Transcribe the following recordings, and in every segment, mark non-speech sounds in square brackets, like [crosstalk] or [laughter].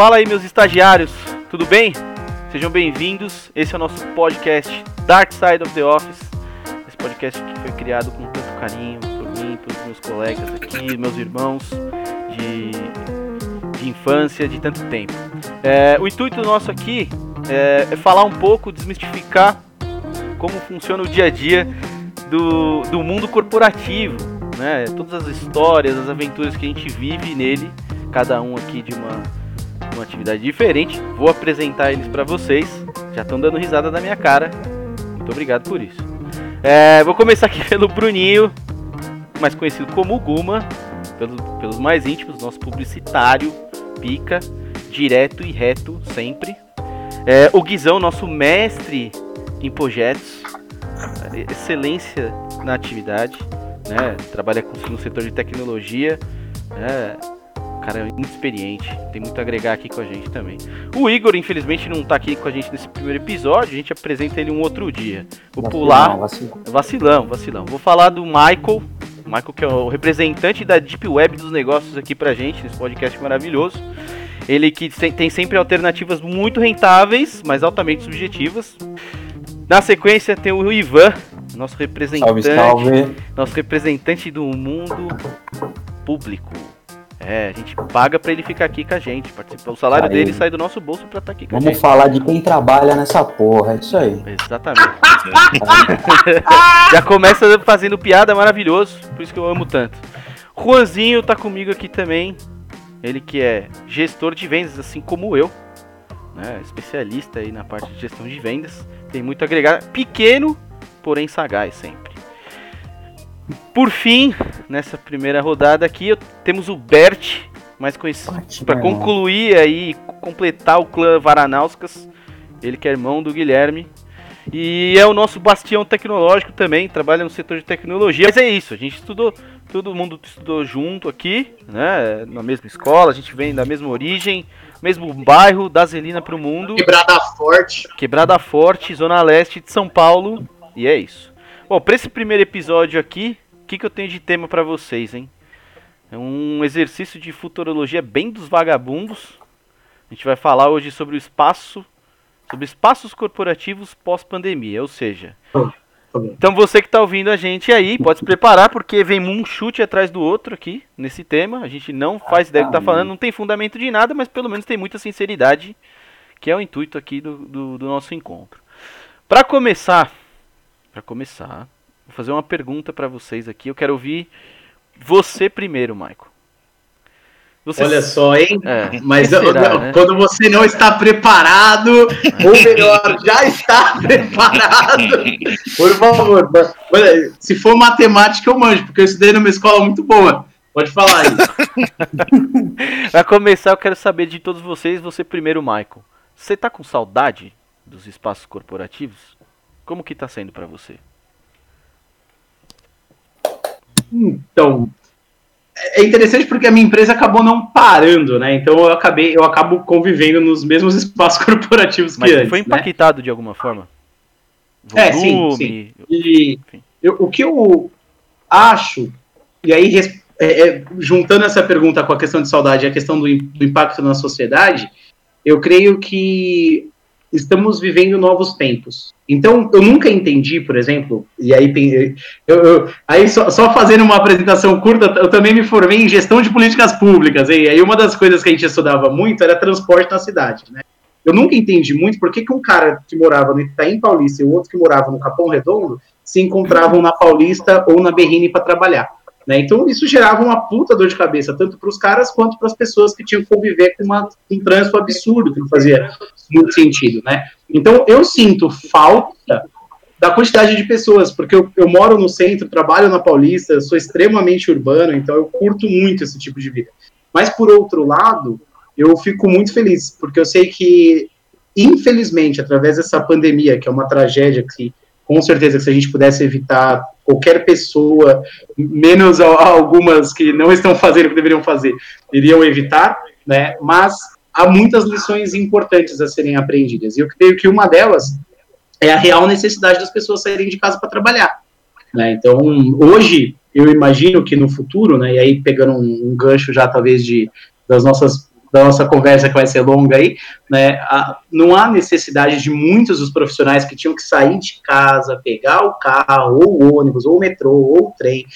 Fala aí, meus estagiários, tudo bem? Sejam bem-vindos. Esse é o nosso podcast Dark Side of the Office. Esse podcast que foi criado com tanto carinho por mim, pelos meus colegas aqui, meus irmãos de, de infância, de tanto tempo. É, o intuito nosso aqui é, é falar um pouco, desmistificar como funciona o dia a dia do, do mundo corporativo, né? Todas as histórias, as aventuras que a gente vive nele, cada um aqui de uma, uma atividade diferente. Vou apresentar eles para vocês. Já estão dando risada na minha cara. Muito obrigado por isso. É, vou começar aqui [laughs] pelo Bruninho, mais conhecido como Guma, pelos, pelos mais íntimos, nosso publicitário, pica, direto e reto sempre. É, o Guizão, nosso mestre em projetos, excelência na atividade, né? Trabalha no setor de tecnologia, né? Cara é muito experiente, tem muito a agregar aqui com a gente também. O Igor, infelizmente, não tá aqui com a gente nesse primeiro episódio, a gente apresenta ele um outro dia. Vou vacilão, pular. Vacilão. vacilão, vacilão. Vou falar do Michael. Michael, que é o representante da Deep Web dos negócios aqui pra gente, nesse podcast maravilhoso. Ele que tem sempre alternativas muito rentáveis, mas altamente subjetivas. Na sequência tem o Ivan, nosso representante, salve, salve. nosso representante do mundo público. É, a gente paga para ele ficar aqui com a gente, participar. O salário aí. dele sai do nosso bolso para estar tá aqui com Vamos a gente. Vamos falar de quem trabalha nessa porra, é isso aí. Exatamente. [laughs] Já começa fazendo piada maravilhoso, por isso que eu amo tanto. Juanzinho tá comigo aqui também. Ele que é gestor de vendas, assim como eu, né? Especialista aí na parte de gestão de vendas. Tem muito a agregar. Pequeno, porém sagaz sempre. Por fim, nessa primeira rodada aqui, temos o Bert, mais conhecido para concluir aí, completar o clã Varanauskas. Ele que é irmão do Guilherme. E é o nosso bastião tecnológico também, trabalha no setor de tecnologia. Mas é isso, a gente estudou, todo mundo estudou junto aqui, né? Na mesma escola, a gente vem da mesma origem, mesmo bairro, da Zelina para o mundo. Quebrada Forte. Quebrada Forte, Zona Leste de São Paulo. E é isso. Bom, para esse primeiro episódio aqui, o que, que eu tenho de tema para vocês, hein? É um exercício de futurologia bem dos vagabundos. A gente vai falar hoje sobre o espaço, sobre espaços corporativos pós-pandemia, ou seja, então você que está ouvindo a gente aí, pode se preparar, porque vem um chute atrás do outro aqui, nesse tema. A gente não faz ideia do que está falando, não tem fundamento de nada, mas pelo menos tem muita sinceridade, que é o intuito aqui do, do, do nosso encontro. Para começar, para começar, vou fazer uma pergunta para vocês aqui. Eu quero ouvir você primeiro, Michael. Você... Olha só, hein? É, Mas será, né? quando você não está preparado, [laughs] ou melhor, já está preparado, [laughs] por favor, se for matemática, eu manjo, porque eu estudei numa escola muito boa. Pode falar aí. [laughs] Para começar, eu quero saber de todos vocês, você primeiro, Michael. Você está com saudade dos espaços corporativos? Como que está sendo para você? Então, é interessante porque a minha empresa acabou não parando, né? Então eu acabei, eu acabo convivendo nos mesmos [laughs] espaços corporativos Mas que antes. Foi né? impactado né? de alguma forma? Volume, é, sim, sim. E eu, o que eu acho, e aí é, é, juntando essa pergunta com a questão de saudade e a questão do, do impacto na sociedade, eu creio que estamos vivendo novos tempos. Então, eu nunca entendi, por exemplo, e aí, eu, eu, aí só, só, fazendo uma apresentação curta, eu também me formei em gestão de políticas públicas, e aí uma das coisas que a gente estudava muito era transporte na cidade, né? Eu nunca entendi muito por que, que um cara que morava no Itaim Paulista e o outro que morava no Capão Redondo se encontravam na Paulista ou na Berrine para trabalhar. Né? Então, isso gerava uma puta dor de cabeça, tanto para os caras quanto para as pessoas que tinham que conviver com uma, um trânsito absurdo, que não fazia muito sentido. Né? Então, eu sinto falta da quantidade de pessoas, porque eu, eu moro no centro, trabalho na Paulista, sou extremamente urbano, então eu curto muito esse tipo de vida. Mas, por outro lado, eu fico muito feliz, porque eu sei que, infelizmente, através dessa pandemia, que é uma tragédia que com certeza que se a gente pudesse evitar qualquer pessoa, menos algumas que não estão fazendo o que deveriam fazer, iriam evitar, né? Mas há muitas lições importantes a serem aprendidas. E eu creio que uma delas é a real necessidade das pessoas saírem de casa para trabalhar. Né? Então, hoje, eu imagino que no futuro, né, e aí pegando um, um gancho já talvez de, das nossas da nossa conversa que vai ser longa aí, né? A, não há necessidade de muitos dos profissionais que tinham que sair de casa, pegar o carro, ou o ônibus, ou o metrô, ou o trem,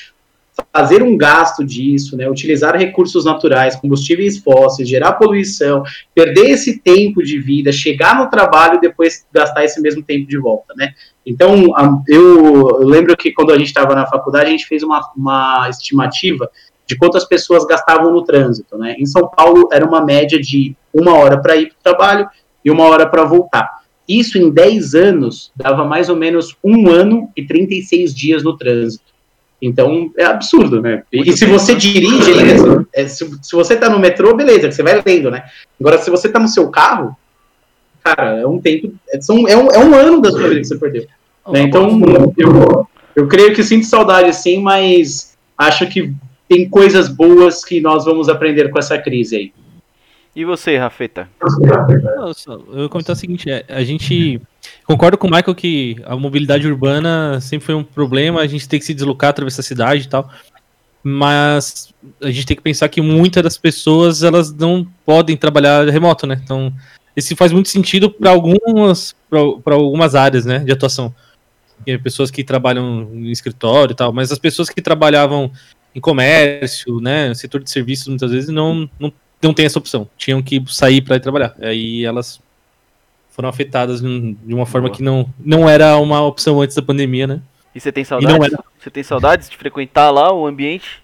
fazer um gasto disso, né, utilizar recursos naturais, combustíveis fósseis, gerar poluição, perder esse tempo de vida, chegar no trabalho e depois gastar esse mesmo tempo de volta, né? Então, eu, eu lembro que quando a gente estava na faculdade, a gente fez uma, uma estimativa de quantas pessoas gastavam no trânsito, né? Em São Paulo era uma média de uma hora para ir para o trabalho e uma hora para voltar. Isso em 10 anos dava mais ou menos um ano e 36 dias no trânsito. Então é absurdo, né? E, e se você dirige ainda, é, se, se você tá no metrô, beleza, você vai lendo, né? Agora, se você tá no seu carro, cara, é um tempo. É, são, é, um, é um ano da sua vida que você perdeu. Né? Então, eu, eu creio que sinto saudade, sim, mas acho que tem coisas boas que nós vamos aprender com essa crise aí. E você, Rafeta? Eu vou comentar o seguinte, é, a gente concordo com o Michael que a mobilidade urbana sempre foi um problema, a gente tem que se deslocar, atravessar a cidade e tal, mas a gente tem que pensar que muitas das pessoas, elas não podem trabalhar remoto, né? Então, isso faz muito sentido para algumas, para algumas áreas, né, de atuação. Pessoas que trabalham em escritório e tal, mas as pessoas que trabalhavam em comércio, né, setor de serviços, muitas vezes não, não não tem essa opção. Tinham que sair para trabalhar. Aí elas foram afetadas de uma forma que não, não era uma opção antes da pandemia, né? E você tem saudades? Você tem saudades de frequentar lá o ambiente?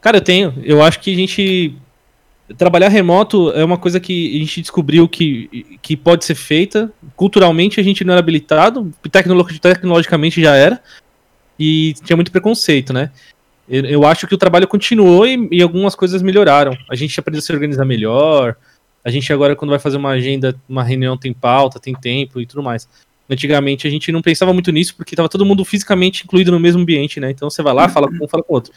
Cara, eu tenho. Eu acho que a gente trabalhar remoto é uma coisa que a gente descobriu que, que pode ser feita. Culturalmente a gente não era habilitado, tecnologicamente já era. E tinha muito preconceito, né? Eu, eu acho que o trabalho continuou e, e, algumas coisas melhoraram. A gente aprendeu a se organizar melhor. A gente agora, quando vai fazer uma agenda, uma reunião tem pauta, tem tempo e tudo mais. Antigamente a gente não pensava muito nisso porque estava todo mundo fisicamente incluído no mesmo ambiente, né? Então você vai lá, fala com um, fala com outro.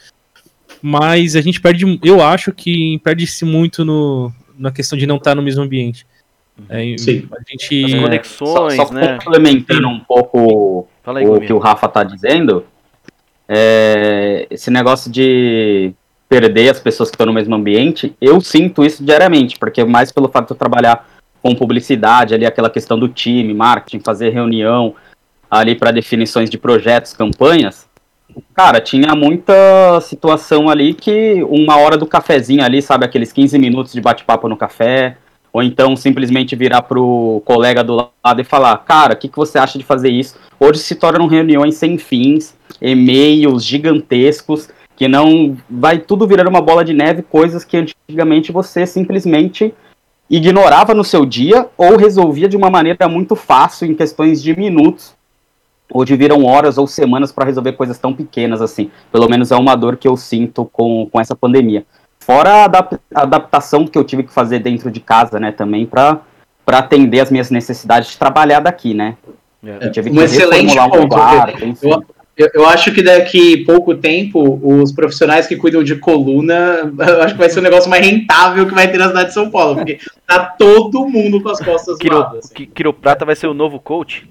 Mas a gente perde, eu acho que perde-se muito no, na questão de não estar no mesmo ambiente. É, Sim. A gente... As conexões, só, só né? complementando um pouco aí, o que o Rafa está dizendo, é, esse negócio de perder as pessoas que estão no mesmo ambiente, eu sinto isso diariamente, porque mais pelo fato de eu trabalhar com publicidade, ali aquela questão do time, marketing, fazer reunião ali para definições de projetos, campanhas, cara, tinha muita situação ali que uma hora do cafezinho ali, sabe, aqueles 15 minutos de bate-papo no café, ou então simplesmente virar pro colega do lado e falar, cara, o que, que você acha de fazer isso? Hoje se tornam reuniões sem fins, e-mails gigantescos, que não vai tudo virar uma bola de neve, coisas que antigamente você simplesmente ignorava no seu dia ou resolvia de uma maneira muito fácil em questões de minutos. Hoje viram horas ou semanas para resolver coisas tão pequenas assim. Pelo menos é uma dor que eu sinto com, com essa pandemia. Fora a adap adaptação que eu tive que fazer dentro de casa, né, também, para atender as minhas necessidades de trabalhar daqui, né? É. Eu tive um que excelente ponto. Um eu, eu, eu, acho que daqui pouco tempo, os profissionais que cuidam de coluna, [laughs] eu acho que vai ser o negócio mais rentável que vai ter na cidade de São Paulo, porque tá todo mundo com as costas Quiro, zoadas. Assim. Quiroprata vai ser o novo coach?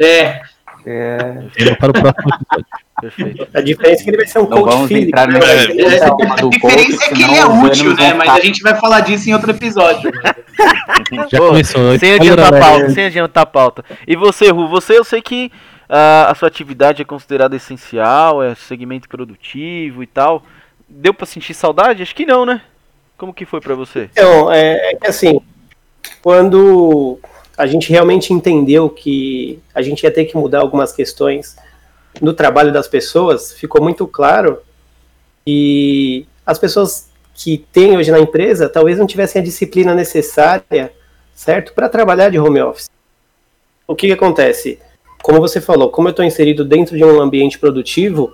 É. É. Para o próximo episódio. Perfeito. A diferença é que ele vai ser um não coach vamos físico. Entrar né? é, é, a diferença é que ele é útil, né? Mas a gente vai falar disso em outro episódio. [laughs] Já Pô, começou. Sem adiantar a pauta, sem adiantar a pauta. E você, Ru, você eu sei que uh, a sua atividade é considerada essencial, é segmento produtivo e tal. Deu para sentir saudade? Acho que não, né? Como que foi para você? Então, é, é assim, quando a gente realmente entendeu que a gente ia ter que mudar algumas questões no trabalho das pessoas, ficou muito claro que as pessoas que têm hoje na empresa talvez não tivessem a disciplina necessária, certo, para trabalhar de home office. O que, que acontece? Como você falou, como eu estou inserido dentro de um ambiente produtivo,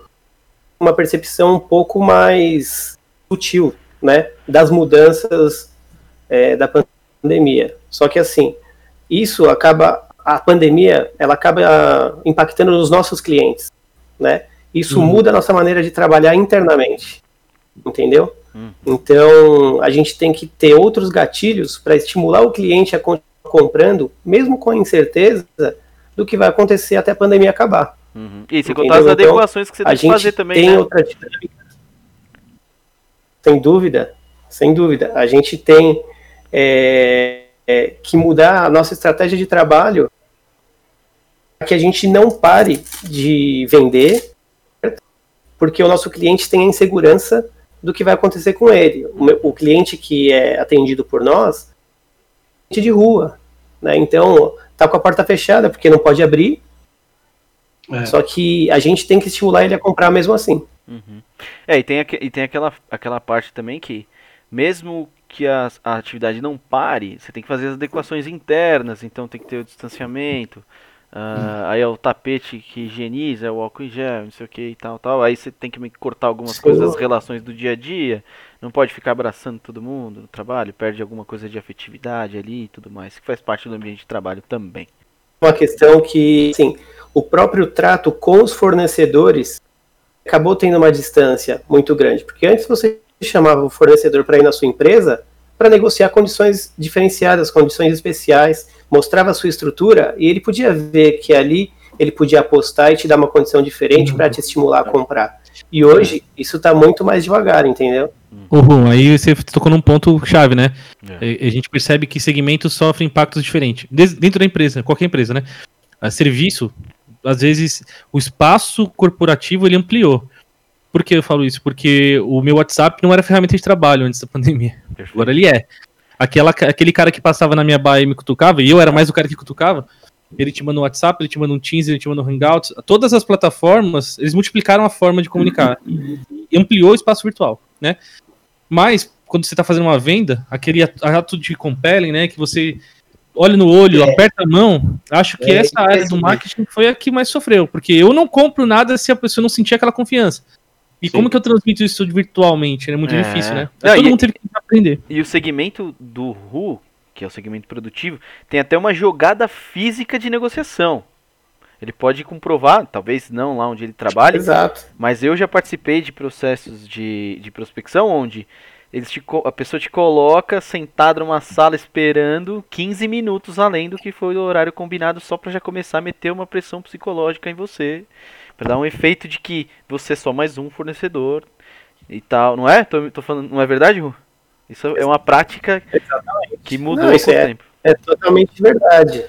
uma percepção um pouco mais sutil, né, das mudanças é, da pandemia. Só que assim, isso acaba a pandemia ela acaba impactando nos nossos clientes, né? Isso uhum. muda a nossa maneira de trabalhar internamente, entendeu? Uhum. Então a gente tem que ter outros gatilhos para estimular o cliente a continuar comprando, mesmo com a incerteza do que vai acontecer até a pandemia acabar. Uhum. E se contar as então, adequações que você tem que fazer também. Tem né? outra dinâmica. Sem dúvida, sem dúvida. A gente tem é, é, que mudar a nossa estratégia de trabalho para que a gente não pare de vender, porque o nosso cliente tem a insegurança do que vai acontecer com ele. O, o cliente que é atendido por nós, é de rua, né? Então tá com a porta fechada porque não pode abrir. É. Só que a gente tem que estimular ele a comprar mesmo assim. Uhum. É, e tem, e tem aquela, aquela parte também que, mesmo que a, a, atividade não pare, você tem que fazer as adequações internas, então tem que ter o distanciamento. Uh, aí é o tapete que higieniza, é o álcool em gel, não sei o que e tal, tal. Aí você tem que cortar algumas coisas das relações do dia a dia. Não pode ficar abraçando todo mundo no trabalho, perde alguma coisa de afetividade ali e tudo mais, que faz parte do ambiente de trabalho também. Uma questão que, sim, o próprio trato com os fornecedores acabou tendo uma distância muito grande, porque antes você chamava o fornecedor para ir na sua empresa para negociar condições diferenciadas, condições especiais, mostrava a sua estrutura e ele podia ver que ali ele podia apostar e te dar uma condição diferente para te estimular a comprar. E hoje isso está muito mais devagar, entendeu? Uhum, aí você tocou num ponto chave, né? É. A gente percebe que segmentos sofrem impactos diferentes. Dentro da empresa, qualquer empresa, né? A serviço, às vezes, o espaço corporativo ele ampliou. Por que eu falo isso? Porque o meu WhatsApp não era ferramenta de trabalho antes da pandemia. Perfeito. Agora ele é. Aquela, aquele cara que passava na minha baia e me cutucava, e eu era mais o cara que cutucava, ele te manda um WhatsApp, ele te manda um Teams, ele te manda um Hangouts. Todas as plataformas, eles multiplicaram a forma de comunicar. E ampliou o espaço virtual, né? Mas, quando você está fazendo uma venda, aquele ato de compelling, né? Que você olha no olho, é. aperta a mão. Acho que é, essa área do marketing foi a que mais sofreu, porque eu não compro nada se a pessoa não sentir aquela confiança. E Sim. como que eu transmito isso virtualmente? É muito é. difícil, né? Não, todo e, mundo teve que aprender. E o segmento do RU, que é o segmento produtivo, tem até uma jogada física de negociação. Ele pode comprovar, talvez não lá onde ele trabalha, Exato. mas eu já participei de processos de, de prospecção onde eles te, a pessoa te coloca sentado numa sala esperando 15 minutos além do que foi o horário combinado só para já começar a meter uma pressão psicológica em você, para dar um efeito de que você é só mais um fornecedor e tal, não é? Tô, tô falando, não é verdade, Ru? Isso é uma prática Exatamente. que mudou não, com o é, tempo. É totalmente verdade.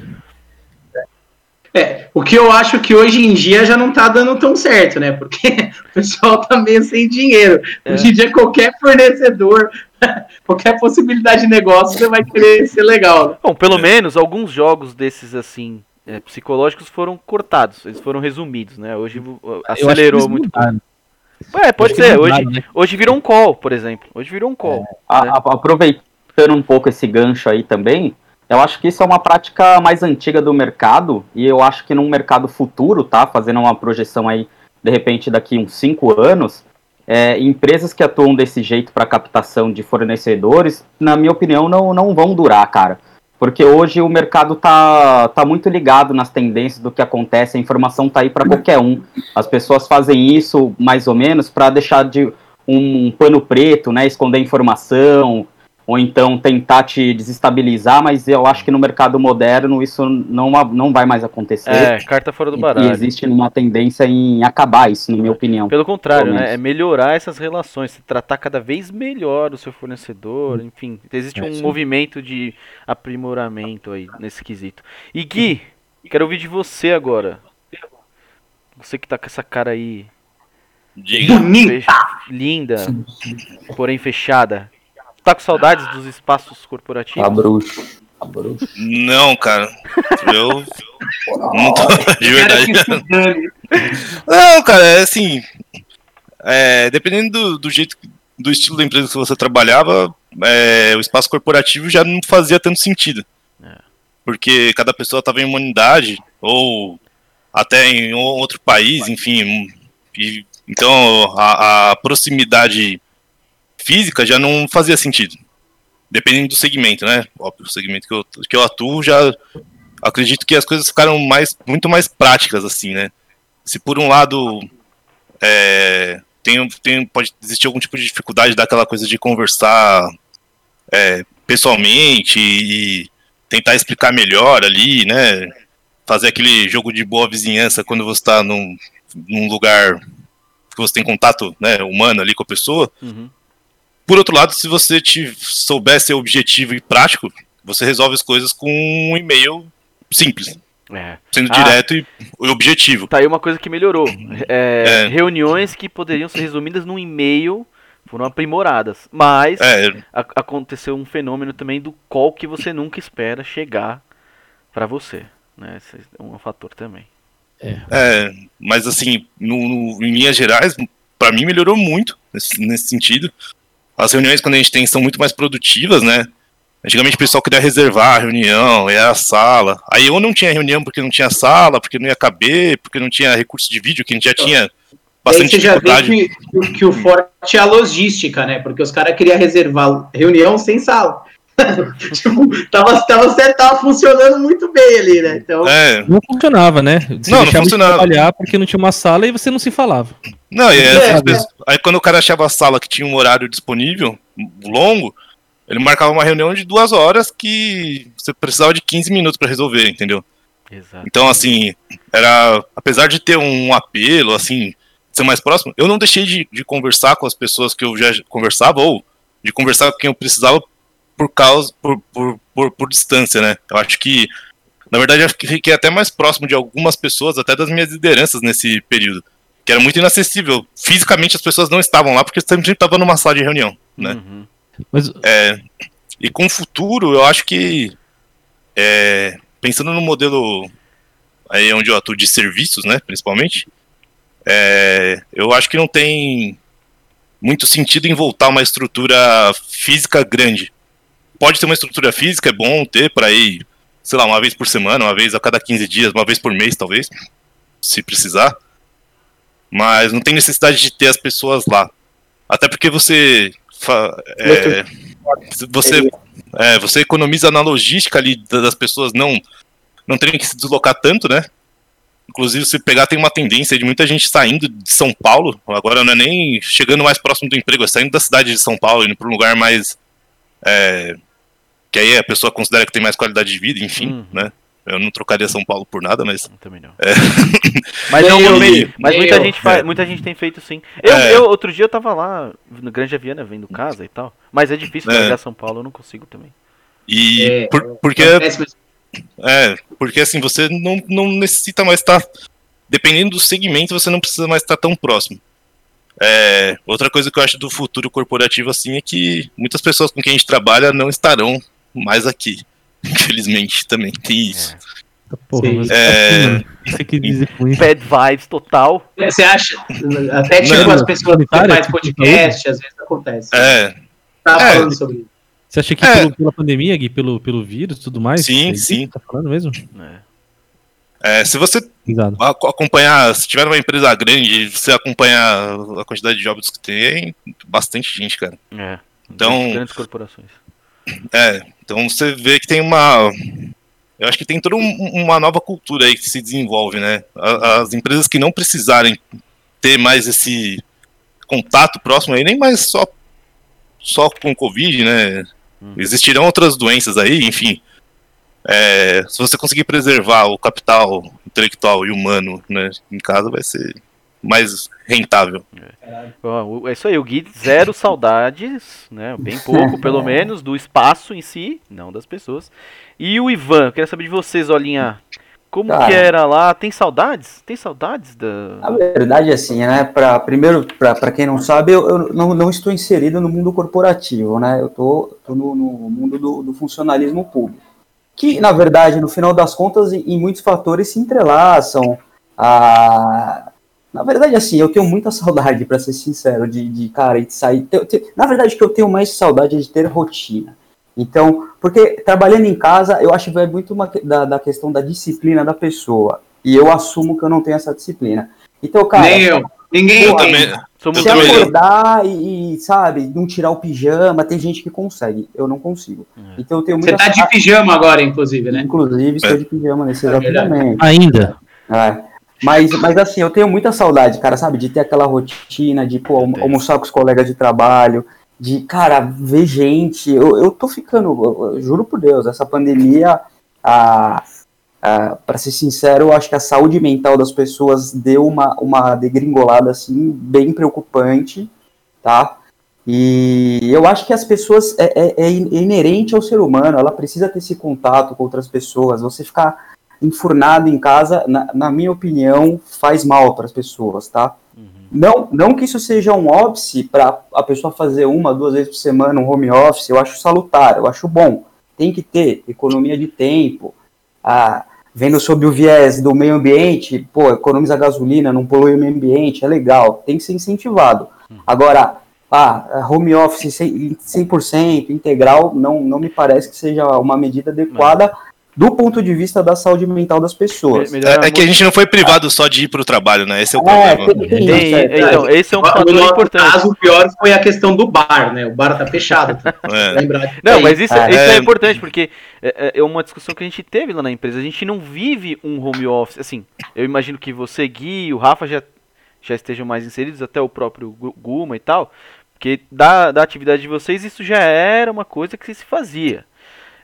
É, o que eu acho que hoje em dia já não tá dando tão certo, né? Porque [laughs] o pessoal tá meio sem dinheiro. É. Hoje em dia, qualquer fornecedor, [laughs] qualquer possibilidade de negócio, você vai querer ser legal. Bom, pelo menos alguns jogos desses assim. É, psicológicos foram cortados, eles foram resumidos, né? Hoje acelerou muito. É, pode ser. Hoje, né? hoje virou um call, por exemplo. Hoje virou um call. É. Né? A, aproveitando um pouco esse gancho aí também, eu acho que isso é uma prática mais antiga do mercado, e eu acho que num mercado futuro, tá? Fazendo uma projeção aí, de repente, daqui uns cinco anos, é, empresas que atuam desse jeito para captação de fornecedores, na minha opinião, não, não vão durar, cara. Porque hoje o mercado tá, tá muito ligado nas tendências do que acontece, a informação tá aí para qualquer um. As pessoas fazem isso mais ou menos para deixar de um, um pano preto, né, esconder informação, ou então tentar te desestabilizar, mas eu acho que no mercado moderno isso não, não vai mais acontecer. É, carta fora do baralho. E existe uma tendência em acabar isso, na minha opinião. Pelo contrário, né? É melhorar essas relações, tratar cada vez melhor o seu fornecedor, enfim. Existe um é, movimento de aprimoramento aí nesse quesito. E Gui, quero ouvir de você agora. Você que tá com essa cara aí. Bonita! Linda, porém fechada. Tá com saudades dos espaços corporativos? A bruxo. A bruxo. Não, cara. Eu. não tô de verdade. Não, cara, é assim. É, dependendo do, do, jeito, do estilo da empresa que você trabalhava, é, o espaço corporativo já não fazia tanto sentido. É. Porque cada pessoa estava em uma unidade, ou até em outro país, enfim. E, então a, a proximidade física já não fazia sentido. Dependendo do segmento, né? Óbvio, o segmento que eu, que eu atuo já acredito que as coisas ficaram mais, muito mais práticas, assim, né? Se por um lado é, tem, tem, pode existir algum tipo de dificuldade daquela coisa de conversar é, pessoalmente e tentar explicar melhor ali, né? Fazer aquele jogo de boa vizinhança quando você está num, num lugar que você tem contato né, humano ali com a pessoa. Uhum por outro lado, se você te souber ser objetivo e prático, você resolve as coisas com um e-mail simples. É. Sendo ah, direto e objetivo. Tá aí uma coisa que melhorou. É, é. Reuniões que poderiam ser resumidas num e-mail foram aprimoradas. Mas é. a, aconteceu um fenômeno também do call que você nunca espera chegar para você. Né? Esse é um fator também. É, é mas assim, no, no, em linhas gerais, para mim melhorou muito nesse, nesse sentido. As reuniões quando a gente tem são muito mais produtivas, né? Antigamente o pessoal queria reservar a reunião, era a sala. Aí eu não tinha reunião porque não tinha sala, porque não ia caber, porque não tinha recurso de vídeo, que a gente já tinha bastante você já vê que, que, o forte é a logística, né? Porque os caras queriam reservar reunião sem sala. [laughs] tipo, tava, tava, tava funcionando muito bem ali, né? Então... É. Não funcionava, né? Você não, não funcionava. Trabalhar porque não tinha uma sala e você não se falava. Não, e aí, é, vezes, aí quando o cara achava a sala que tinha um horário disponível, longo, ele marcava uma reunião de duas horas que você precisava de 15 minutos para resolver, entendeu? Exato. Então, assim, era. Apesar de ter um apelo, assim, ser mais próximo, eu não deixei de, de conversar com as pessoas que eu já conversava, ou de conversar com quem eu precisava por causa. por, por, por, por distância, né? Eu acho que. Na verdade, eu fiquei até mais próximo de algumas pessoas, até das minhas lideranças nesse período. Que era muito inacessível. Fisicamente as pessoas não estavam lá porque sempre estavam numa sala de reunião, né? Uhum. Mas... É, e com o futuro, eu acho que é, pensando no modelo aí onde eu atuo de serviços, né, principalmente, é, eu acho que não tem muito sentido em voltar uma estrutura física grande. Pode ter uma estrutura física, é bom ter para ir, sei lá, uma vez por semana, uma vez a cada 15 dias, uma vez por mês, talvez, se precisar. Mas não tem necessidade de ter as pessoas lá. Até porque você é, você, é, você economiza na logística ali das pessoas não, não terem que se deslocar tanto, né? Inclusive, se pegar, tem uma tendência de muita gente saindo de São Paulo, agora não é nem chegando mais próximo do emprego, é saindo da cidade de São Paulo, indo para um lugar mais. É, que aí a pessoa considera que tem mais qualidade de vida, enfim, uhum. né? Eu não trocaria São Paulo por nada, mas. Também não. É. [laughs] Mas, não, eu, mas muita, gente faz, é. muita gente tem feito sim. Eu, é. eu, outro dia eu tava lá no Grande Aviana vendo casa e tal. Mas é difícil é. pegar São Paulo, eu não consigo também. E é, por, porque. É, porque assim, você não, não necessita mais estar. Dependendo do segmento, você não precisa mais estar tão próximo. É, outra coisa que eu acho do futuro corporativo assim é que muitas pessoas com quem a gente trabalha não estarão mais aqui. [laughs] Infelizmente também tem isso. É. Porra, é... Você quer dizer com isso? Bad vibes total. Você acha? Até tipo não, as pessoas que fazem podcast, às vezes acontece. É. Tá é. falando sobre isso. Você acha que é. pelo, pela pandemia, Gui, pelo, pelo vírus e tudo mais? Sim, é sim. Tá falando mesmo? É. é se você Exato. acompanhar, se tiver uma empresa grande, você acompanhar a quantidade de jobs que tem, bastante gente, cara. É. Então, grandes corporações. É, então você vê que tem uma. Eu acho que tem toda um, uma nova cultura aí que se desenvolve, né? As empresas que não precisarem ter mais esse contato próximo aí, nem mais só, só com o Covid, né? Hum. Existirão outras doenças aí, enfim. É, se você conseguir preservar o capital intelectual e humano né, em casa, vai ser mais rentável. É. é isso aí, o Gui, zero saudades, né? Bem pouco, pelo [laughs] menos, do espaço em si, não das pessoas. E o Ivan, queria saber de vocês, Olinha. Como Cara, que era lá? Tem saudades? Tem saudades da. A verdade, assim, né? Pra, primeiro, para quem não sabe, eu, eu, não, não estou inserido no mundo corporativo, né? Eu tô, tô no, no mundo do, do funcionalismo público. Que, na verdade, no final das contas, em muitos fatores se entrelaçam. A, na verdade, assim, eu tenho muita [laughs] saudade, para ser sincero, de, de cara, de sair. na verdade, que eu tenho mais saudade de ter rotina. Então, porque trabalhando em casa, eu acho que vai muito uma, da, da questão da disciplina da pessoa. E eu assumo que eu não tenho essa disciplina. Então, cara. Nem eu. Ninguém eu também. Se acordar e, sabe, não tirar o pijama, tem gente que consegue. Eu não consigo. É. Então eu tenho muita Você tá de pijama agora, inclusive, né? Inclusive, estou de pijama nesse exato é momento. Ainda. É. Mas, mas assim, eu tenho muita saudade, cara, sabe? De ter aquela rotina, de pô, almoçar com os colegas de trabalho, de, cara, ver gente. Eu, eu tô ficando, eu, eu juro por Deus, essa pandemia, a, a, para ser sincero, eu acho que a saúde mental das pessoas deu uma, uma degringolada, assim, bem preocupante, tá? E eu acho que as pessoas é, é, é, inerente ao ser humano, ela precisa ter esse contato com outras pessoas. Você ficar enfurnado em casa, na, na minha opinião, faz mal para as pessoas, tá? Uhum. Não, não que isso seja um óbice para a pessoa fazer uma, duas vezes por semana um home office, eu acho salutar, eu acho bom. Tem que ter economia de tempo, a, vendo sob o viés do meio ambiente, pô, economiza gasolina, não polui o meio ambiente, é legal, tem que ser incentivado. Uhum. Agora, ah, home office 100%, integral, não, não me parece que seja uma medida adequada do ponto de vista da saúde mental das pessoas. É, é que a gente não foi privado só de ir para o trabalho, né? Esse é o é, problema. Tem, tem, é, então, esse é um fator no importante. caso, o pior foi a questão do bar, né? O bar tá fechado. Tá? [laughs] É. Não, mas isso, é, isso é, importante, porque é, uma discussão que a gente teve lá na empresa. A gente não vive um home office. Assim, eu imagino que você, Gui e o Rafa já, já estejam mais inseridos, até o próprio Guma e tal. Porque da, da atividade de vocês, isso já era uma coisa que se fazia.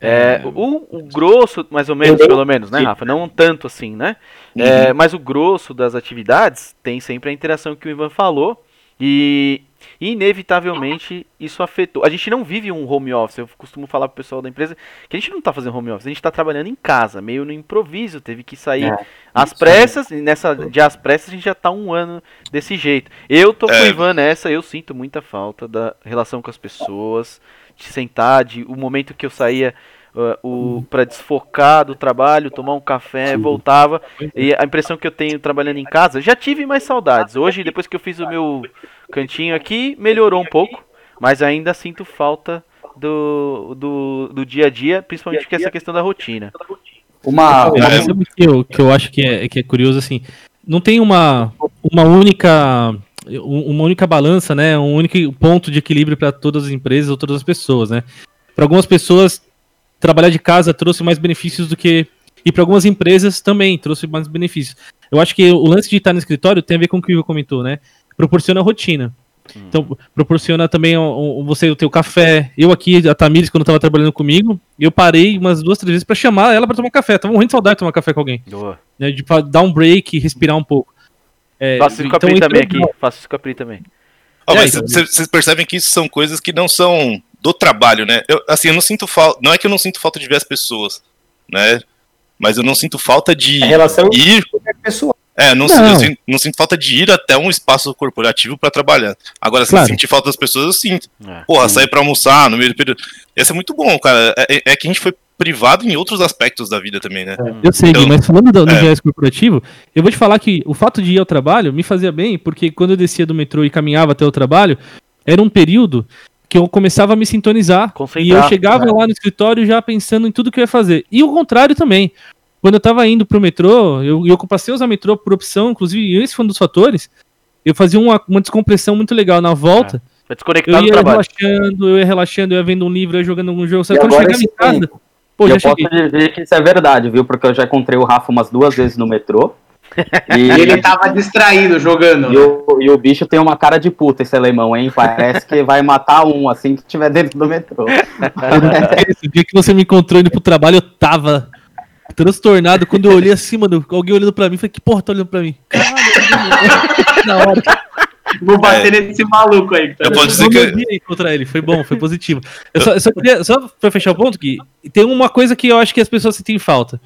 É, o, o, grosso, mais ou menos, pelo menos, né, Rafa? Não tanto assim, né? Uhum. É, mas o grosso das atividades tem sempre a interação que o Ivan falou. E inevitavelmente isso afetou. A gente não vive um home office. Eu costumo falar pro pessoal da empresa que a gente não está fazendo home office, a gente está trabalhando em casa, meio no improviso. Teve que sair é, às pressas, e nessa de às pressas a gente já está um ano desse jeito. Eu tô é. com o Ivan nessa, eu sinto muita falta da relação com as pessoas, de sentar, de o momento que eu saía uh, o para desfocar do trabalho, tomar um café, Sim. voltava. E a impressão que eu tenho trabalhando em casa, já tive mais saudades. Hoje, depois que eu fiz o meu cantinho aqui, melhorou um pouco, mas ainda sinto falta do, do, do dia a dia, principalmente com essa questão da rotina. Uma, uma... Que eu, que eu acho que é, que é curioso assim, não tem uma, uma única uma única balança, né, um único ponto de equilíbrio para todas as empresas ou todas as pessoas, né? Para algumas pessoas trabalhar de casa trouxe mais benefícios do que e para algumas empresas também trouxe mais benefícios. Eu acho que o lance de estar no escritório tem a ver com o que o Ivo comentou, né? proporciona rotina. Hum. Então, proporciona também o, você o teu café. Eu aqui, a Tamires, quando estava trabalhando comigo, eu parei umas duas, três vezes para chamar ela para tomar café. Tava morrendo de saudade de tomar café com alguém. Né, de dar um break, respirar um pouco. É, Faço isso com a então, Pri também aqui. Faço isso com a Pri também. Oh, mas vocês então, percebem que isso são coisas que não são do trabalho, né? Eu, assim, eu não sinto falta. Não é que eu não sinto falta de ver as pessoas, né? Mas eu não sinto falta de a relação ir. Pessoal. É, não, não. Sinto, não, sinto falta de ir até um espaço corporativo para trabalhar. Agora, se claro. sentir falta das pessoas, eu sinto. É, Porra, sim. sair para almoçar no meio do período. Isso é muito bom, cara. É, é, é, que a gente foi privado em outros aspectos da vida também, né? Eu sei, então, mas falando do, do é. corporativo, eu vou te falar que o fato de ir ao trabalho me fazia bem, porque quando eu descia do metrô e caminhava até o trabalho, era um período que eu começava a me sintonizar. E eu chegava né? lá no escritório já pensando em tudo que eu ia fazer. E o contrário também. Quando eu tava indo pro metrô, eu, eu passei a usar metrô por opção, inclusive esse foi um dos fatores, eu fazia uma, uma descompressão muito legal na volta. É. Eu ia relaxando, eu ia relaxando, eu ia vendo um livro, eu ia jogando algum jogo. Sabe quando chegava em casa. Pô, eu posso dizer que isso é verdade, viu? Porque eu já encontrei o Rafa umas duas vezes no metrô. [laughs] E ele tava distraído jogando. E o, e o, bicho tem uma cara de puta, esse alemão, hein? Parece que vai matar um assim que tiver dentro do metrô. esse dia que você me encontrou indo pro trabalho, eu tava transtornado. Quando eu olhei assim, mano, alguém olhando pra mim, falei, que porra tá olhando pra mim? Caralho, [laughs] na hora. Vou bater é. nesse maluco aí. Tá eu posso dizer que... contra ele, foi bom, foi positivo. Eu só, eu só, queria, só pra fechar o ponto, que tem uma coisa que eu acho que as pessoas sentem falta.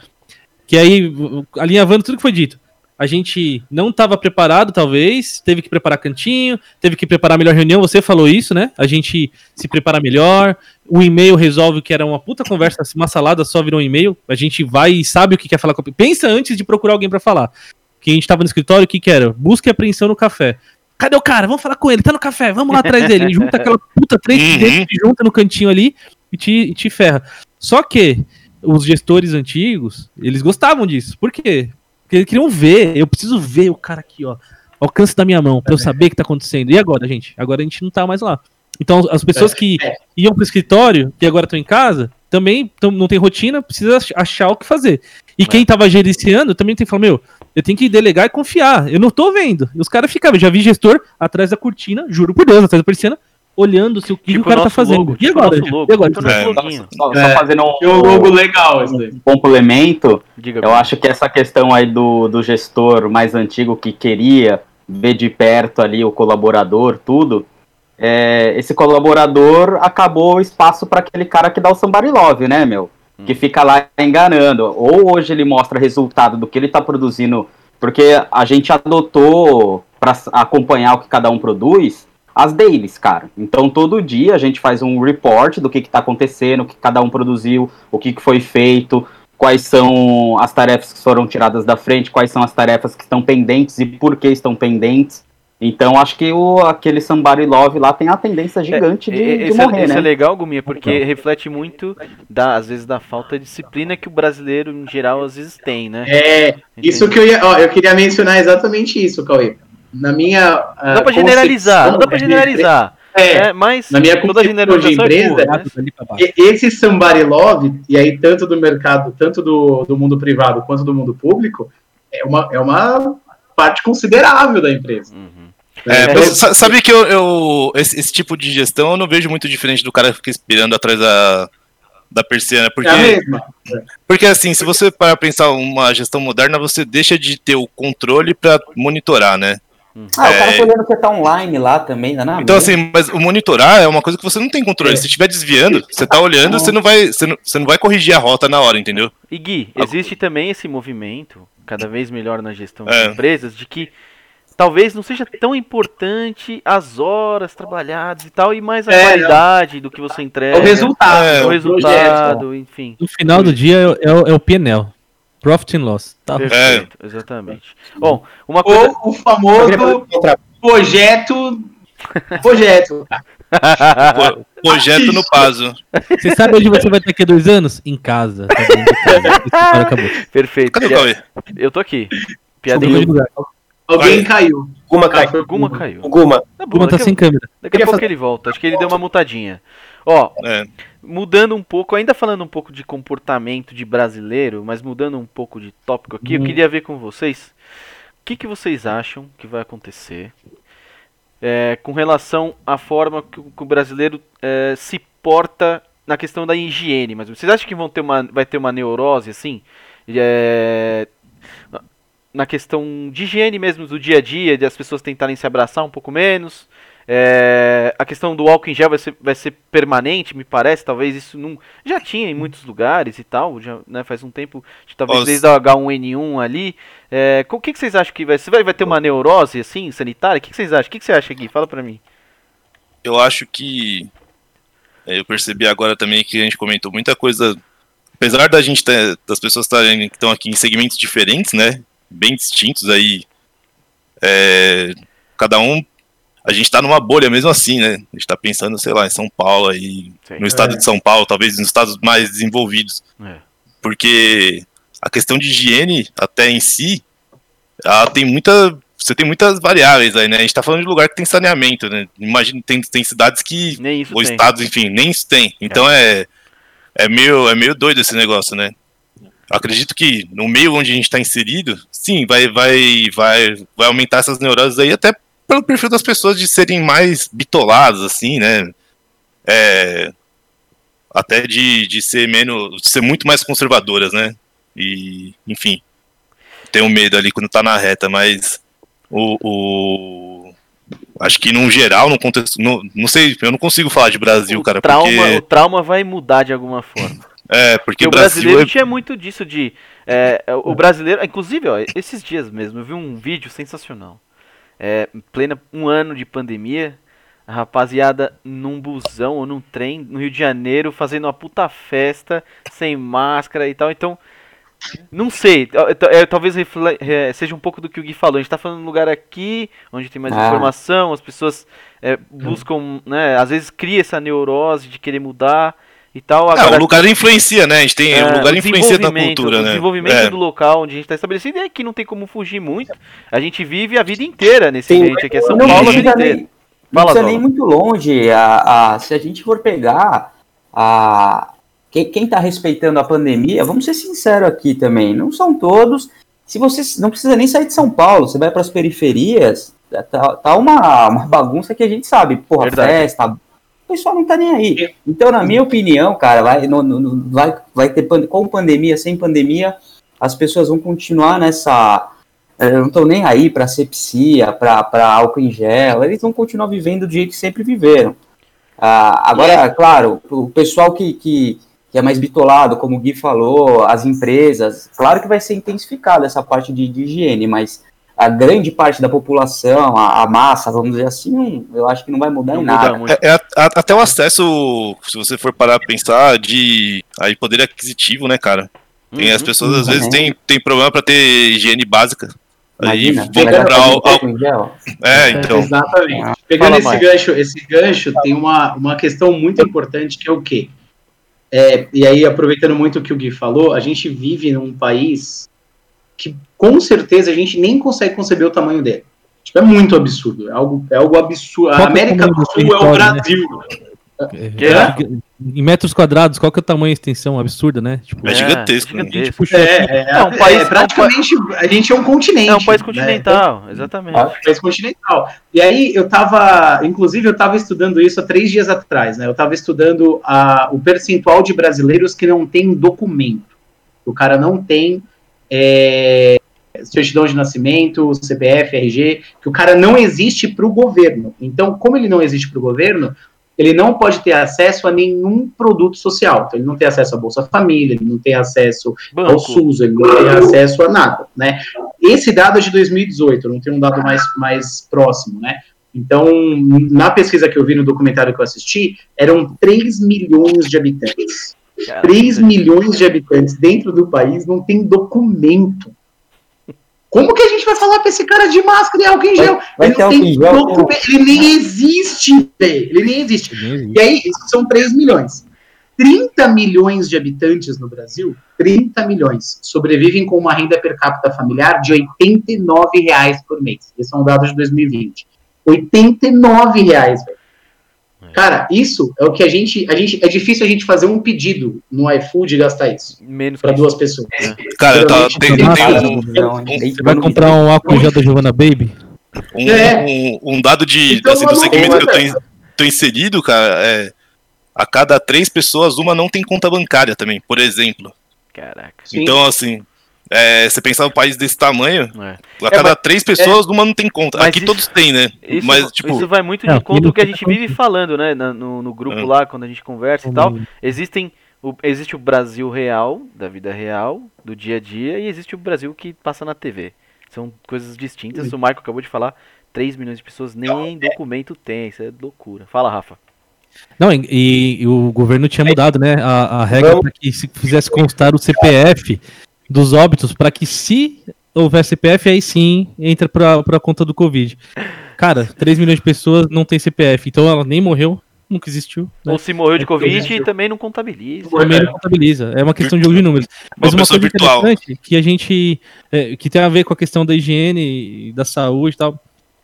Que aí, alinhavando tudo que foi dito a gente não estava preparado, talvez, teve que preparar cantinho, teve que preparar melhor reunião, você falou isso, né? A gente se prepara melhor, o e-mail resolve que era uma puta conversa, uma salada só virou um e-mail, a gente vai e sabe o que quer falar com a... Pensa antes de procurar alguém para falar. Que a gente tava no escritório, o que que era? Busca e apreensão no café. Cadê o cara? Vamos falar com ele, tá no café, vamos lá atrás dele. Junta aquela puta três uhum. junta no cantinho ali e te, e te ferra. Só que os gestores antigos, eles gostavam disso. Por quê? Porque eles queriam ver, eu preciso ver o cara aqui, ó. Alcance da minha mão, pra eu saber o que tá acontecendo. E agora, gente? Agora a gente não tá mais lá. Então, as pessoas é, que é. iam pro escritório e agora estão em casa, também tão, não tem rotina, precisa achar o que fazer. E é. quem tava gerenciando também tem que falar, meu, eu tenho que delegar e confiar. Eu não tô vendo. E os caras ficavam, já vi gestor atrás da cortina, juro por Deus, atrás da persiana, olhando se o que tipo o cara tá fazendo. Logo, e, tipo agora, logo, e agora? Tipo é, só, só, é, fazendo um, um logo legal, um complemento. Diga eu acho que essa questão aí do, do gestor mais antigo que queria ver de perto ali o colaborador, tudo, é, esse colaborador acabou o espaço para aquele cara que dá o somebody love, né, meu? Que fica lá enganando. Ou hoje ele mostra resultado do que ele está produzindo, porque a gente adotou para acompanhar o que cada um produz as dailies, cara. Então todo dia a gente faz um report do que está acontecendo, o que cada um produziu, o que, que foi feito, quais são as tarefas que foram tiradas da frente, quais são as tarefas que estão pendentes e por que estão pendentes. Então acho que o, aquele Somebody Love lá tem a tendência gigante é, de, de esse é- morrer, é, né? Isso é legal, Guminha, porque então. reflete muito, da, às vezes, da falta de disciplina que o brasileiro, em geral, às vezes tem, né? É, Entendeu? isso que eu ia, ó, eu queria mencionar exatamente isso, Cauê. Na minha. Uh, dá pra generalizar, não dá pra generalizar. É, é, mas na minha toda generalização de empresa, é boa, né? esse somebody love, e aí tanto do mercado, tanto do, do mundo privado quanto do mundo público, é uma, é uma parte considerável da empresa. Uhum. É, é sabe que eu, eu esse, esse, tipo de gestão eu não vejo muito diferente do cara que fica esperando atrás da, da persiana, porque é porque assim, se você para pensar uma gestão moderna, você deixa de ter o controle para monitorar, né? Ah, é... o cara tá olhando que tá online lá também, né? Então, assim, mas o monitorar é uma coisa que você não tem controle. É. Se estiver desviando, você tá olhando, você não vai, você não, você não vai corrigir a rota na hora, entendeu? E Gui, existe também esse movimento, cada vez melhor na gestão é. de empresas, de que talvez não seja tão importante as horas trabalhadas e tal, e mais a é, qualidade do que você entrega. O resultado. É, o resultado, projeto. enfim. No final do dia é, é, o, é o PNL. Profit and Loss. Tá? Perfeito, é. exatamente. Bom, uma coisa... Ou o famoso projeto... Projeto. Projeto no Paso. Você sabe onde você vai ter aqui dois anos? Em casa. Tá acabou. Perfeito. Cadê o Cauê? Eu tô aqui. Piadinha. Alguém Vai. caiu. Guma caiu. Ah, Guma caiu. O Guma. Tá bom, Guma tá sem câmera. Daqui a pouco fazer... ele volta. Acho que ele deu uma mutadinha. Ó, é. mudando um pouco, ainda falando um pouco de comportamento de brasileiro, mas mudando um pouco de tópico aqui, hum. eu queria ver com vocês o que, que vocês acham que vai acontecer é, com relação à forma que, que o brasileiro é, se porta na questão da higiene. Mas vocês acham que vão ter uma, vai ter uma neurose assim? É, na questão de higiene mesmo do dia a dia, de as pessoas tentarem se abraçar um pouco menos. É, a questão do álcool em gel vai ser, vai ser permanente, me parece. Talvez isso não. Já tinha em muitos lugares e tal. Já, né, faz um tempo, talvez Nossa. desde o H1N1 ali. É, o que, que vocês acham que vai ser? Vai, vai ter uma neurose assim, sanitária? O que, que vocês acham? O que, que você acha aqui? Fala pra mim. Eu acho que. É, eu percebi agora também que a gente comentou muita coisa. Apesar da gente ter, das pessoas estarem que estão aqui em segmentos diferentes, né? bem distintos aí. É, cada um. A gente está numa bolha mesmo assim, né? A gente está pensando, sei lá, em São Paulo aí, Sim, no estado é. de São Paulo, talvez nos estados mais desenvolvidos. É. Porque a questão de higiene, até em si, ela tem muita. Você tem muitas variáveis aí, né? A gente tá falando de lugar que tem saneamento, né? Imagina, tem, tem cidades que. Nem isso ou tem. estados, enfim, nem isso tem. Então é. é. É meio, é meio doido esse negócio, né? acredito que no meio onde a gente está inserido, sim, vai, vai, vai, vai aumentar essas neuroses aí, até pelo perfil das pessoas de serem mais bitoladas, assim, né? É, até de, de ser menos, de ser muito mais conservadoras, né? E, enfim, tenho medo ali quando tá na reta, mas o, o acho que num geral, no contexto, no, não sei, eu não consigo falar de Brasil, o cara, trauma, porque... o trauma vai mudar de alguma forma. É, porque, o brasileiro é... tinha muito disso de. É, o brasileiro. Inclusive, ó, esses dias mesmo, eu vi um vídeo sensacional. É, plena um ano de pandemia, a rapaziada num busão ou num trem no Rio de Janeiro fazendo uma puta festa, sem máscara e tal. Então, não sei, talvez é, seja um pouco do que o Gui falou. A gente tá falando de um lugar aqui onde tem mais ah. informação, as pessoas é, buscam, né, às vezes cria essa neurose de querer mudar e tal. Agora, é, o lugar influencia, né? A gente tem é, o lugar influencia na cultura, o né? O desenvolvimento é. do local onde a gente está estabelecido é que não tem como fugir muito. A gente vive a vida inteira nesse Sim, ambiente aqui, é São Paulo a vida inteira. Nem, não precisa nem muito longe. A, a, se a gente for pegar a, quem está respeitando a pandemia, vamos ser sinceros aqui também, não são todos. Se você não precisa nem sair de São Paulo, você vai para as periferias, tá, tá uma, uma bagunça que a gente sabe, porra, Verdade. festa, o pessoal não tá nem aí. Então, na minha opinião, cara, vai, no, no, vai, vai ter com pandemia, sem pandemia, as pessoas vão continuar nessa é, não estão nem aí para sepsia, para álcool em gel, eles vão continuar vivendo do jeito que sempre viveram. Ah, agora, é. claro, o pessoal que, que, que, é mais bitolado, como o Gui falou, as empresas, claro que vai ser intensificada essa parte de, de higiene, mas a grande parte da população, a, a, massa, vamos dizer assim, eu acho que não vai mudar não em nada. Muda é, é, até o acesso, se você for parar a pensar, de aí poder aquisitivo, né, cara? Tem, uhum, as pessoas uhum, às vezes têm, têm problema para ter higiene básica. Imagina, aí vou comprar o, É, então. Exatamente. Ah, Pegando esse gancho, esse gancho, tem uma, uma questão muito importante que é o quê? É, e aí, aproveitando muito o que o Gui falou, a gente vive num país que com certeza a gente nem consegue conceber o tamanho dele. Tipo, é muito absurdo. É algo, é algo absurdo. A é América do Sul é o né? Brasil. Né? É, é. Em metros quadrados, qual que é o tamanho e extensão absurda, né? Tipo, é gigantesco. Né? gigantesco. Né? É, é, um país, é, praticamente a gente é um continente. É um país né? continental, né? exatamente. É um país continental. E aí eu tava, inclusive eu estava estudando isso há três dias atrás, né? Eu estava estudando a, o percentual de brasileiros que não tem documento. O cara não tem é, certidão de nascimento, CPF, RG, que o cara não existe para o governo. Então, como ele não existe para o governo, ele não pode ter acesso a nenhum produto social. Então, ele não tem acesso à Bolsa Família, ele não tem acesso Banco. ao SUS, ele não tem acesso a nada, né? Esse dado é de 2018, não tem um dado mais, mais próximo, né? Então, na pesquisa que eu vi no documentário que eu assisti, eram 3 milhões de habitantes. 3 milhões de habitantes dentro do país não tem documento. Como que a gente vai falar pra esse cara de máscara e álcool em gel? Vai, vai ele, tem documento, ele nem existe, velho. Ele nem existe. E aí, isso são 3 milhões. 30 milhões de habitantes no Brasil, 30 milhões, sobrevivem com uma renda per capita familiar de 89 reais por mês. Esse é um dado de 2020. 89 reais, velho. Cara, isso é o que a gente, a gente. É difícil a gente fazer um pedido no iFood e gastar isso. Menos para duas pessoas. É. Cara, eu tava, tem, tem, um, Você vai comprar um álcool gel da Giovanna Baby? Um, é. um, um, dado de, então, assim, do segmento que eu tô, tô inserido, cara, é. A cada três pessoas, uma não tem conta bancária também, por exemplo. Caraca. Então, assim, é, você pensar um país desse tamanho, é. a cada é, três pessoas, é, uma não tem conta. Aqui isso, todos têm, né? Isso, mas, tipo... isso vai muito de conta do que a gente vive falando, né? No, no grupo é. lá, quando a gente conversa e tal. Existem. O, existe o Brasil real, da vida real, do dia a dia, e existe o Brasil que passa na TV. São coisas distintas. O Marco acabou de falar, 3 milhões de pessoas nem documento tem. Isso é loucura. Fala, Rafa. Não, e, e, o governo tinha mudado, né? A, a regra para que se fizesse constar o CPF dos óbitos para que se houver CPF, aí sim entra para a conta do Covid. Cara, 3 milhões de pessoas não tem CPF, então ela nem morreu, nunca existiu. Né? Ou se morreu de é Covid e também não contabiliza. Também não contabiliza, é uma questão de jogo de números. Mas uma, uma coisa virtual. interessante que a gente, é, que tem a ver com a questão da higiene, da saúde e tal,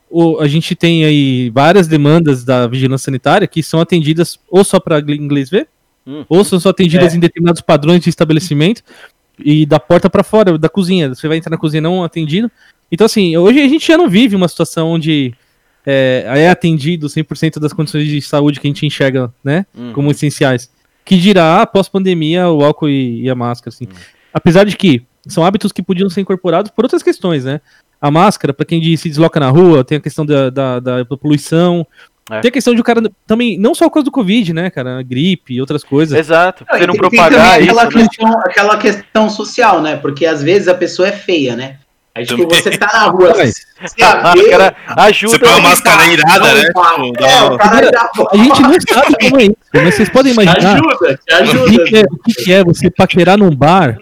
o, a gente tem aí várias demandas da vigilância sanitária que são atendidas ou só para inglês ver, hum. ou são só atendidas é. em determinados padrões de estabelecimento, e da porta para fora da cozinha. Você vai entrar na cozinha não atendido. Então, assim, hoje a gente já não vive uma situação onde é, é atendido 100% das condições de saúde que a gente enxerga, né, uhum. como essenciais. Que dirá, após pandemia, o álcool e, e a máscara, assim. Uhum. Apesar de que são hábitos que podiam ser incorporados por outras questões, né? A máscara, para quem se desloca na rua, tem a questão da, da, da poluição, é. Tem a questão de o cara também, não só por causa do Covid, né, cara? Gripe e outras coisas. Exato. Você não propagar tem aquela isso. Né? Questão, né? Aquela questão social, né? Porque às vezes a pessoa é feia, né? Aí, tipo, você tá na rua, você [laughs] cara ajuda. Você põe uma máscara irada, né? Tipo, é, a gente não sabe como é isso, mas vocês podem imaginar. Ajuda, te ajuda. O que, é, o que é você paquerar num bar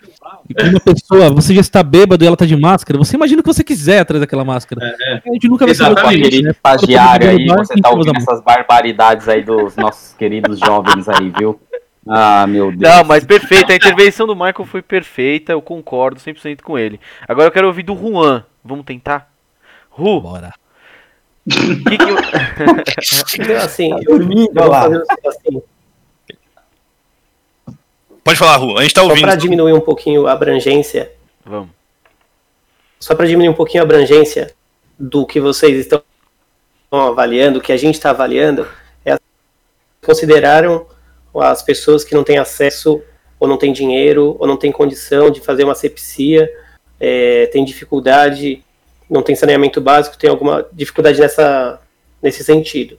e uma pessoa, você já está bêbado e ela está de máscara, você imagina o que você quiser atrás daquela máscara. É, é. A gente nunca vai Exatamente. saber. Né? Estagiário aí, você está ouvindo essas barbaridades aí dos nossos queridos jovens aí, viu? Ah, meu Deus. Não, mas perfeita. A intervenção do Michael foi perfeita. Eu concordo 100% com ele. Agora eu quero ouvir do Juan. Vamos tentar? Ru. Bora. que que eu... [laughs] então, assim, eu, eu vou fazer assim. Pode falar, Ru, a gente tá ouvindo. Só para diminuir um pouquinho a abrangência. Vamos. Só para diminuir um pouquinho a abrangência do que vocês estão avaliando, que a gente está avaliando, é consideraram as pessoas que não têm acesso ou não têm dinheiro ou não têm condição de fazer uma sepsia, é, tem dificuldade não tem saneamento básico, tem alguma dificuldade nessa, nesse sentido.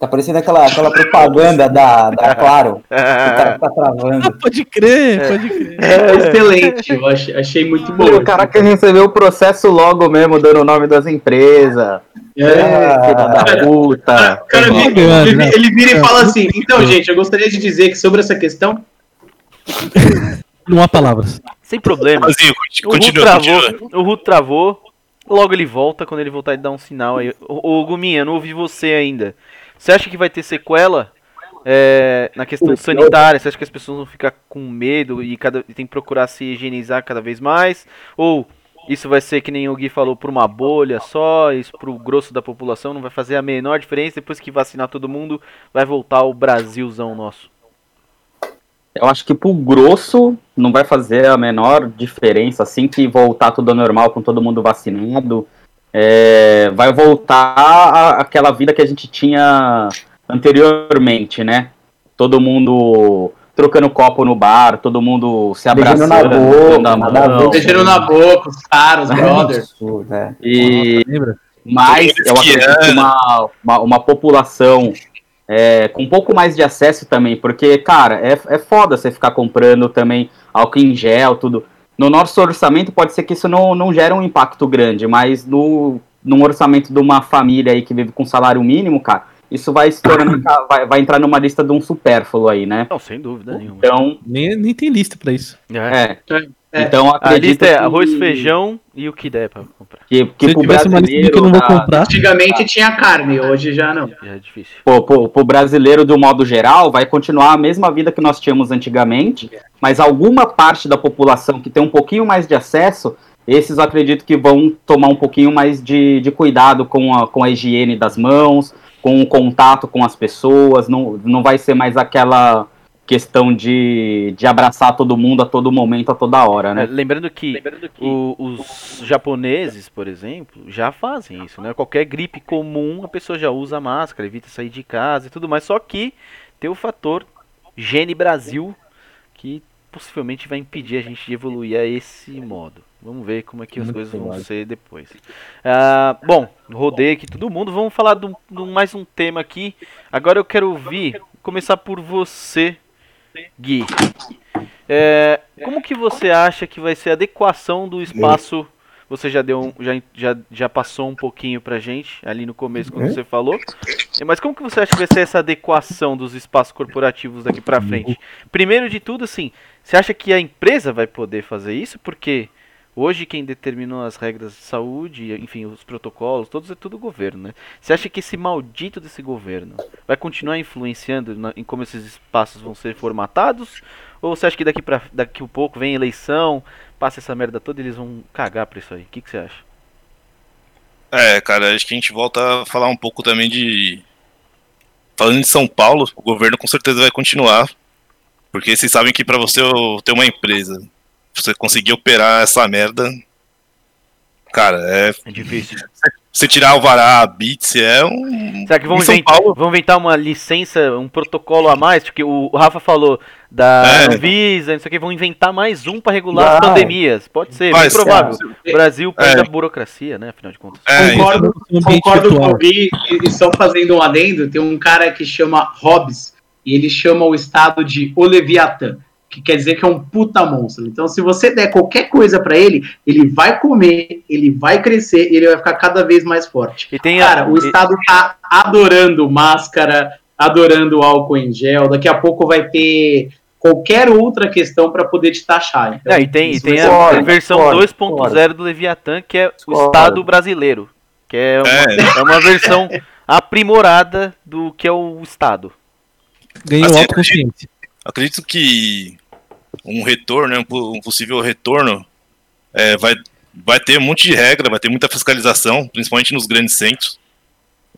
Tá parecendo aquela, aquela propaganda da, da Claro. o cara tá [laughs] travando. Ah, pode crer, pode crer. É, excelente, eu achei, achei muito bom. O cara que recebeu o processo logo mesmo, dando o nome das empresas. É, é filha da puta. Cara, ele, ele, ele vira e fala assim: então, gente, eu gostaria de dizer que sobre essa questão. Não há palavras. Sem problema. o Ruth travou, o Ruth travou. Logo ele volta, quando ele voltar ele dá um sinal aí. Ô, ô Guminha, não ouvi você ainda. Você acha que vai ter sequela é, na questão sanitária? Você acha que as pessoas vão ficar com medo e cada, tem que procurar se higienizar cada vez mais? Ou isso vai ser, que nem o Gui falou, por uma bolha só, isso pro grosso da população não vai fazer a menor diferença, depois que vacinar todo mundo, vai voltar o Brasilzão nosso? Eu acho que pro grosso não vai fazer a menor diferença, assim que voltar tudo normal com todo mundo vacinado é, vai voltar àquela vida que a gente tinha anteriormente, né? Todo mundo trocando copo no bar, todo mundo se abraçando, na boca, beijando na boca, os caras, [laughs] os brothers. É. E, mas eu acredito que uma, uma, uma população é, com um pouco mais de acesso também, porque, cara, é, é foda você ficar comprando também álcool em gel, tudo no nosso orçamento pode ser que isso não, não gere um impacto grande, mas no, num orçamento de uma família aí que vive com salário mínimo, cara, isso vai [coughs] vai, vai entrar numa lista de um supérfluo aí, né? Não, sem dúvida nenhuma. Então, nem, nem tem lista para isso. É. é. É. Então a lista é arroz, feijão e o que der pra comprar. Que, que Se pro brasileiro. Que eu não vou comprar. Antigamente tinha carne, hoje já não. É difícil. Pô, pro, pro brasileiro, do modo geral, vai continuar a mesma vida que nós tínhamos antigamente, mas alguma parte da população que tem um pouquinho mais de acesso, esses eu acredito que vão tomar um pouquinho mais de, de cuidado com a, com a higiene das mãos, com o contato com as pessoas, não, não vai ser mais aquela questão de, de abraçar todo mundo a todo momento, a toda hora, né? É, lembrando que, lembrando que o, os japoneses, por exemplo, já fazem isso, né? Qualquer gripe comum, a pessoa já usa máscara, evita sair de casa e tudo mais. Só que tem o fator Gene Brasil, que possivelmente vai impedir a gente de evoluir a esse modo. Vamos ver como é que as Muito coisas vão ser depois. Ah, bom, rodei aqui todo mundo. Vamos falar de, de mais um tema aqui. Agora eu quero ouvir, começar por você, Gui, é, como que você acha que vai ser a adequação do espaço? Você já deu um, já, já, já passou um pouquinho pra gente ali no começo quando você falou. Mas como que você acha que vai ser essa adequação dos espaços corporativos daqui para frente? Primeiro de tudo, assim, você acha que a empresa vai poder fazer isso? Porque Hoje quem determinou as regras de saúde, enfim, os protocolos, todos é tudo o governo, né? Você acha que esse maldito desse governo vai continuar influenciando na, em como esses espaços vão ser formatados? Ou você acha que daqui para daqui um pouco vem eleição, passa essa merda toda e eles vão cagar pra isso aí? O que, que você acha? É, cara, acho que a gente volta a falar um pouco também de. Falando de São Paulo, o governo com certeza vai continuar. Porque vocês sabem que para você ter uma empresa você conseguir operar essa merda. Cara, é. É difícil. Você tirar o vará, bits, é um. Será que vão, inventar, vão inventar uma licença, um protocolo a mais? Porque o Rafa falou da é. Anvisa, não sei o que, vão inventar mais um para regular as pandemias. Pode ser, Mas, bem provável. É. O Brasil perde é. a burocracia, né? Afinal de contas. É, concordo, então... concordo com o Gui, e só fazendo um adendo, tem um cara que chama Hobbes, e ele chama o estado de Oleviatã que quer dizer que é um puta monstro. Então, se você der qualquer coisa para ele, ele vai comer, ele vai crescer e ele vai ficar cada vez mais forte. E tem Cara, a... o Estado tá adorando máscara, adorando álcool em gel. Daqui a pouco vai ter qualquer outra questão para poder te taxar. Então, é, e tem, e tem a, a versão 2.0 do Leviatã, que é o Estado brasileiro. Que é uma, é. [laughs] é uma versão aprimorada do que é o Estado. Ganhou assim, autoconsciência. Acredito que um retorno, um possível retorno, é, vai, vai ter um monte de regra, vai ter muita fiscalização, principalmente nos grandes centros.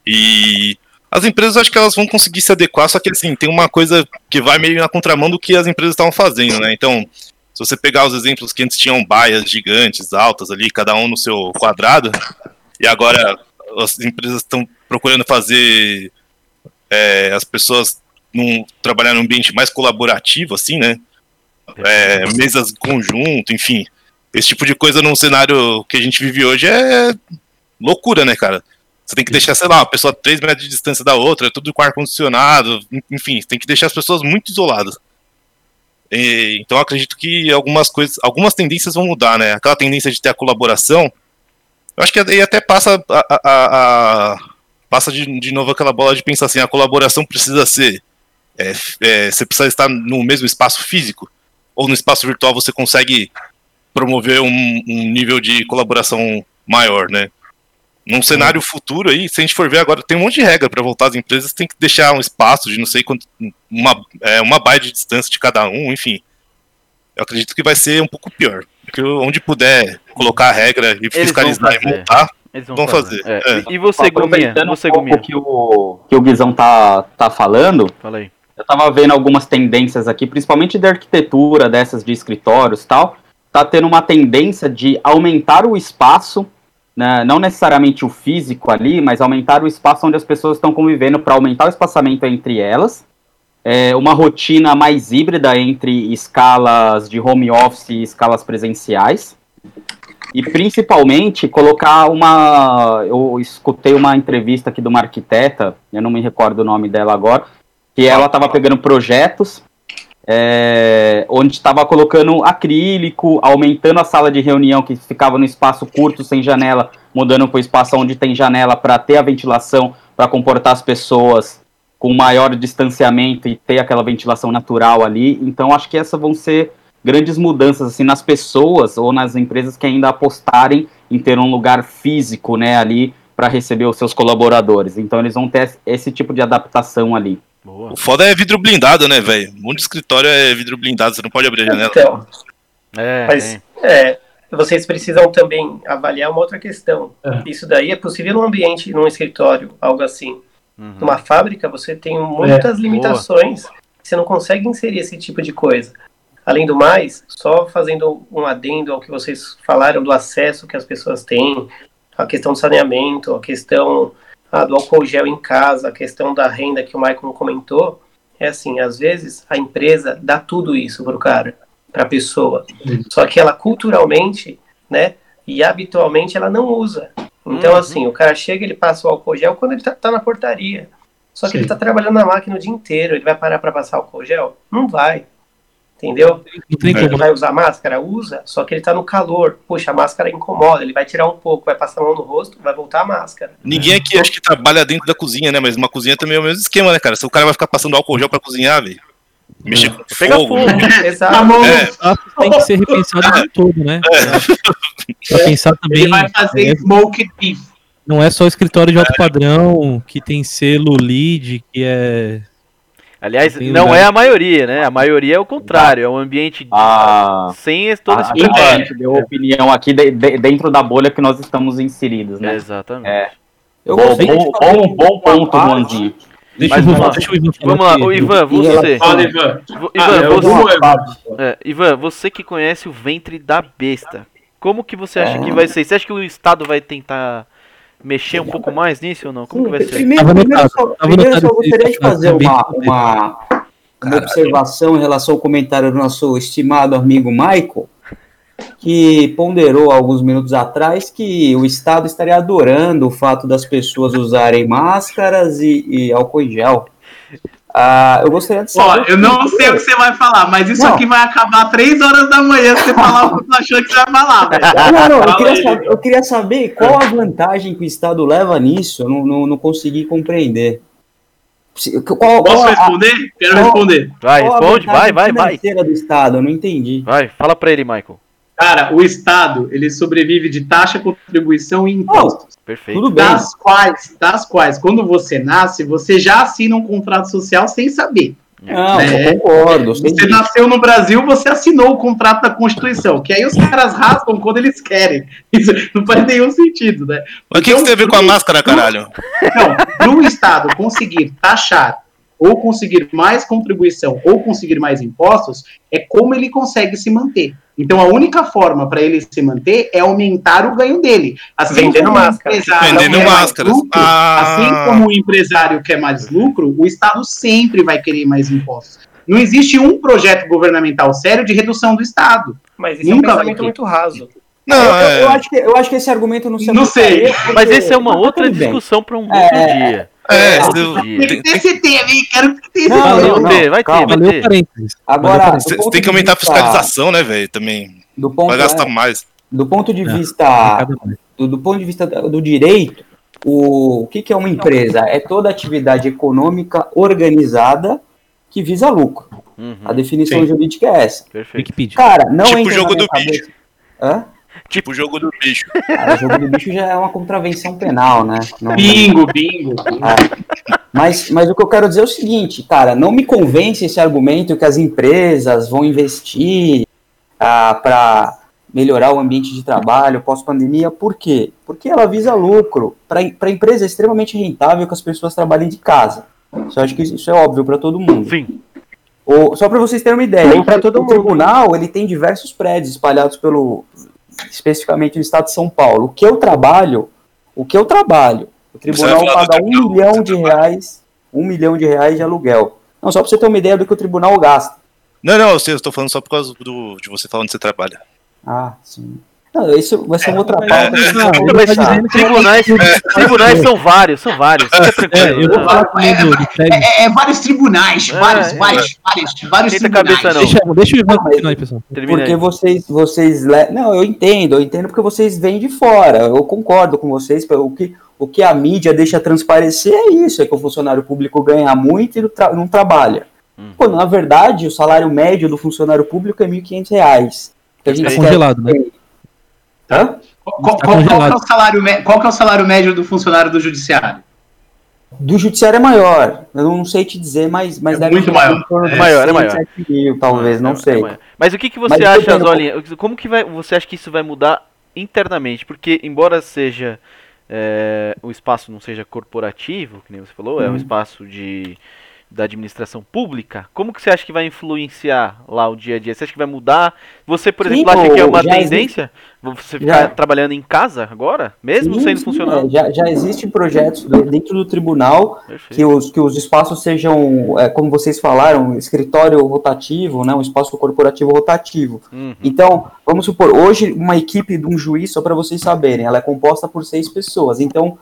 E as empresas acho que elas vão conseguir se adequar, só que assim, tem uma coisa que vai meio na contramão do que as empresas estavam fazendo, né? Então, se você pegar os exemplos que antes tinham baias gigantes, altas ali, cada um no seu quadrado, e agora as empresas estão procurando fazer é, as pessoas num, trabalhar num ambiente mais colaborativo, assim, né? É, mesas conjunto, enfim. esse tipo de coisa num cenário que a gente vive hoje é loucura, né, cara? Você tem que deixar, sei lá, a pessoa a 3 metros de distância da outra, tudo com ar-condicionado, enfim, tem que deixar as pessoas muito isoladas. E, então acredito que algumas coisas, algumas tendências vão mudar, né? Aquela tendência de ter a colaboração, eu acho que aí até passa a, a, a passa de, de novo aquela bola de pensar assim, a colaboração precisa ser, é, é, você precisa estar no mesmo espaço físico, ou no espaço virtual você consegue promover um, um nível de colaboração maior, né? Num cenário futuro aí, se a gente for ver agora, tem um monte de regra para voltar às empresas, tem que deixar um espaço de não sei quanto, uma, é, uma baia de distância de cada um, enfim. Eu acredito que vai ser um pouco pior. Porque onde puder colocar a regra e fiscalizar e montar, eles vão, vão fazer. fazer. É. É. E você, Guminha? Você, um que o que o Guizão tá, tá falando. Falei. Eu tava vendo algumas tendências aqui, principalmente de arquitetura, dessas de escritórios tal. Tá tendo uma tendência de aumentar o espaço né, não necessariamente o físico ali, mas aumentar o espaço onde as pessoas estão convivendo para aumentar o espaçamento entre elas. É, uma rotina mais híbrida entre escalas de home office e escalas presenciais. E principalmente colocar uma. Eu escutei uma entrevista aqui de uma arquiteta, eu não me recordo o nome dela agora, que ela estava pegando projetos é, onde estava colocando acrílico, aumentando a sala de reunião que ficava no espaço curto, sem janela, mudando para o espaço onde tem janela para ter a ventilação, para comportar as pessoas com maior distanciamento e ter aquela ventilação natural ali. Então, acho que essas vão ser grandes mudanças assim nas pessoas ou nas empresas que ainda apostarem em ter um lugar físico, né, ali para receber os seus colaboradores. Então, eles vão ter esse tipo de adaptação ali. Boa. O foda é vidro blindado, né, velho? De escritório é vidro blindado, você não pode abrir a janela. Então, é, mas é. vocês precisam também avaliar uma outra questão. É. Isso daí é possível num ambiente, num escritório, algo assim. Uhum. Numa fábrica, você tem muitas é. limitações. Boa. Você não consegue inserir esse tipo de coisa. Além do mais, só fazendo um adendo ao que vocês falaram do acesso que as pessoas têm, a questão do saneamento, a questão ah, do álcool gel em casa, a questão da renda que o Michael comentou, é assim, às vezes a empresa dá tudo isso para o cara, para a pessoa, só que ela culturalmente, né, e habitualmente ela não usa. Então, uhum. assim, o cara chega, ele passa o álcool gel quando ele tá, tá na portaria. Só que Sim. ele tá trabalhando na máquina o dia inteiro, ele vai parar para passar álcool gel? Não vai. Entendeu? Ele vai usar máscara? Usa, só que ele tá no calor. Poxa, a máscara incomoda, ele vai tirar um pouco, vai passar a mão no rosto, vai voltar a máscara. Ninguém aqui acho que trabalha dentro da cozinha, né? Mas uma cozinha também é o mesmo esquema, né, cara? Se o cara vai ficar passando álcool gel pra cozinhar, velho. Mexer com Pega fogo. fogo. [laughs] [laughs] Exato. É. Tem que ser repensado de [laughs] todo, né? É. Pra pensar também. Ele vai fazer é, smoke beef. Não é só escritório de alto padrão que tem selo LEED, que é Aliás, não é a maioria, né? A maioria é o contrário, é um ambiente ah, sem todo esse preparo. deu opinião aqui de, de, dentro da bolha que nós estamos inseridos, né? Exatamente. É. Eu bom, bom, bom, bom ponto, Juanzinho. Deixa Mas, vamos, deixa o Ivan vamos lá, o Ivan, você. Fala, Ivan. Ivan, ah, você, é, Ivan, você que conhece o ventre da besta, como que você acha é. que vai ser? Você acha que o Estado vai tentar mexer um pouco mais nisso ou não? Como Sim, vai ser? Primeiro, primeiro, só, primeiro só gostaria de fazer uma, uma, uma observação em relação ao comentário do nosso estimado amigo Michael, que ponderou alguns minutos atrás que o Estado estaria adorando o fato das pessoas usarem máscaras e, e álcool em gel. Ah, eu gostaria de saber. Ó, eu não sei o que você vai falar, mas isso não. aqui vai acabar três horas da manhã se você falar o que você achou que você vai falar. Não, não, eu queria, saber, eu queria, saber, qual a vantagem que o Estado leva nisso. Eu não, não, não consegui compreender. Qual, Posso qual responder? A, Quero qual, responder. Vai, responde, vai, vai, vai. do Estado, eu não entendi. Vai, fala pra ele, Michael. Cara, o Estado, ele sobrevive de taxa, contribuição e impostos. Oh, perfeito. Tudo bem. Das quais, das quais, quando você nasce, você já assina um contrato social sem saber. Não, né? eu concordo. Você disso. nasceu no Brasil, você assinou o contrato da Constituição, que aí os caras rasgam quando eles querem. Isso não faz nenhum sentido, né? Mas o que, então, que você vê com a máscara, caralho? Não, para o Estado conseguir taxar ou conseguir mais contribuição ou conseguir mais impostos, é como ele consegue se manter. Então a única forma para ele se manter é aumentar o ganho dele. Assim Vendendo máscaras. Vendendo máscaras. Lucro, ah. Assim como o empresário quer mais lucro, o Estado sempre vai querer mais impostos. Não existe um projeto governamental sério de redução do Estado. Mas isso Nunca é um pensamento muito raso. Não, eu, é... eu, acho que, eu acho que esse argumento não se Não sei. Mas esse é uma outra discussão para um outro é, dia. É, é tem que ter hein? Quero que tenha esse não, ter, vai calma, ter, vai ter. Agora, você tem que aumentar a fiscalização, né, velho? Também. Do ponto, vai gastar é, mais. Do ponto de vista. Do, do, ponto de vista do direito, o, o que, que é uma empresa? É toda atividade econômica organizada que visa lucro. Uhum. A definição Sim. jurídica é essa. Perfeito. Cara, não tipo o jogo do cabeça... bicho. Hã? Tipo o jogo do bicho. [laughs] Cara, o jogo do bicho já é uma contravenção penal, né? Não, bingo, bingo. É. Mas, mas o que eu quero dizer é o seguinte, cara, não me convence esse argumento que as empresas vão investir ah, para melhorar o ambiente de trabalho pós-pandemia. Por quê? Porque ela visa lucro. Para a empresa é extremamente rentável que as pessoas trabalhem de casa. Isso, eu acho que isso é óbvio para todo mundo. Sim. O, só para vocês terem uma ideia, Nem todo o mundo. tribunal ele tem diversos prédios espalhados pelo especificamente no estado de São Paulo. O que eu trabalho, o que eu trabalho, o tribunal paga um milhão de reais, um milhão de reais de aluguel. Não, só para você ter uma ideia do que o tribunal gasta. Não, não, eu estou falando só por causa do, de você falando onde você trabalha. Ah, sim. Não, isso vai ser uma outra pauta. É, tribunais, tribunais são vários, são vários. É, é, é, vários tribunais, vários, vários, vários, vários tribunais. Deixa, deixa eu continuar aí, pessoal. Porque vocês, vocês. Não, eu entendo, eu entendo porque vocês vêm de fora. Eu concordo com vocês. O que, o que a mídia deixa transparecer é isso: é que o funcionário público ganha muito e não trabalha. Hum. Quando, na verdade, o salário médio do funcionário público é R$ 1.500. Que a gente tá congelado, né? Hã? Qual, tá qual, qual, é o salário, qual que é o salário médio do funcionário do judiciário? Do judiciário é maior. Eu não sei te dizer, mas, mas é deve muito maior. É maior, é maior. Mil, talvez, não é, sei. É mas o que, que você mas acha, Zolinha? Como que vai, você acha que isso vai mudar internamente? Porque, embora seja é, o espaço não seja corporativo, que nem você falou, é um uhum. espaço de da administração pública, como que você acha que vai influenciar lá o dia a dia? Você acha que vai mudar? Você, por exemplo, Sim, acha que é uma tendência? Existe... Você ficar já... trabalhando em casa agora, mesmo Sim, sendo funcionário? É, já, já existem projetos dentro do tribunal que os, que os espaços sejam, é, como vocês falaram, escritório rotativo, né, um espaço corporativo rotativo. Uhum. Então, vamos supor, hoje uma equipe de um juiz, só para vocês saberem, ela é composta por seis pessoas. Então,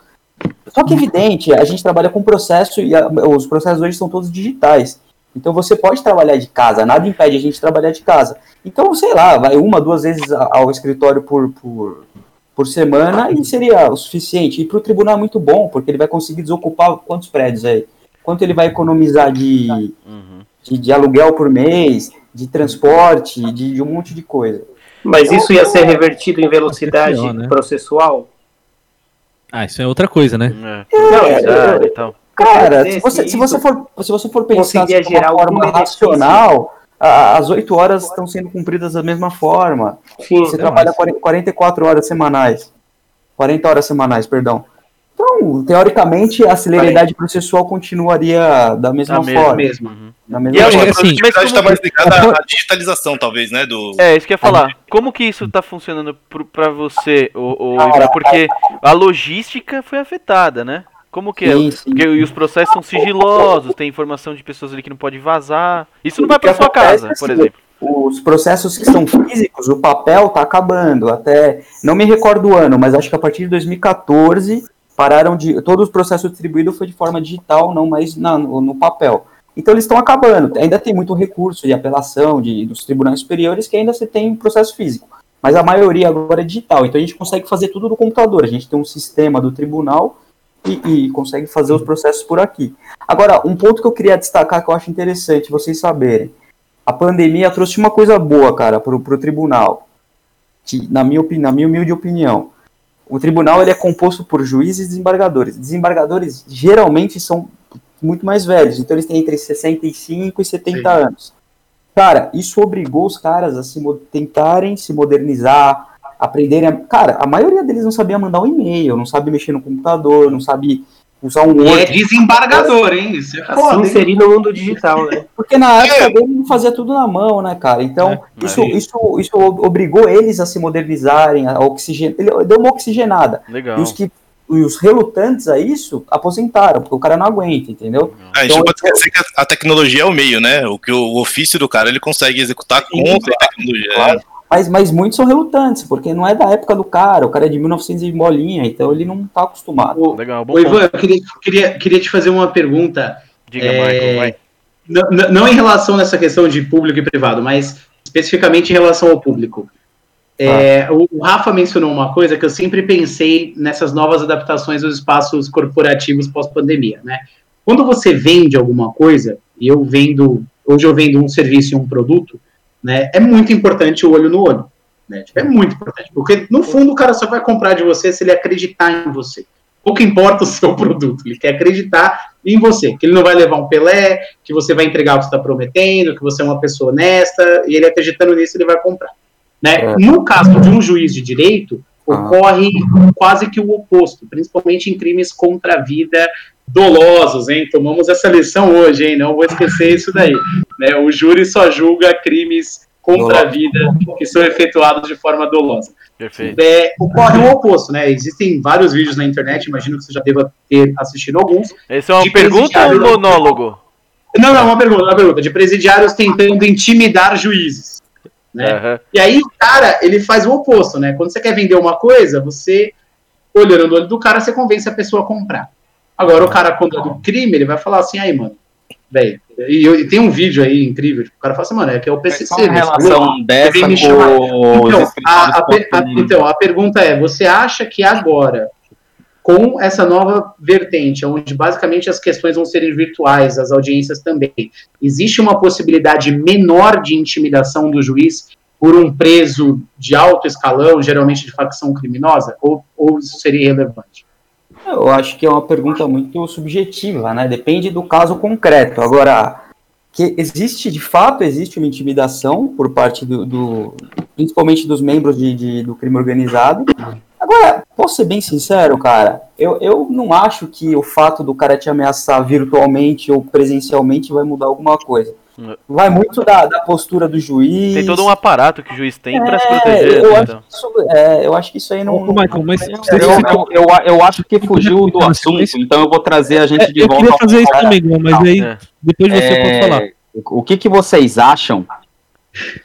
só que, evidente, a gente trabalha com processo e a, os processos hoje são todos digitais. Então você pode trabalhar de casa, nada impede a gente trabalhar de casa. Então, sei lá, vai uma, duas vezes ao escritório por, por, por semana e seria o suficiente. E para o tribunal é muito bom, porque ele vai conseguir desocupar quantos prédios aí? Quanto ele vai economizar de, uhum. de, de, aluguel por mês, de transporte, de, de um monte de coisa. Mas isso ia ser revertido em velocidade né? processual? Ah, isso é outra coisa, né? É, não, é, é, então. Cara, se você, se, você for, se você for pensar de uma forma racional, as oito horas estão sendo cumpridas da mesma forma. Sim, você trabalha mais. 44 horas semanais. 40 horas semanais, perdão. Então, teoricamente, a celeridade processual continuaria da mesma forma. Mesmo. Uhum. Da mesma e forma. Assim, a dificuldade está mais ligada à digitalização, talvez, né? Do... É, isso que eu ia falar. Como que isso está funcionando para você, o, o? Porque a logística foi afetada, né? Como que é? sim, é? Sim. Porque os processos são sigilosos, tem informação de pessoas ali que não pode vazar. Isso não vai para sua casa, por assim, exemplo. Os processos que são físicos, o papel está acabando. Até não me recordo o ano, mas acho que a partir de 2014 pararam de. Todo o processo distribuído foi de forma digital, não mais na, no, no, papel. Então eles estão acabando. Ainda tem muito recurso de apelação de, dos tribunais superiores que ainda você tem processo físico. Mas a maioria agora é digital. Então a gente consegue fazer tudo no computador. A gente tem um sistema do tribunal e, e consegue fazer os processos por aqui. Agora, um ponto que eu queria destacar que eu acho interessante vocês saberem. A pandemia trouxe uma coisa boa, cara, para o tribunal. Que, na, minha, na minha humilde opinião o tribunal ele é composto por juízes e desembargadores. Desembargadores geralmente são muito mais velhos, então eles têm entre 65 e 70 Sim. anos. Cara, isso obrigou os caras a se tentarem se modernizar, aprenderem. A... Cara, a maioria deles não sabia mandar um e-mail, não sabe mexer no computador, não sabe usar um Word. E é desembargador, hein? Isso é foda, se inserir no mundo digital, né? [laughs] Porque na época é. dele fazia tudo na mão, né, cara? Então, é, isso, isso, isso obrigou eles a se modernizarem, a oxigenar. Ele deu uma oxigenada. Legal. E os que, e os relutantes a isso aposentaram, porque o cara não aguenta, entendeu? É, a gente então, pode esquecer que a tecnologia é o meio, né? O que o ofício do cara ele consegue executar com a tecnologia. Claro. Mas, mas muitos são relutantes, porque não é da época do cara, o cara é de 1900 e bolinha, então ele não tá acostumado. O, Legal, bom Ivan, eu queria, queria, queria te fazer uma pergunta. Diga, é, Michael, vai. Não, não em relação nessa questão de público e privado, mas especificamente em relação ao público. É, ah. o, Rafa mencionou uma coisa que eu sempre pensei nessas novas adaptações dos espaços corporativos pós-pandemia, né? Quando você vende alguma coisa, e eu vendo, hoje eu vendo um serviço e um produto, né? É muito importante o olho no olho. Né? Tipo, é muito importante, porque no fundo o cara só vai comprar de você se ele acreditar em você. Pouco importa o seu [laughs] produto, ele quer acreditar em você, que ele não vai levar um Pelé, que você vai entregar o que está prometendo, que você é uma pessoa honesta, e ele acreditando nisso, ele vai comprar. Né? É. No caso de um juiz de direito, ah. ocorre quase que o oposto, principalmente em crimes contra a vida dolosos, hein? Tomamos essa lição hoje, hein? Não vou esquecer isso daí. Né? O júri só julga crimes contra a vida que são efetuados de forma dolosa. Perfeito. É, ocorre o oposto, né? Existem vários vídeos na internet, imagino que você já deva ter assistido alguns. Essa é uma pergunta ou um monólogo? Não, não, uma pergunta, uma pergunta. De presidiários tentando intimidar juízes. Né? Uhum. E aí o cara, ele faz o oposto, né? Quando você quer vender uma coisa, você, olhando no olho do cara, você convence a pessoa a comprar. Agora, o cara, quando é do crime, ele vai falar assim, aí, mano, velho. E, e, tem um vídeo aí incrível, tipo, o cara fala assim, mano, é que é o PCC. Né? relação dessa com então a, a, a, então, a pergunta é, você acha que agora, com essa nova vertente, onde basicamente as questões vão serem virtuais, as audiências também, existe uma possibilidade menor de intimidação do juiz por um preso de alto escalão, geralmente de facção criminosa, ou, ou isso seria irrelevante? Eu acho que é uma pergunta muito subjetiva, né? Depende do caso concreto. Agora, que existe, de fato, existe uma intimidação por parte do, do principalmente dos membros de, de, do crime organizado. Agora, posso ser bem sincero, cara, eu, eu não acho que o fato do cara te ameaçar virtualmente ou presencialmente vai mudar alguma coisa. Vai muito da, da postura do juiz. Tem todo um aparato que o juiz tem é, para se proteger. Eu, né, então. acho isso, é, eu acho que isso aí não. Ô, Michael, mas eu, eu, eu, eu, acho que fugiu do assunto, então eu vou trazer a gente é, de volta. Eu queria fazer isso também, mas aí é. depois você pode é, falar. O que, que vocês acham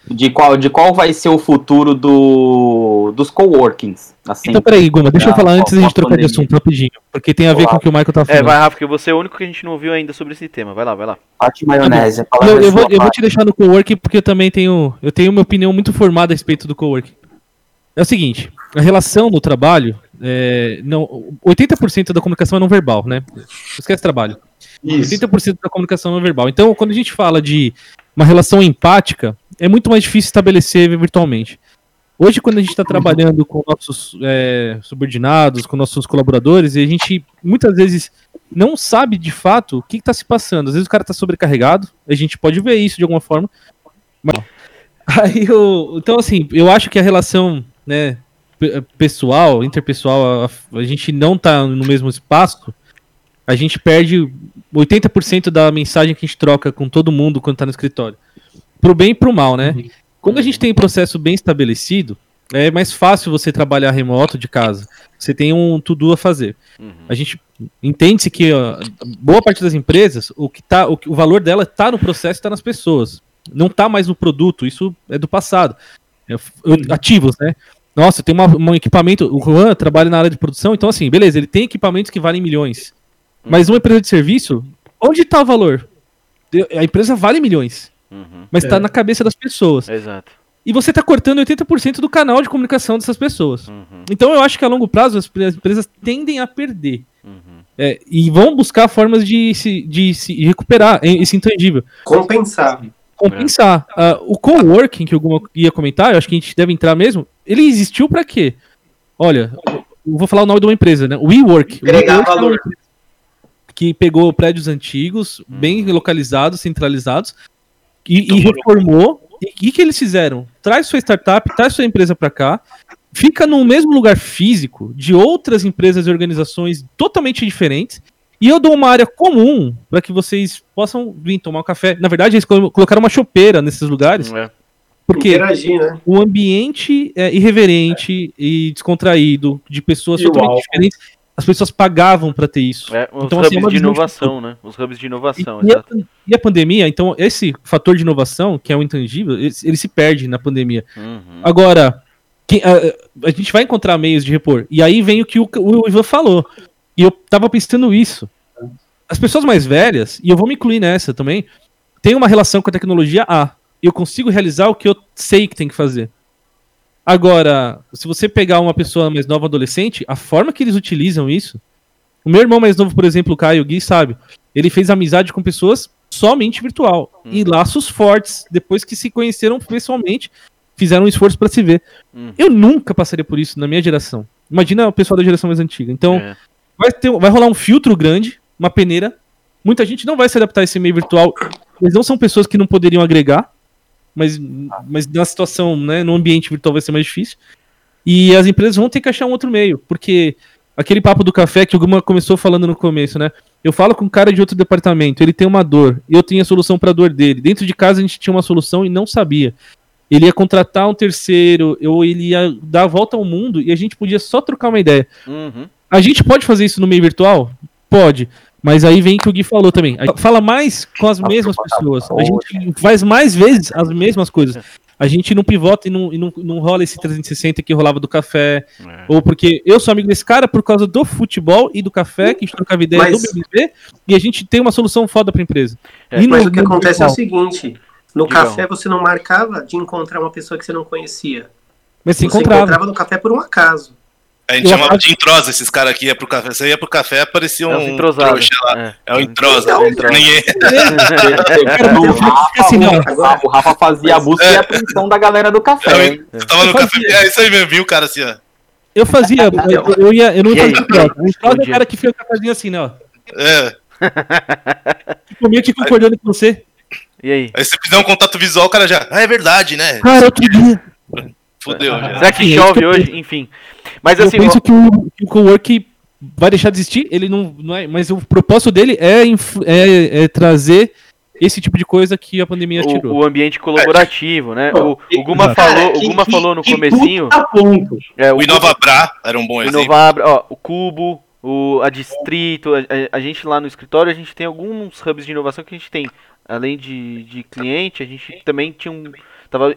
de qual, de qual vai ser o futuro do, dos coworkings? Assim, então, peraí, Guma, deixa eu falar antes da gente trocar de assunto rapidinho. Porque tem a ver Olá. com o que o Michael tá falando. É, vai, Rafa, porque você é o único que a gente não ouviu ainda sobre esse tema. Vai lá, vai lá. Pate maionese. Tá eu, eu, vou, eu vou te deixar no coworking porque eu também tenho, eu tenho uma opinião muito formada a respeito do coworking. É o seguinte, a relação no trabalho, é, não, 80% da comunicação é não verbal, né? Esquece trabalho. Isso. 80% da comunicação é não verbal. Então, quando a gente fala de uma relação empática, é muito mais difícil estabelecer virtualmente. Hoje, quando a gente está trabalhando com nossos é, subordinados, com nossos colaboradores, e a gente muitas vezes não sabe de fato o que está se passando. Às vezes o cara está sobrecarregado, a gente pode ver isso de alguma forma. Mas... Aí eu, então, assim, eu acho que a relação né, pessoal, interpessoal, a, a gente não está no mesmo espaço, a gente perde 80% da mensagem que a gente troca com todo mundo quando está no escritório. Pro bem e pro mal, né? Uhum. Quando a gente tem um processo bem estabelecido, é mais fácil você trabalhar remoto de casa. Você tem um tudo a fazer. Uhum. A gente entende-se que ó, boa parte das empresas, o que tá, o, o valor dela está no processo, está nas pessoas. Não está mais no produto. Isso é do passado. É, ativos, né? Nossa, tem uma, um equipamento. O Juan trabalha na área de produção, então assim, beleza, ele tem equipamentos que valem milhões. Mas uma empresa de serviço, onde está o valor? A empresa vale milhões. Uhum. Mas está é. na cabeça das pessoas. Exato. E você está cortando 80% do canal de comunicação dessas pessoas. Uhum. Então eu acho que a longo prazo as empresas tendem a perder. Uhum. É, e vão buscar formas de se, de se recuperar esse intangível. Compensar. Compensar. Uh, o coworking, que eu ia comentar, eu acho que a gente deve entrar mesmo, ele existiu para quê? Olha, eu vou falar o nome de uma empresa, né? WeWork. Agregar WeWork valor. É que pegou prédios antigos, bem localizados, centralizados, e, e reformou. E o que, eles fizeram? Traz sua startup, traz sua empresa para cá, fica no mesmo lugar físico de outras empresas e organizações totalmente diferentes. E eu dou uma área comum para que vocês possam vir tomar um café. Na verdade, eles colocaram uma chopeira nesses lugares. É. Porque Interagir, né? o ambiente é irreverente é. e descontraído, de pessoas e totalmente diferentes. As pessoas pagavam para ter isso. É, os então, assim, é hubs assim, de inovação, né? Os hubs de inovação. E, e, a, e, a, pandemia, então, esse fator de inovação, que é o intangível, ele, ele se perde na pandemia. Uhum. Agora, quem, a, a, gente vai encontrar meios de repor. E aí vem o que o, o Ivan falou. E eu tava pensando isso. As pessoas mais velhas, e eu vou me incluir nessa também, tem uma relação com a tecnologia A. Eu consigo realizar o que eu sei que tem que fazer. Agora, se você pegar uma pessoa mais nova, adolescente, a forma que eles utilizam isso. O meu irmão mais novo, por exemplo, o Caio Gui, sabe? Ele fez amizade com pessoas somente virtual. Hum. E laços fortes, depois que se conheceram pessoalmente, fizeram um esforço para se ver. Hum. Eu nunca passaria por isso na minha geração. Imagina o pessoal da geração mais antiga. Então, é. vai, ter, vai rolar um filtro grande, uma peneira. Muita gente não vai se adaptar a esse meio virtual. Eles não são pessoas que não poderiam agregar mas, mas na situação, né, no ambiente virtual vai ser mais difícil. E as empresas vão ter que achar um outro meio, porque aquele papo do café que o Guma começou falando no começo, né? Eu falo com um cara de outro departamento, ele tem uma dor, eu tenho a solução para a dor dele. Dentro de casa a gente tinha uma solução e não sabia. Ele ia contratar um terceiro, ou ele ia dar a volta ao mundo e a gente podia só trocar uma ideia. Uhum. A gente pode fazer isso no meio virtual? Pode. Mas aí vem que o Gui falou também. A gente fala mais com as mesmas pessoas. A gente faz mais vezes as mesmas coisas. A gente não pivota e não, e não, não rola esse 360 que rolava do café. É. Ou porque eu sou amigo desse cara por causa do futebol e do café, que a gente trocava ideia mas... do BBB, e a gente tem uma solução foda pra empresa. É, mas no, o que acontece é o seguinte: no Digão. café você não marcava de encontrar uma pessoa que você não conhecia. Mas se encontrava. encontrava no café por um acaso. A gente chamava de entrosa esses caras aqui, ia pro café. Você ia pro café, aparecia um é trouxa lá. É, é o entrosa. É o Ninguém... o Rafa fazia a busca é. e a atenção da galera do café. Eu, tava no café, é isso aí mesmo, viu, cara, assim, ó. Eu fazia, eu, eu, ia, eu não ia fazer troca. O entrosa é o cara que fez o cafezinho assim, né, ó. É. Comia aqui concordando com você. E aí? Aí você fizer um contato visual, o cara já. Ah, é verdade, né? Cara, outro dia. Fudeu. [laughs] Já. Será que chove hoje? Enfim. Mas assim. Eu penso que o, que o co-work vai deixar de existir, ele não, não é. Mas o propósito dele é, é, é trazer esse tipo de coisa que a pandemia o, tirou. O ambiente colaborativo, né? O, o Guma falou, o Guma que, falou no que comecinho. É, o, o Inovabra era um bom exemplo. Inovabra, ó, o Cubo, o a Distrito, a, a, gente lá no escritório, a gente tem alguns hubs de inovação que a gente tem. Além de, de cliente, a gente também tinha um tava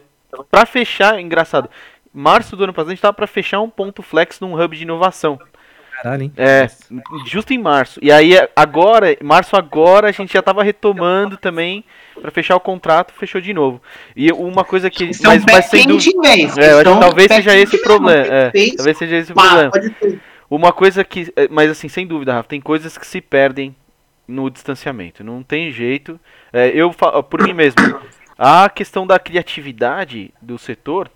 para fechar, engraçado março do ano passado a gente tava para fechar um ponto flex num hub de inovação. Caralho, hein? É, justo em março. E aí agora, março agora a gente já tava retomando também para fechar o contrato, fechou de novo. E uma coisa que mas, mas sem dúvida, é, talvez seja esse o problema, é, talvez seja esse o problema. Uma coisa que, é, mas assim, sem dúvida, Rafa, tem coisas que se perdem no distanciamento, não tem jeito. É, eu por mim mesmo, a questão da criatividade do setor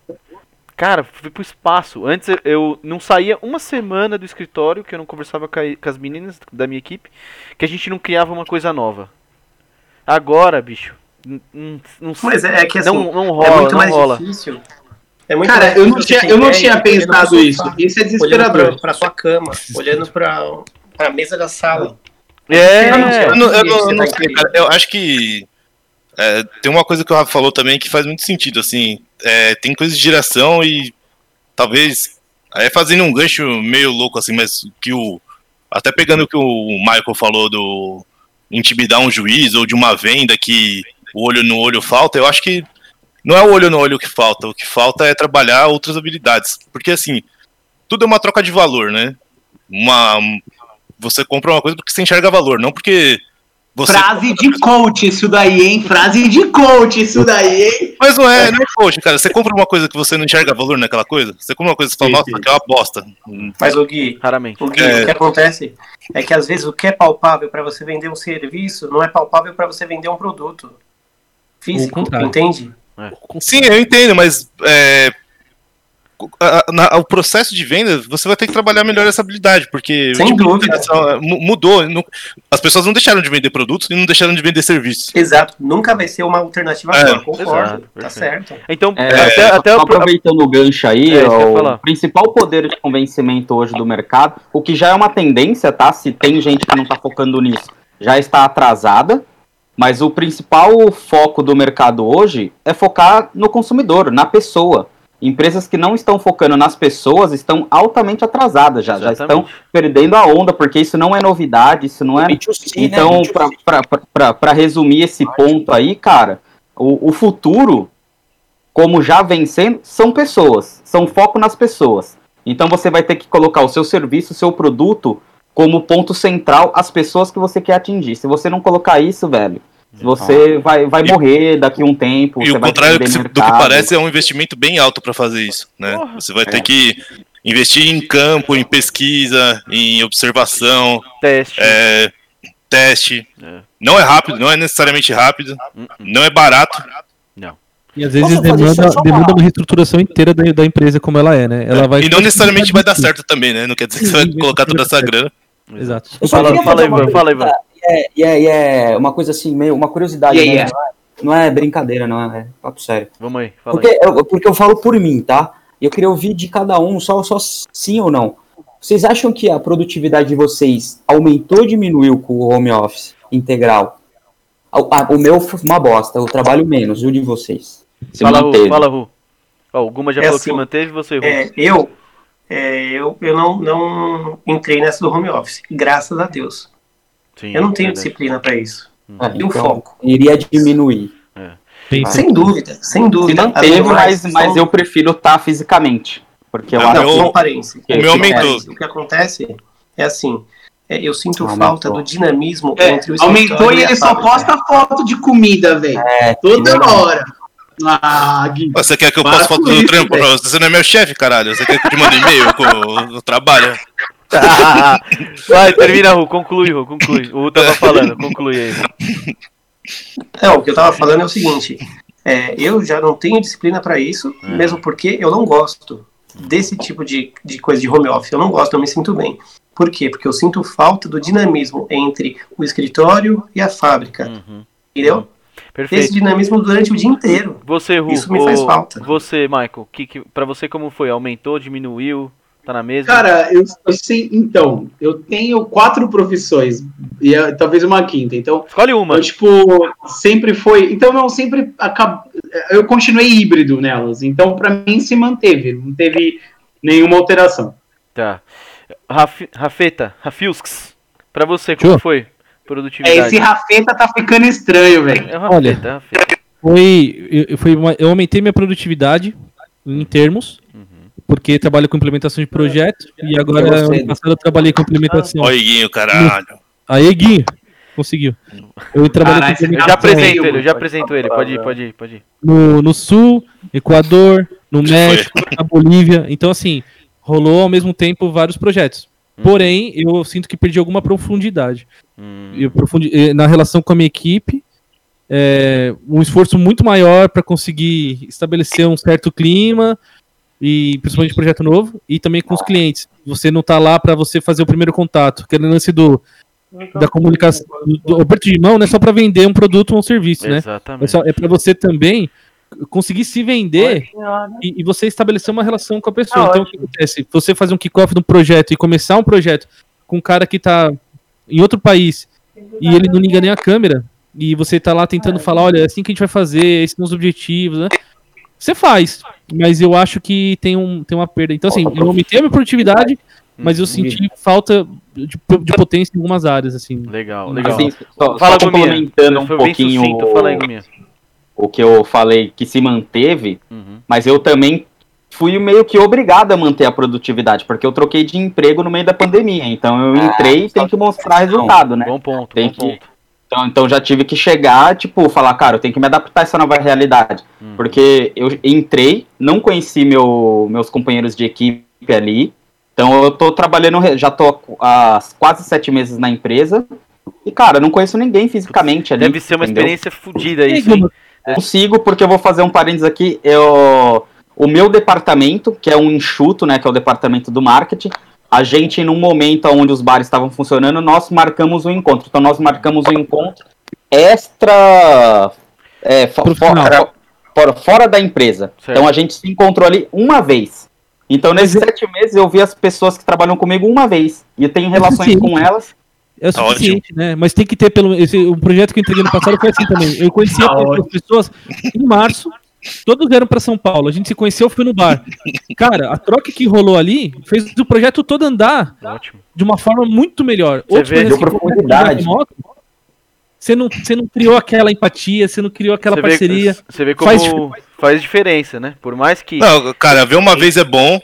Cara, fui pro espaço. Antes eu não saía uma semana do escritório que eu não conversava com, a, com as meninas da minha equipe, que a gente não criava uma coisa nova. Agora, bicho, não, não, Mas é, é que assim, não, não rola, é muito mais rola. difícil. É muito Cara, eu não tinha, eu não tinha pensado isso. Isso é desesperador. Olhando pra, pra sua cama, [laughs] olhando pra, pra mesa da sala. É, eu não, eu não, eu não sei, cara. Eu acho que é, tem uma coisa que o Rafa falou também que faz muito sentido, assim, é, tem coisa de geração e talvez, aí fazendo um gancho meio louco, assim, mas que o, até pegando o que o Michael falou do intimidar um juiz ou de uma venda que o olho no olho falta, eu acho que não é o olho no olho que falta, o que falta é trabalhar outras habilidades, porque assim, tudo é uma troca de valor, né? Uma, você compra uma coisa porque você enxerga valor, não porque você Frase de coach isso daí, hein? Frase de coach isso daí, hein? Mas não é, não é coach, cara. Você compra uma coisa que você não enxerga valor naquela coisa, você compra uma coisa e fala, nossa, que é uma bosta. Mas o Gui, Raramente. O, Gui é... o que acontece é que às vezes o que é palpável para você vender um serviço não é palpável para você vender um produto físico, entende? É. Sim, eu entendo, mas é, na, o processo de venda, você vai ter que trabalhar melhor essa habilidade, porque Sem tipo dúvida. mudou. Não, as pessoas não deixaram de vender produtos e não deixaram de vender serviços. Exato, nunca vai ser uma alternativa é, concordo, exato, tá certo. Então, é, até, até aproveitando o gancho aí, é, o principal poder de convencimento hoje do mercado, o que já é uma tendência, tá? Se tem gente que não tá focando nisso, já está atrasada. Mas o principal foco do mercado hoje é focar no consumidor, na pessoa. Empresas que não estão focando nas pessoas estão altamente atrasadas já, já estão perdendo a onda, porque isso não é novidade, isso não é. Né? Então, para resumir esse ponto aí, cara, o, o futuro, como já vem sendo, são pessoas, são foco nas pessoas. Então você vai ter que colocar o seu serviço, o seu produto como ponto central as pessoas que você quer atingir. Se você não colocar isso, velho, você vai, vai morrer daqui a um tempo. E o contrário do que parece é um investimento bem alto para fazer isso, né? Porra, você vai é. ter que investir em campo, em pesquisa, em observação, teste. É, teste. É. Não é rápido, não é necessariamente rápido, uh -uh. não é barato. Não. E às vezes demanda, demanda uma reestruturação inteira da, da, empresa como ela é, né? Ela vai e não necessariamente vai dar certo também, né? Não quer dizer que você vai colocar toda essa grana. Exato. Fala, fala aí, Ivan, fala aí, Ivan é, e é, é, uma coisa assim, meio uma curiosidade, yeah, né? yeah. Não, é, não, é, brincadeira, não é, é papo sério. Vamos aí, fala porque, aí. Eu, porque eu falo por mim, tá? Eu queria ouvir de cada um, só, só sim ou não. Vocês acham que a produtividade de vocês aumentou ou diminuiu com o home office integral? O, o meu foi uma bosta, eu trabalho menos, e o de vocês? Se fala, Ru, fala, Ru. Oh, o Guma já é falou assim, que manteve, você, Ru. É, eu, é, eu, eu não, não entrei nessa do home office, graças a Deus. Sim, eu não tenho é disciplina para isso. Ah, e o então, foco. Iria diminuir. É. Sem dúvida, sem dúvida. Se manteve, mas, mas eu prefiro estar tá fisicamente. Porque eu acho que. O meu aumentou. O que acontece é assim. É, eu sinto aumentou. falta do dinamismo é, entre o Aumentou e ele só posta foto de comida, velho. É, Toda hora. Ah, Gui. Você quer que eu poste foto do trampo? Você não é meu chefe, caralho. Você quer que eu te mande e-mail com o trabalho? [laughs] Vai, termina, Ru, conclui, Ru, conclui. O Ru tava falando, conclui aí. É, o que eu tava falando é o seguinte: é, eu já não tenho disciplina para isso, é. mesmo porque eu não gosto desse tipo de, de coisa de home office. Eu não gosto, eu me sinto bem. Por quê? Porque eu sinto falta do dinamismo entre o escritório e a fábrica. Uhum. Entendeu? Perfeito. Esse dinamismo durante o dia inteiro. Você, Ru, Isso me faz falta. Você, Michael, que, que, para você como foi? Aumentou, diminuiu? Tá na mesa? Cara, eu, eu sei, então, eu tenho quatro profissões, e é, talvez uma quinta, então... Escolhe uma. Eu, tipo, sempre foi... Então, não, sempre acab... Eu continuei híbrido nelas, então, para mim, se manteve, não teve nenhuma alteração. Tá. Raf, Rafeta, Rafilsks, pra você, como foi? Produtividade. É, esse Rafeta tá ficando estranho, velho. É Rafeta, Olha, Rafeta. Foi, eu, foi uma, eu aumentei minha produtividade em termos, porque trabalho com implementação de projeto e agora ano passado eu trabalhei com implementação. Ó, Iguinho, caralho. Aí, Iguinho, conseguiu. Eu trabalhei com Já apresento ele, já apresento ele. Pode ir, pode ir, pode ir. No, no Sul, Equador, no México, na Bolívia. Então, assim, rolou ao mesmo tempo vários projetos. Hum. Porém, eu sinto que perdi alguma profundidade. Hum. Eu profundi eh, na relação com a minha equipe. É, um esforço muito maior para conseguir estabelecer um certo clima, e principalmente projeto novo, e também com os clientes. Você não está lá para você fazer o primeiro contato, aquele lance do da comunicação, do, aperto de mão não é só para vender um produto ou um serviço, né? Exatamente. É, é para você também conseguir se vender e, e, você estabelecer uma relação com a pessoa. Ah, então, o que acontece? Você fazer um kickoff no projeto e começar um projeto com um cara que está em outro país e ele não liga nem a câmera, e você está lá tentando falar, olha, é assim que a gente vai fazer, esses são os objetivos, né? Você faz, mas eu acho que tem, um, tem uma perda. Então, assim, eu aumentei a minha produtividade, mas eu senti falta de, de potência em algumas áreas, assim. Legal, legal. Assim, só, Fala só complementando um pouquinho Fala aí, o que eu falei que se manteve, uhum. mas eu também fui meio que obrigado a manter a produtividade, porque eu troquei de emprego no meio da pandemia. Então eu ah, entrei e tenho que mostrar resultado, né? Bom ponto, tem bom que, ponto. Então, então já tive que chegar, tipo, falar, cara, eu tenho que me adaptar a essa nova realidade. Hum. Porque eu entrei, não conheci meu, meus companheiros de equipe ali. Então eu tô trabalhando, já tô há quase sete meses na empresa. E, cara, não conheço ninguém fisicamente ali. Deve ser uma entendeu? experiência fodida isso, hein? Eu consigo, porque eu vou fazer um parênteses aqui. Eu, o meu departamento, que é um enxuto, né? Que é o departamento do marketing, a gente, num momento onde os bares estavam funcionando, nós marcamos um encontro. Então, nós marcamos um encontro extra. É, fora, fora, fora, da empresa. Certo. Então, a gente se encontrou ali uma vez. Então, nesses Mas... sete meses, eu vi as pessoas que trabalham comigo uma vez. E eu tenho relações com elas. É o suficiente, Ótimo. né? Mas tem que ter pelo esse, o projeto que eu entreguei no passado foi assim também. Eu conhecia as pessoas em março Todos vieram para São Paulo. A gente se conheceu, foi no bar. Cara, a troca que rolou ali fez o projeto todo andar Ótimo. de uma forma muito melhor. Você Outros vê, deu profundidade. Você não, você não criou aquela empatia, você não criou aquela você parceria. Vê, você vê como faz, faz diferença, né? Por mais que. Não, cara, ver uma vez é bom,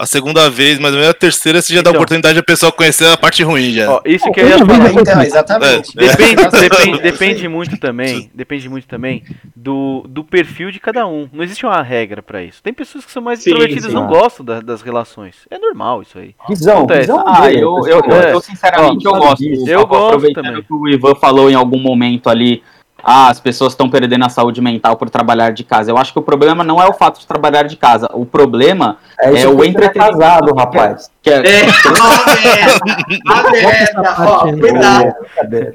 a segunda vez, mas a terceira você já então, dá a oportunidade da pessoa conhecer a parte ruim já. Ó, isso que eu ia falar. Então, exatamente. É. Depende, depende, depende muito também, depende muito também do, do perfil de cada um. Não existe uma regra para isso. Tem pessoas que são mais introvertidas, não gostam da, das relações. É normal isso aí. Visão, visão ah, eu, eu, eu, eu, sinceramente ó, eu gosto. Eu gosto aproveitando também. que o Ivan falou em algum momento ali ah, as pessoas estão perdendo a saúde mental por trabalhar de casa. Eu acho que o problema não é o fato de trabalhar de casa. O problema é, é o entretenimento. casado, rapaz. Que é, é,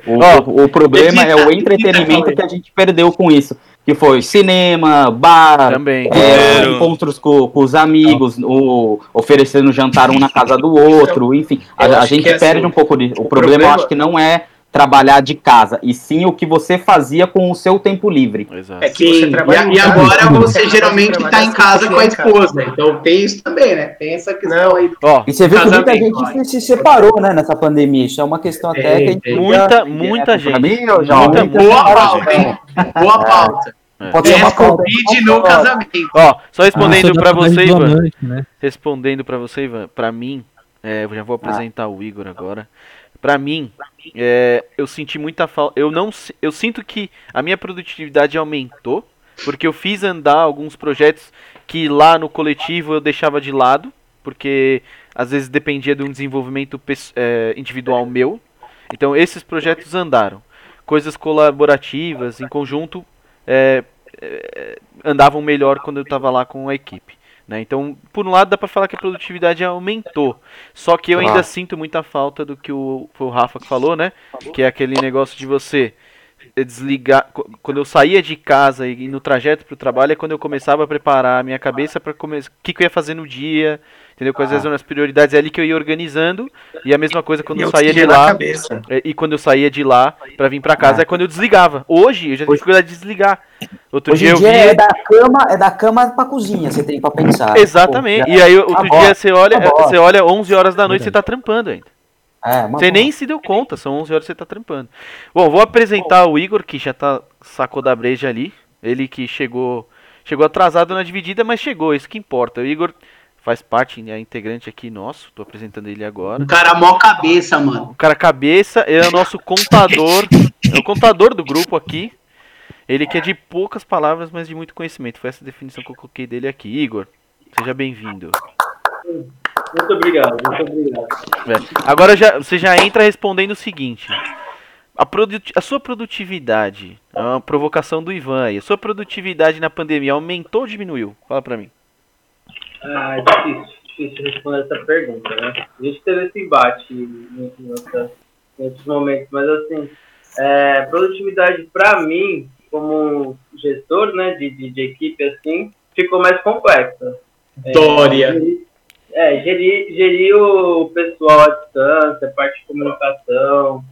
[laughs] o, o problema é o entretenimento que a gente perdeu com isso. Que foi cinema, bar, Também. É, encontros com, com, os amigos, o, oferecendo jantar um na casa do outro, enfim. A, a gente perde assim, um pouco de. O, problema, problema, eu acho que não é trabalhar de casa, e sim o que você fazia com o seu tempo livre. Exato. É que sim, e, e, agora você geralmente está em casa com a esposa, então tem isso também, né? Tem essa questão aí. Ó, e você vê que muita gente olha. se separou, né, nessa pandemia. Isso é uma questão até é, que a gente. Muita, muita é, gente. Mim, já muita, boa pauta, hein? Boa pauta. É. Pode ser uma Covid no casamento. Ó, só respondendo ah, para você, Ivan. Né? Respondendo para você, Ivan, para mim, é, eu já vou apresentar ah. o Igor agora. Para mim, é, eu senti muita falta. Eu não, eu sinto que a minha produtividade aumentou porque eu fiz andar alguns projetos que lá no coletivo eu deixava de lado, porque às vezes dependia de um desenvolvimento é, individual meu. Então esses projetos andaram. Coisas colaborativas, em conjunto, é, é, andavam melhor quando eu estava lá com a equipe. Né? Então, por um lado, dá para falar que a produtividade aumentou. Só que eu ainda ah. sinto muita falta do que o, o Rafa falou, né? Que é aquele negócio de você desligar. Quando eu saía de casa e no trajeto para o trabalho é quando eu começava a preparar a minha cabeça para começar. O que, que eu ia fazer no dia, entendeu? Quais ah. eram as prioridades é ali que eu ia organizando. E a mesma coisa quando eu, eu saía de lá. É, e quando eu saía de lá para vir para casa ah. é quando eu desligava. Hoje eu já tenho dificuldade de desligar. Outro Hoje dia eu dia vi... é da cama, é da cama para cozinha, você tem para pensar. [laughs] Exatamente. Pô, e aí outro dia você olha, você olha 11 horas da noite, você tá trampando ainda. É, você nem se deu conta, são 11 horas que você tá trampando. Bom, vou apresentar o Igor, que já tá sacou da breja ali. Ele que chegou chegou atrasado na dividida, mas chegou, isso que importa. O Igor faz parte, é integrante aqui nosso, tô apresentando ele agora. O cara mó cabeça, mano. O cara cabeça, é o nosso contador, [laughs] é o contador do grupo aqui. Ele que é de poucas palavras, mas de muito conhecimento. Foi essa definição que eu coloquei dele aqui. Igor, seja bem-vindo. Muito obrigado, muito obrigado. É. Agora já, você já entra respondendo o seguinte. A, a sua produtividade, é uma provocação do Ivan aí, a sua produtividade na pandemia aumentou ou diminuiu? Fala pra mim. Ah, é difícil, difícil responder essa pergunta, né? A gente teve esse embate nesses momentos, mas assim, é, produtividade para mim, como gestor né, de, de, de, equipe, assim, ficou mais complexa. Dória! É, é, gerir, gerir o pessoal à distância, parte de comunicação,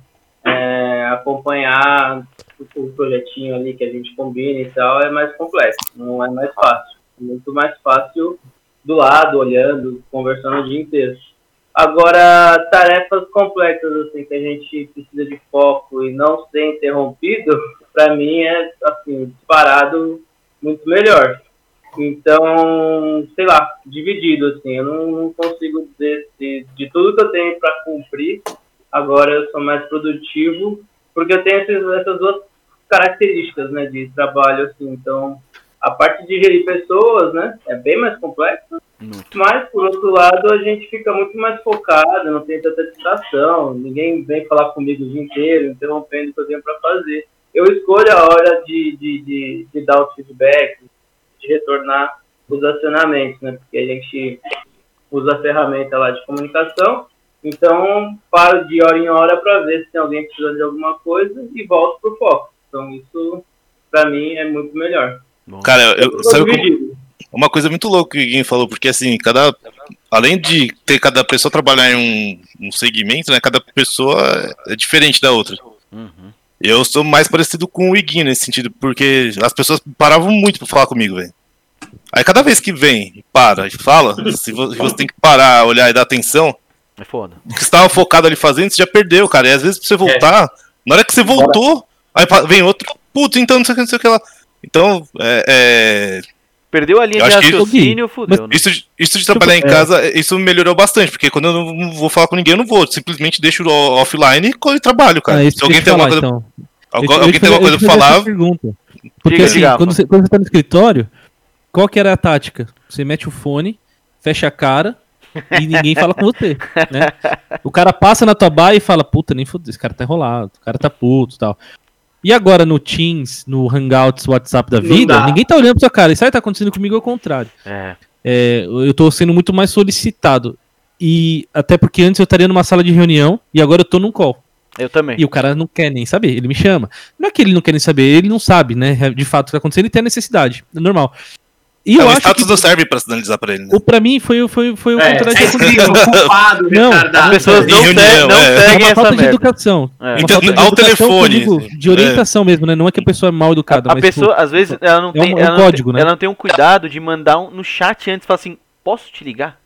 é, acompanhar o, o, projetinho ali que a gente combina e tal, é mais complexo, não é mais fácil. É muito mais fácil do lado, olhando, conversando o dia inteiro. Agora, tarefas complexas, assim, que a gente precisa de foco e não ser interrompido, [laughs] para mim é, assim, disparado muito melhor. Então, sei lá, dividido, assim, eu não, não consigo dizer se de tudo que eu tenho para cumprir, agora eu sou mais produtivo, porque eu tenho esses, essas duas características, né, de trabalho, assim, então, a parte de gerir pessoas, né, é bem mais complexa, mas, por outro lado, a gente fica muito mais focado, não tem tanta distração, ninguém vem falar comigo o dia inteiro, interrompendo o que eu tenho para fazer. Eu escolho a hora de, de, de, de dar os feedbacks, de retornar os acionamentos, né? Porque a gente usa a ferramenta lá de comunicação, então paro de hora em hora para ver se tem alguém precisando de alguma coisa e volto pro foco. Então isso para mim é muito melhor. Cara, eu, eu sabe como, uma coisa muito louca que o Guinho falou, porque assim, cada além de ter cada pessoa trabalhar em um, um segmento, né, cada pessoa é diferente da outra. Uhum. Eu sou mais parecido com o Iguinho nesse sentido, porque as pessoas paravam muito pra falar comigo, velho. Aí cada vez que vem, para e fala, se você tem que parar, olhar e dar atenção, é foda. O que você estava focado ali fazendo, você já perdeu, cara. E às vezes pra você voltar, é. na hora que você voltou, aí vem outro, puto, então não sei o que, não sei o que lá. Então, é, é... Perdeu a linha de raciocínio, fudeu. Né? Isso, isso de trabalhar tipo, em casa, isso melhorou bastante, porque quando eu não vou falar com ninguém, eu não vou. Simplesmente deixo offline e trabalho, cara. Ah, Se alguém tem alguma coisa. Então. Alguém, alguém tem alguma coisa pra falar. Pergunta. Porque diga, assim, quando, você, quando você tá no escritório, qual que era a tática? Você mete o fone, fecha a cara e ninguém fala com você, né? [laughs] O cara passa na tua baia e fala, puta, nem fodeu, esse cara tá enrolado, o cara tá puto e tal. E agora no Teams, no Hangouts, WhatsApp da vida, ninguém tá olhando pra sua cara. Isso aí tá acontecendo comigo ao contrário. É. É, eu tô sendo muito mais solicitado. E até porque antes eu estaria numa sala de reunião e agora eu tô num call. Eu também. E o cara não quer nem saber, ele me chama. Não é que ele não quer nem saber, ele não sabe, né? De fato o que tá acontecendo, ele tem a necessidade. É normal. E é, o status que... não serve pra sinalizar pra ele, né? O, pra mim foi, foi, foi o é, contrário é que culpado, Não, as pessoas não, reunião, não é. seguem é uma falta de educação. É. Então, falta de ao telefone. Digo, de orientação mesmo, né? Não é que a pessoa é mal educada. A, a pessoa, tipo, às vezes, ela não tem. É um, ela, código, não, né? ela não tem um cuidado de mandar um, no chat antes e falar assim: posso te ligar?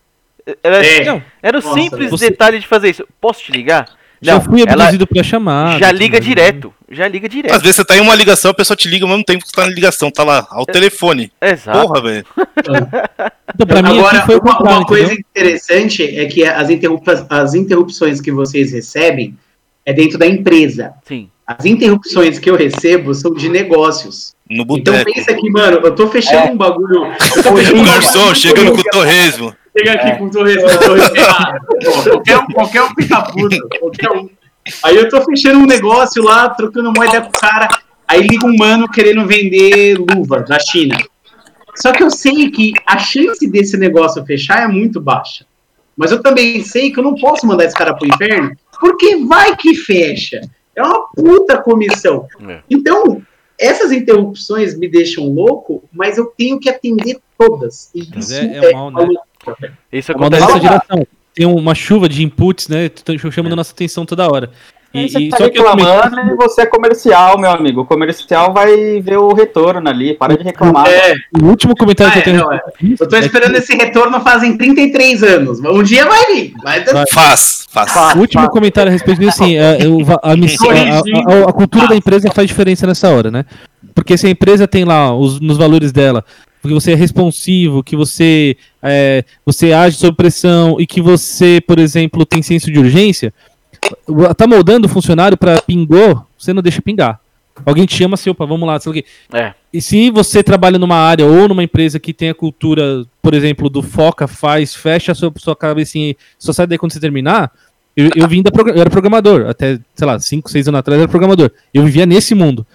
Era, é. era o simples Nossa, detalhe de fazer isso. Posso te ligar? Já não, fui abduzido pra chamar. Já liga direto. Já liga direto. Às vezes você tá em uma ligação, a pessoa te liga ao mesmo tempo que você tá na ligação, tá lá, ao é, telefone. Exato. Porra, velho. [laughs] então, Agora, uma, uma coisa interessante é que as, as interrupções que vocês recebem é dentro da empresa. Sim. As interrupções que eu recebo são de negócios. No então pensa que, mano, eu tô fechando é. um bagulho. [laughs] O garçom chegando com o torresmo. Chega aqui é. com o torresmo, qualquer, um, qualquer um fica puto, qualquer um. Aí eu tô fechando um negócio lá, trocando moeda com o cara. Aí liga um mano querendo vender luva da China. Só que eu sei que a chance desse negócio fechar é muito baixa. Mas eu também sei que eu não posso mandar esse cara pro inferno, porque vai que fecha. É uma puta comissão. É. Então, essas interrupções me deixam louco, mas eu tenho que atender todas. E isso é, é, é mal, né? Isso acontece é geração tem uma chuva de inputs, né? Chamando é. nossa atenção toda hora. E, você e, tá só reclamando que eu... e você é comercial, meu amigo. O comercial vai ver o retorno ali, para de reclamar. É. O último comentário ah, que eu tenho. Não, é. Eu tô esperando é que... esse retorno fazem 33 anos. Um dia vai vir. Vai... Faz, faz. O último comentário a respeito disso, assim, é, a, a, a, a, cultura da empresa faz diferença nessa hora, né? Porque se a empresa tem lá os, nos valores dela que você é responsivo, que você, é, você age sob pressão e que você, por exemplo, tem senso de urgência, tá moldando o funcionário para pingou, você não deixa pingar. Alguém te chama assim, opa, vamos lá, sei lá é. E se você trabalha numa área ou numa empresa que tem a cultura, por exemplo, do foca, faz, fecha a sua, sua cabecinha e só sai daí quando você terminar, eu, eu vim da eu era programador, até, sei lá, 5, 6 anos atrás eu era programador. Eu vivia nesse mundo.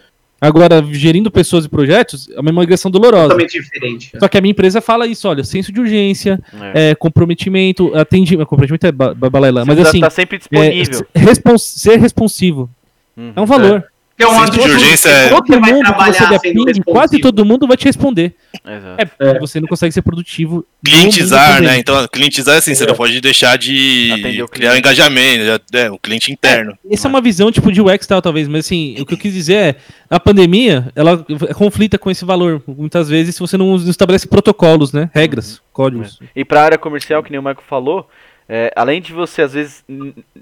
Agora, gerindo pessoas e projetos, é uma migração dolorosa. Totalmente diferente. Só que a minha empresa fala isso, olha, senso de urgência, é. É, comprometimento, atendimento, comprometimento é balela, mas assim... Tá sempre disponível. É, respons ser responsivo. Uhum. É um valor. É um de urgência é... Todo mundo que você ping, quase todo mundo vai te responder. Exato. É, é. Você não consegue ser produtivo. Clientizar, né? Então, clientizar é assim, é. você não pode deixar de criar um engajamento, é, o cliente interno. É, essa é uma visão tipo de UX tal, talvez, mas assim, o que eu quis dizer é, a pandemia, ela conflita com esse valor, muitas vezes, se você não estabelece protocolos, né? Regras, uhum. códigos. É. E para a área comercial, que nem o Michael falou, é, além de você, às vezes,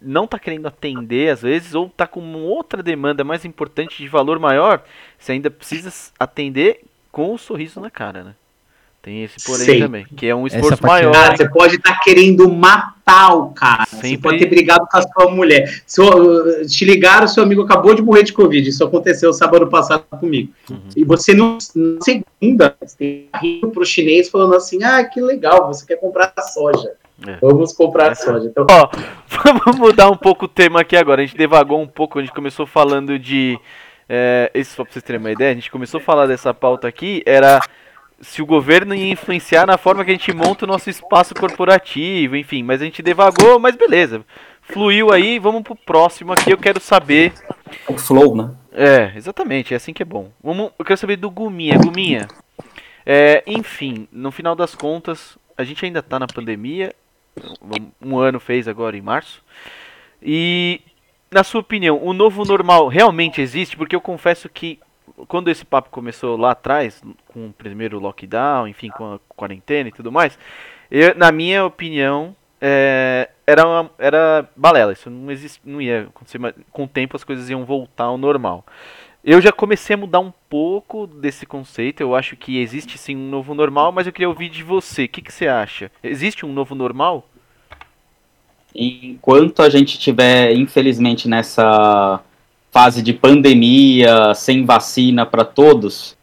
não tá querendo atender, às vezes, ou tá com outra demanda mais importante de valor maior, você ainda precisa atender com o um sorriso na cara, né? Tem esse porém Sei. também, que é um esforço maior. Ah, você pode estar tá querendo matar o cara. Sempre... Você pode ter brigado com a sua mulher. Se, uh, te ligaram, seu amigo acabou de morrer de Covid. Isso aconteceu sábado passado comigo. Uhum. E você, no, na segunda, você rindo pro chinês falando assim: ah, que legal, você quer comprar soja. É. Vamos comprar soja. Então... Ó, [laughs] vamos mudar um pouco o tema aqui agora. A gente devagou um pouco, a gente começou falando de. É, isso só pra vocês terem uma ideia, a gente começou a falar dessa pauta aqui, era se o governo ia influenciar na forma que a gente monta o nosso espaço corporativo, enfim, mas a gente devagou, mas beleza. Fluiu aí, vamos pro próximo aqui, eu quero saber. O flow, né? É, exatamente, é assim que é bom. Vamos, eu quero saber do Guminha. Guminha, é, enfim, no final das contas, a gente ainda tá na pandemia, um ano fez agora em março. E na sua opinião, o novo normal realmente existe? Porque eu confesso que quando esse papo começou lá atrás, com o primeiro lockdown, enfim, com a quarentena e tudo mais, eu, na minha opinião, é, era, uma, era balela. Isso não, existe, não ia acontecer, mas com o tempo as coisas iam voltar ao normal. Eu já comecei a mudar um pouco desse conceito. Eu acho que existe sim um novo normal, mas eu queria ouvir de você. O que, que você acha? Existe um novo normal? Enquanto a gente tiver, infelizmente, nessa fase de pandemia, sem vacina para todos,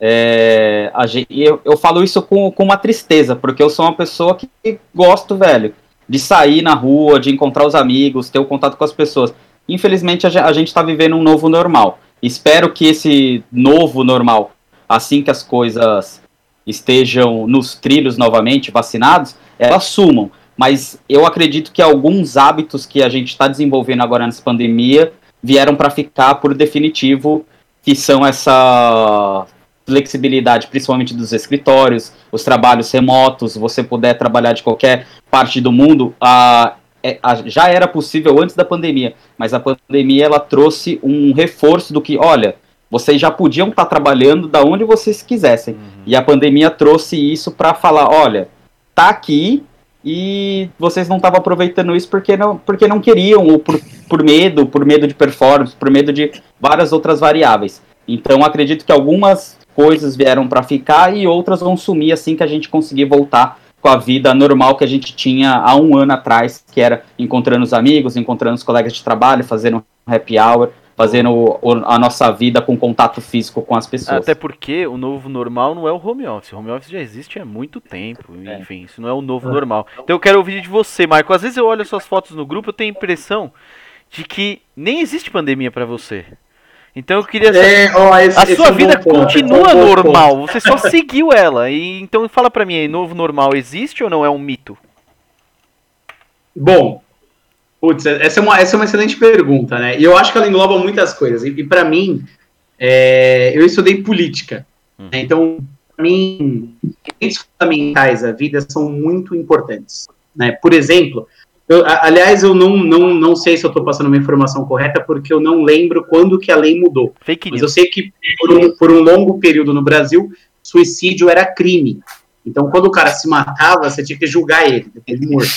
é, gente, eu, eu falo isso com, com uma tristeza, porque eu sou uma pessoa que gosto, velho, de sair na rua, de encontrar os amigos, ter o contato com as pessoas. Infelizmente, a gente está vivendo um novo normal. Espero que esse novo normal, assim que as coisas estejam nos trilhos novamente, vacinados, elas sumam. Mas eu acredito que alguns hábitos que a gente está desenvolvendo agora nessa pandemia vieram para ficar por definitivo, que são essa flexibilidade, principalmente dos escritórios, os trabalhos remotos, você puder trabalhar de qualquer parte do mundo, a, é, já era possível antes da pandemia, mas a pandemia ela trouxe um reforço do que, olha, vocês já podiam estar tá trabalhando da onde vocês quisessem. Uhum. E a pandemia trouxe isso para falar, olha, tá aqui e vocês não estavam aproveitando isso porque não, porque não queriam, ou por, por medo, por medo de performance, por medo de várias outras variáveis. Então acredito que algumas coisas vieram para ficar e outras vão sumir assim que a gente conseguir voltar com a vida normal que a gente tinha há um ano atrás, que era encontrando os amigos, encontrando os colegas de trabalho, fazendo um happy hour, fazendo a nossa vida com contato físico com as pessoas. Até porque o novo normal não é o home office. O home office já existe há muito tempo. É. Enfim, isso não é o novo é. normal. Então eu quero ouvir de você, Marco. Às vezes eu olho suas fotos no grupo, eu tenho a impressão de que nem existe pandemia para você. Então eu queria saber. É, ó, esse, a sua é vida continua ponto, normal, ponto. você só seguiu ela. E então fala para mim aí, novo normal existe ou não é um mito? Bom, putz, essa é uma, essa é uma excelente pergunta, né? E eu acho que ela engloba muitas coisas. E, e para mim, é, eu estudei política. Hum. Né? Então, para mim, elementos fundamentais da vida são muito importantes. Né? Por exemplo, eu, aliás, eu não, não, não sei se eu estou passando uma informação correta, porque eu não lembro quando que a lei mudou. Fake news. Mas eu sei que por um, por um longo período no Brasil, suicídio era crime. Então, quando o cara se matava, você tinha que julgar ele, depois de morto.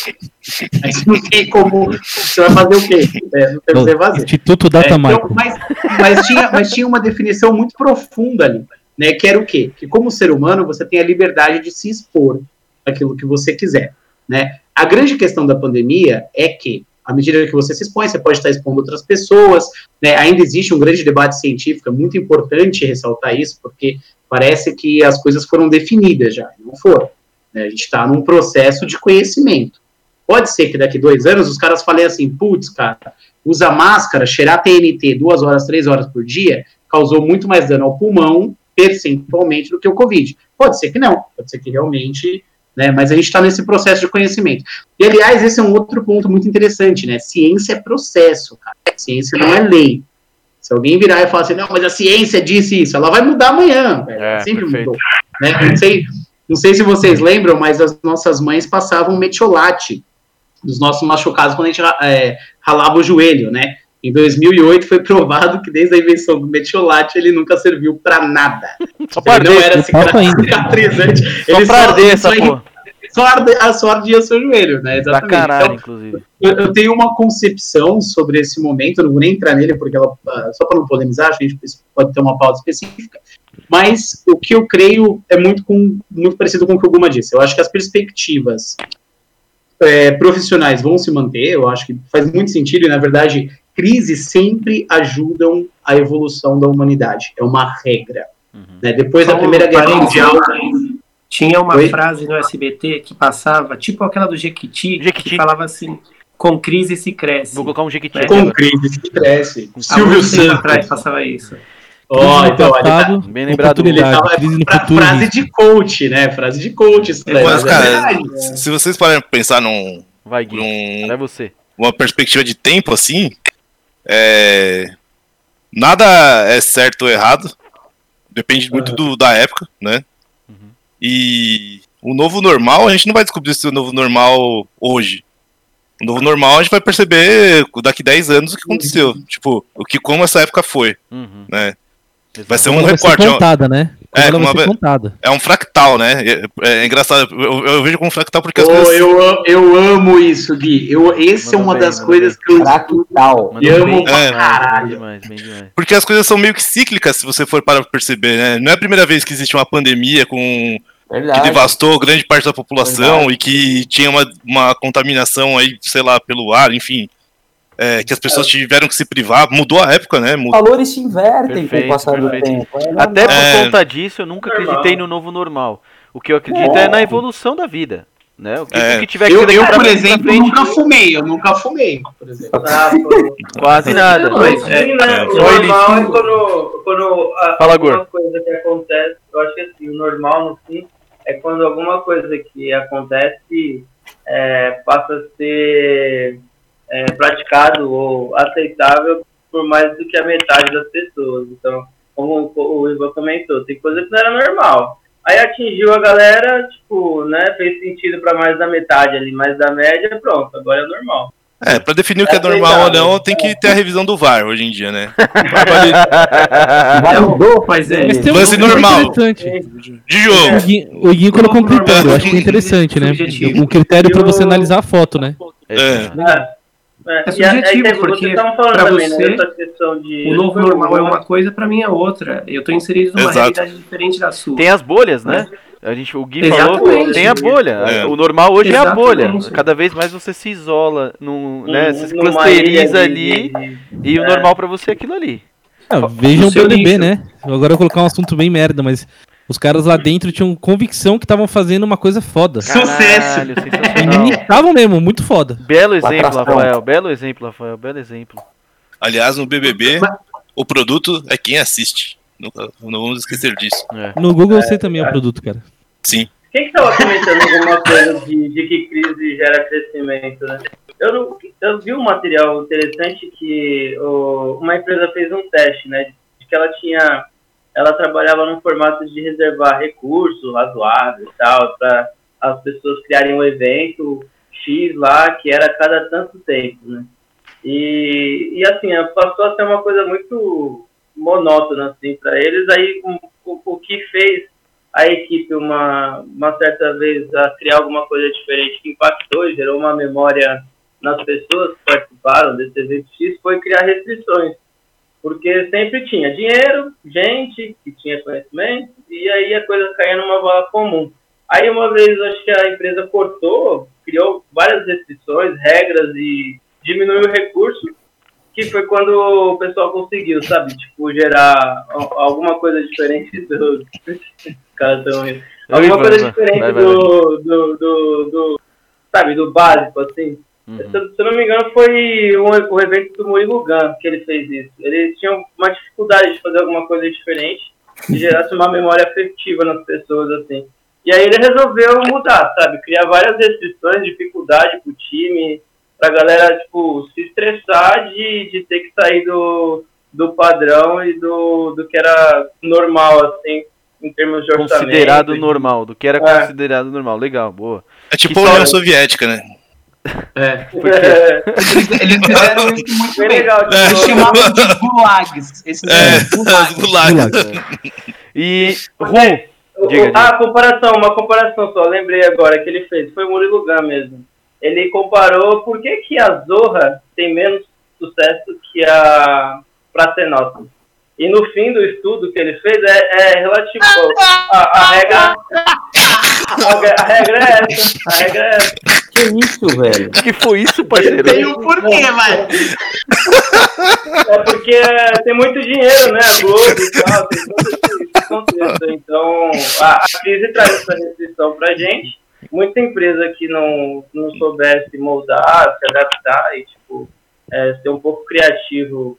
Aí você não tem como. Você vai fazer o quê? É, não tem o que fazer. Instituto Data é, então, mas, mas, tinha, mas tinha uma definição muito profunda ali, né? Que era o quê? Que como ser humano, você tem a liberdade de se expor aquilo que você quiser, né? A grande questão da pandemia é que, à medida que você se expõe, você pode estar expondo outras pessoas, né? ainda existe um grande debate científico, é muito importante ressaltar isso, porque parece que as coisas foram definidas já, não foram. Né? A gente está num processo de conhecimento. Pode ser que daqui dois anos os caras falem assim, putz, cara, usa máscara, cheirar TNT duas horas, três horas por dia, causou muito mais dano ao pulmão, percentualmente, do que o Covid. Pode ser que não, pode ser que realmente né? Mas a gente está nesse processo de conhecimento. E, aliás, esse é um outro ponto muito interessante, né? Ciência é processo, cara. Ciência não é lei. Se alguém virar e falar assim, não, mas a ciência disse isso, ela vai mudar amanhã. É, sempre perfeito. mudou. Né? Não, sei, não sei se vocês lembram, mas as nossas mães passavam metiolate nos nossos machucados quando a gente é, ralava o joelho, né? Em 2008 foi provado que desde a invenção do metiolate ele nunca serviu para nada. Só para não era cicatrizante. Só ele só, arder essa porra. Só, arde, só ardia seu joelho, né? Exatamente. Pra caralho, então, inclusive. Eu, eu, tenho uma concepção sobre esse momento, eu não vou nem entrar nele, porque ela, ah, só para não polemizar, a gente pode ter uma pauta específica. Mas o que eu creio é muito, com, muito parecido com o que o Guma disse. Eu acho que as perspectivas é, profissionais vão se manter, eu acho que faz muito sentido, e na verdade crises sempre ajudam a evolução da humanidade. É uma regra. Uhum. Né? Depois da Primeira Guerra Mundial. Tinha uma Oi? frase no SBT que passava, tipo aquela do Jequiti, Jequiti. que falava assim: com crise se cresce. Vou colocar um Jequiti. É. Com crise se cresce. Silvio Santos. atrás passava isso. Ó, oh, então, tá, bem lembrado. Ele tava pra, frase de coach, né? Frase de coach. Mas, cara, é se vocês podem pensar num... Vai, Gui. Num, vai você. Uma perspectiva de tempo, assim, é... Nada é certo ou errado. Depende muito do, da época, né? Uhum. E o novo normal, a gente não vai descobrir se o novo normal hoje. O No normal a gente vai perceber daqui 10 anos o que aconteceu. Uhum. Tipo, o que como essa época foi. Uhum. Né? Vai ser um vai recorte. Ser contada, né? é, uma, contada. é um fractal, né? É, é engraçado, eu, eu, vejo como fractal porque as oh, coisas... eu, eu amo isso, Gui. Eu, esse é uma bem, das coisas bem. que eu fractal. Eu amo pra é, caralho. Demais, bem demais. Porque as coisas são meio que cíclicas, se você for para perceber, né? Não é a primeira vez que existe uma pandemia com Verdade. que devastou grande parte da população Verdade. e que tinha uma, uma contaminação aí, sei lá, pelo ar, enfim é, que as pessoas tiveram que se privar, mudou a época, né? Mudou. Os valores se invertem perfeito, com o passar do tempo. É Até por é... conta disso, eu nunca acreditei no novo normal. O que eu acredito é, é na evolução da vida. Né? O que, é. que tiver que eu, eu por exemplo, frente, nunca fumei, eu nunca fumei, por exemplo. Ah, [laughs] Quase nada. Mas, é, né? O normal é quando, quando a, Fala, alguma Gor. coisa que acontece, eu acho que assim, o normal no fim é quando alguma coisa que acontece é, passa a ser é, praticado ou aceitável por mais do que a metade das pessoas. Então, como o Ivan comentou, tem coisa que não era normal. Aí atingiu a galera, tipo, né, fez sentido para mais da metade ali, mais da média, pronto, agora é normal. É, pra definir o que é, é normal ou não, tem que ter a revisão do VAR hoje em dia, né? [laughs] Vai mudou, faz é. Mas tem um Lance normal. De jogo. O Gui colocou um critério, eu acho que é interessante, né? Um critério pra você analisar a foto, né? É. é. É, é subjetivo, aí, porque para você, né, de... o novo normal é uma coisa, para mim é outra. Eu estou inserido numa Exato. realidade diferente da sua. Tem as bolhas, né? A gente, o Gui Exatamente. falou, tem a bolha. É. O normal hoje Exatamente. é a bolha. Cada vez mais você se isola, num, né? Você se clusteriza ali, ali e o é. normal para você é aquilo ali. Ah, vejam o BBB, né? Agora eu vou colocar um assunto bem merda, mas os caras lá dentro tinham convicção que estavam fazendo uma coisa foda. Sucesso! E estavam mesmo, muito foda. Belo exemplo, Rafael. Belo exemplo, Rafael. Belo exemplo. Aliás, no BBB, o produto é quem assiste. Não, não vamos esquecer disso. É. No Google você também é o produto, cara. Sim. Quem que estava comentando alguma coisa de, de, que crise gera crescimento, né? Eu, eu vi um material interessante que o, uma empresa fez um teste, né? De que ela tinha ela trabalhava num formato de reservar recursos razoáveis e tal, para as pessoas criarem um evento X lá, que era cada tanto tempo, né? E, e assim, passou a ser uma coisa muito monótona, assim, para eles. Aí, o, o, que fez a equipe, uma, uma certa vez, a criar alguma coisa diferente que impactou e gerou uma memória nas pessoas que participaram desse evento X, foi criar restrições porque sempre tinha dinheiro, gente que tinha conhecimento, e aí a coisa caía numa vala comum. Aí uma vez acho que a empresa cortou, criou várias restrições, regras e diminuiu o recurso, que foi quando o pessoal conseguiu, sabe, tipo, gerar alguma coisa diferente do. [laughs] Cara, tão Alguma coisa diferente do, do, do, do, sabe, do básico, assim. Uhum. Se, se, eu não me engano, foi o, o evento do Murilo Gun que ele fez isso. Eles tinham uma dificuldade de fazer alguma coisa diferente que gerasse uma memória afetiva nas pessoas, assim. E aí ele resolveu mudar, sabe? Criar várias restrições, dificuldade pro time, pra galera, tipo, se estressar de, de ter que sair do, do padrão e do, do que era normal, assim, em termos de orçamento. Considerado normal, do que era é. considerado normal. Legal, boa. É tipo a União Soviética, né? É, porque é. Eles, fizeram isso [laughs] muito bem. Legal, eles chamavam de gulags. Esses é, gulags. [laughs] gulags. [laughs] E, Ru, diga, ah, comparação, uma comparação só, lembrei agora que ele fez, foi o Murilo Gun mesmo. Ele comparou por que, que a Zorra tem menos sucesso que a Praça é Nossa. E no fim do estudo que ele fez é, é relativo. A, a regra. A, a, regra é essa. A regra é essa. Que isso, velho? que foi isso, parceiro? Tem um porquê, vai. [laughs] É porque tem muito dinheiro, né? A Globo e tal, tem todo esse contexto. Então, a, a crise traz essa restrição pra gente. Muita empresa que não, não soubesse moldar, se adaptar e, tipo, é, ser um pouco criativo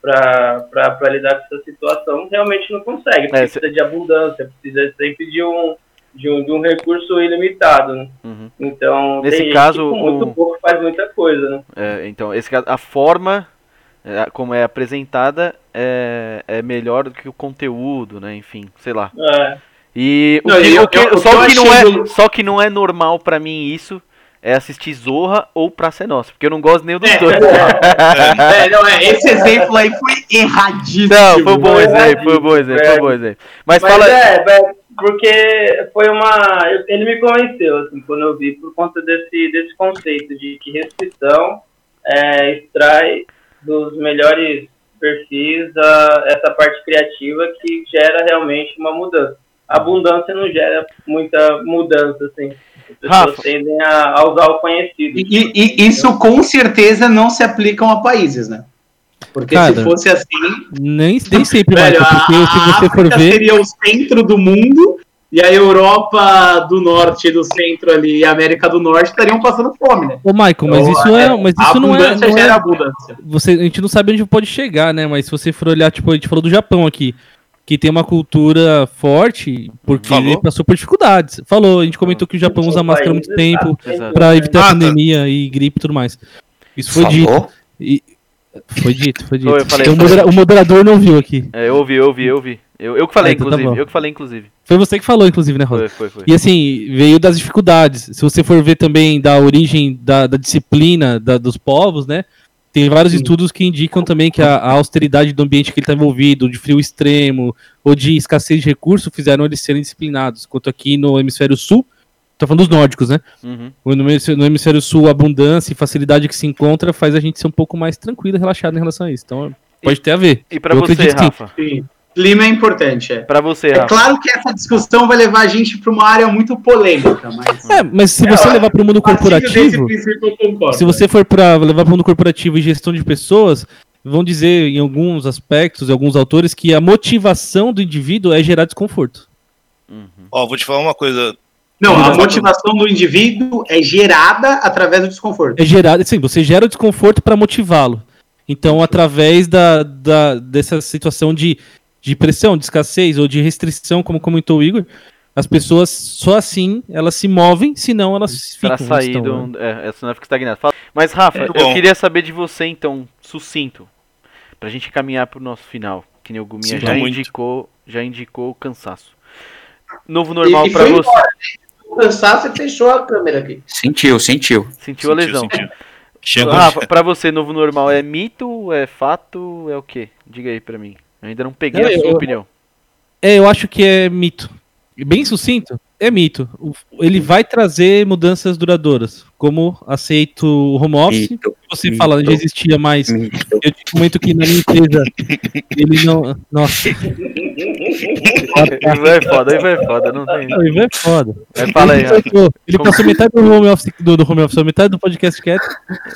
para lidar com essa situação, realmente não consegue. É, precisa de abundância, precisa sempre de um, de um, de um recurso ilimitado. Né? Uhum. Então, nesse caso, com muito o... pouco faz muita coisa. Né? É, então, esse caso, a forma é, como é apresentada é, é melhor do que o conteúdo, né? Enfim, sei lá. É. E o não, que, eu, o que, eu, só, que não é, do... só que não é normal para mim isso é assistir Zorra ou Praça é Nossa, porque eu não gosto nem dos é, dois. É, não, é, esse exemplo aí foi erradíssimo. Não, foi um bom exemplo, foi um bom exemplo, foi um bom exemplo. Mas, Mas fala... É, porque foi uma... Ele me convenceu, assim, quando eu vi, por conta desse, desse conceito de que restrição é, extrai dos melhores perfis a, essa parte criativa que gera realmente uma mudança. A abundância não gera muita mudança, assim. As pessoas Rafa. tendem a, a, usar o conhecido. E, e, isso com certeza não se aplicam a países, né? Porque Cara, se fosse assim. Nem, nem sempre, velho, Michael, porque a, se você for ver. seria o centro do mundo e a Europa do Norte, do centro ali e a América do Norte estariam passando fome, né? Ô, Michael, mas então, isso é, mas isso não é, não é abundância. Você, a gente não sabe onde pode chegar, né? Mas se você for olhar, tipo, a gente falou do Japão aqui que tem uma cultura forte porque Falou? ele passou por dificuldades. Falou, a gente comentou que o Japão usa máscara há muito tempo para evitar ah, a tá. pandemia e gripe e tudo mais. Isso foi Falou? dito. E, foi dito, foi dito. Foi, falei, o, modera o, moderador não viu aqui. É, eu ouvi, eu ouvi, eu ouvi. Eu, eu que falei, é, então tá inclusive. Tá eu que falei, inclusive. Foi você que falou, inclusive, né, Rosa? Foi, foi, foi. E assim, veio das dificuldades. Se você for ver também da origem da, da disciplina da, dos povos, né? Tem vários Sim. estudos que indicam também que a, a, austeridade do ambiente que ele está envolvido, de frio extremo ou de escassez de recursos, fizeram eles serem disciplinados. Enquanto aqui no hemisfério sul, estou falando dos nórdicos, né? Uhum. No, no, hemisfério sul, a abundância e facilidade que se encontra faz a gente ser um pouco mais tranquilo e relaxado em relação a isso. Então, pode e, ter a ver. E para você, Rafa? Sim. Clima é importante, é. Para você, É claro que essa discussão vai levar a gente para uma área muito polêmica, mas. É, mas se você é, levar para o mundo corporativo. Se você for para levar para o mundo corporativo e gestão de pessoas, vão dizer em alguns aspectos, alguns autores, que a motivação do indivíduo é gerar desconforto. Uhum. Ó, vou te falar uma coisa. Não, a motivação do indivíduo é gerada através do desconforto. É gerada, sim, você gera o desconforto para motivá-lo. Então, através da, da, dessa situação de de pressão, de escassez ou de restrição, como comentou o Igor, as pessoas só assim elas se movem, senão elas ficam. Pra sair estão, do, né? é, senão fica estagnado. Mas Rafa, é, eu bom. queria saber de você então, sucinto, pra gente caminhar pro nosso final, que nem o Guminha já indicou, já indicou o cansaço. Novo normal para você. Embora. O cansaço e fechou a câmera aqui. Sentiu, sentiu. Sentiu, a lesão. Sentiu. Rafa, pra você, novo normal é mito, é fato, é o quê? Diga aí pra mim. Eu ainda não peguei é, a sua eu, opinião. É, eu acho que é mito. Bem sucinto, é mito. Ele vai trazer mudanças duradouras, como aceito o home office. Mito, você mito, fala, já existia mais. Mito. Eu te comento que na minha empresa ele não. Nossa. Ele vai foda, ele vai foda, não tem. Ele vai foda. É, fala aí, ele, passou, ele passou metade do home office do, do home office, metade do podcast quieto.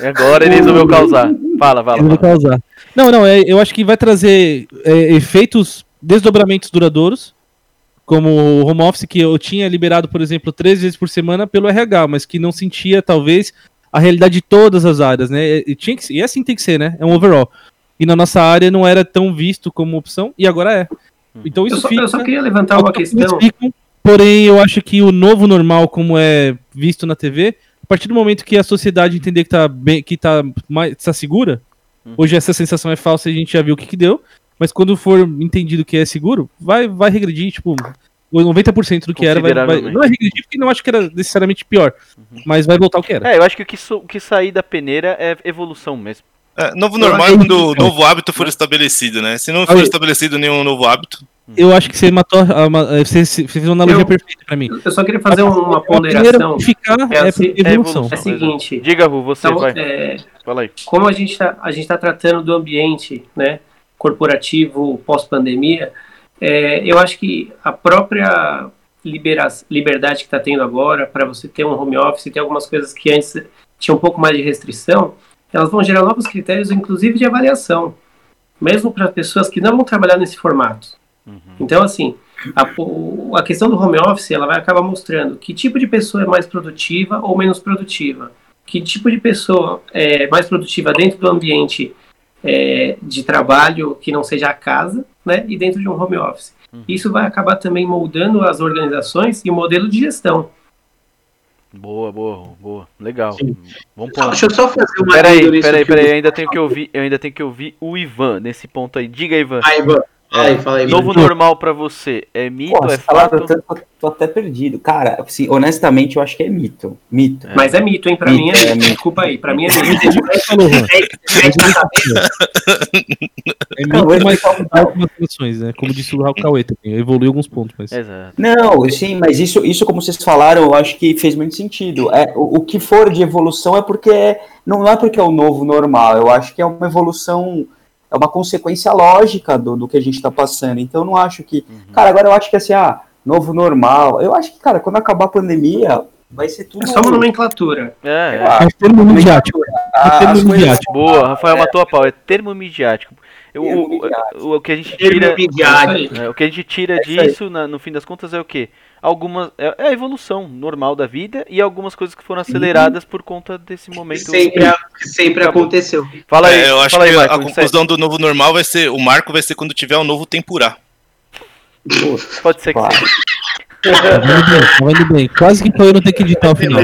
Agora ele resolveu causar. Fala, fala. Resolveu causar. Não, não, é, eu acho que vai trazer é, efeitos, desdobramentos duradouros, como o home office que eu tinha liberado, por exemplo, três vezes por semana pelo RH, mas que não sentia, talvez, a realidade de todas as áreas, né? E, tinha que, e assim tem que ser, né? É um overall. E na nossa área não era tão visto como opção, e agora é. Então isso eu só, fica, eu só queria levantar uma questão. Ficam, porém, eu acho que o novo normal, como é visto na TV, a partir do momento que a sociedade entender que tá bem, que tá mais tá segura, Uhum. Hoje essa sensação é falsa e a gente já viu o que, que deu. Mas quando for entendido que é seguro, vai, vai regredir, tipo, 90% do que era vai, vai, Não é regredir porque não acho que era necessariamente pior. Uhum. Mas vai voltar ao que era. É, eu acho que o que, o que sair da peneira é evolução mesmo. É, novo normal é quando o novo hábito for estabelecido, né? Se não for estabelecido nenhum novo hábito. Eu acho que você matou. Você, você fez uma analogia eu, perfeita pra mim. Eu só queria fazer uma ponderação. Ficar é, é, assim, é evolução. É o seguinte. Diga, Ru, você então, vai. É, Fala aí. Como a gente está tá tratando do ambiente né, corporativo pós-pandemia, é, eu acho que a própria libera liberdade que está tendo agora para você ter um home office, ter algumas coisas que antes tinha um pouco mais de restrição, elas vão gerar novos critérios, inclusive de avaliação, mesmo para pessoas que não vão trabalhar nesse formato. Uhum. Então, assim, a, a, questão do home office ela vai acabar mostrando que tipo de pessoa é mais produtiva ou menos produtiva, que tipo de pessoa é mais produtiva dentro do ambiente é, de trabalho que não seja a casa, né, e dentro de um home office. Uhum. Isso vai acabar também moldando as organizações e o modelo de gestão. Boa, boa, boa. Legal. Vamos pôr. Deixa eu só fazer uma Peraí, peraí, peraí, eu ainda tenho que ouvir, eu ainda tenho que ouvir o Ivan nesse ponto aí. Diga, Ivan. Ah, Ivan. Fala aí, fala aí. Novo normal pra você é mito, Pô, é fato? Tô, tô, até perdido. Cara, assim, honestamente, eu acho que é mito. Mito. É. Mas é mito, hein? Pra mito, mim é, é mito. Desculpa aí. Pra mim é mito. [laughs] é mito, mas algumas situações, né? Como disse o Raul Cauê também. Evoluiu alguns pontos, mas... Exato. Não, sim, mas isso, isso, como vocês falaram, eu acho que fez muito sentido. É, o, o que for de evolução é porque... Não é porque é o novo normal. Eu acho que é uma evolução é uma consequência lógica do, do que a gente está passando. Então, eu não acho que. Uhum. Cara, agora eu acho que assim, ah, novo normal. Eu acho que, cara, quando acabar a pandemia, vai ser tudo. É só uma nomenclatura. É, é. é termo midiático. Ah, termo midiático. Boa, Rafael matou a pau. É termo midiático. O, o, o, o, que a gente tira, é, o que a gente tira é disso, na, no fim das contas, é o quê? Algumas é, é a evolução normal da vida e algumas coisas que foram aceleradas por conta desse momento. Sempre, que sempre aconteceu. Fala aí. É, eu acho que aí, Marco, a conclusão do novo normal vai ser o marco vai ser quando tiver o um novo tempurá. Pode ser que. Tá vendo bem, Quase que eu não ter que editar o final.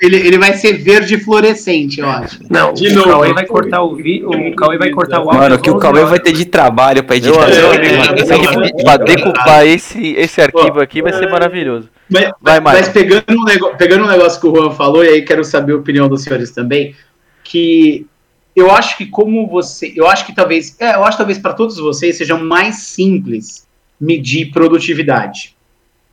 Ele, ele vai ser verde fluorescente, eu acho. Não, de o novo. Cauê vai cortar o vi, o Cauê vai cortar o áudio. Mano, que o Cauê vai ter de trabalho pra editar. Pra decupar esse, esse arquivo aqui vai ser maravilhoso. Mas, vai, mas pegando, um negócio, pegando um negócio que o Juan falou, e aí quero saber a opinião dos senhores também, que eu acho que como você, eu acho que talvez, é, eu acho que talvez para todos vocês seja mais simples medir produtividade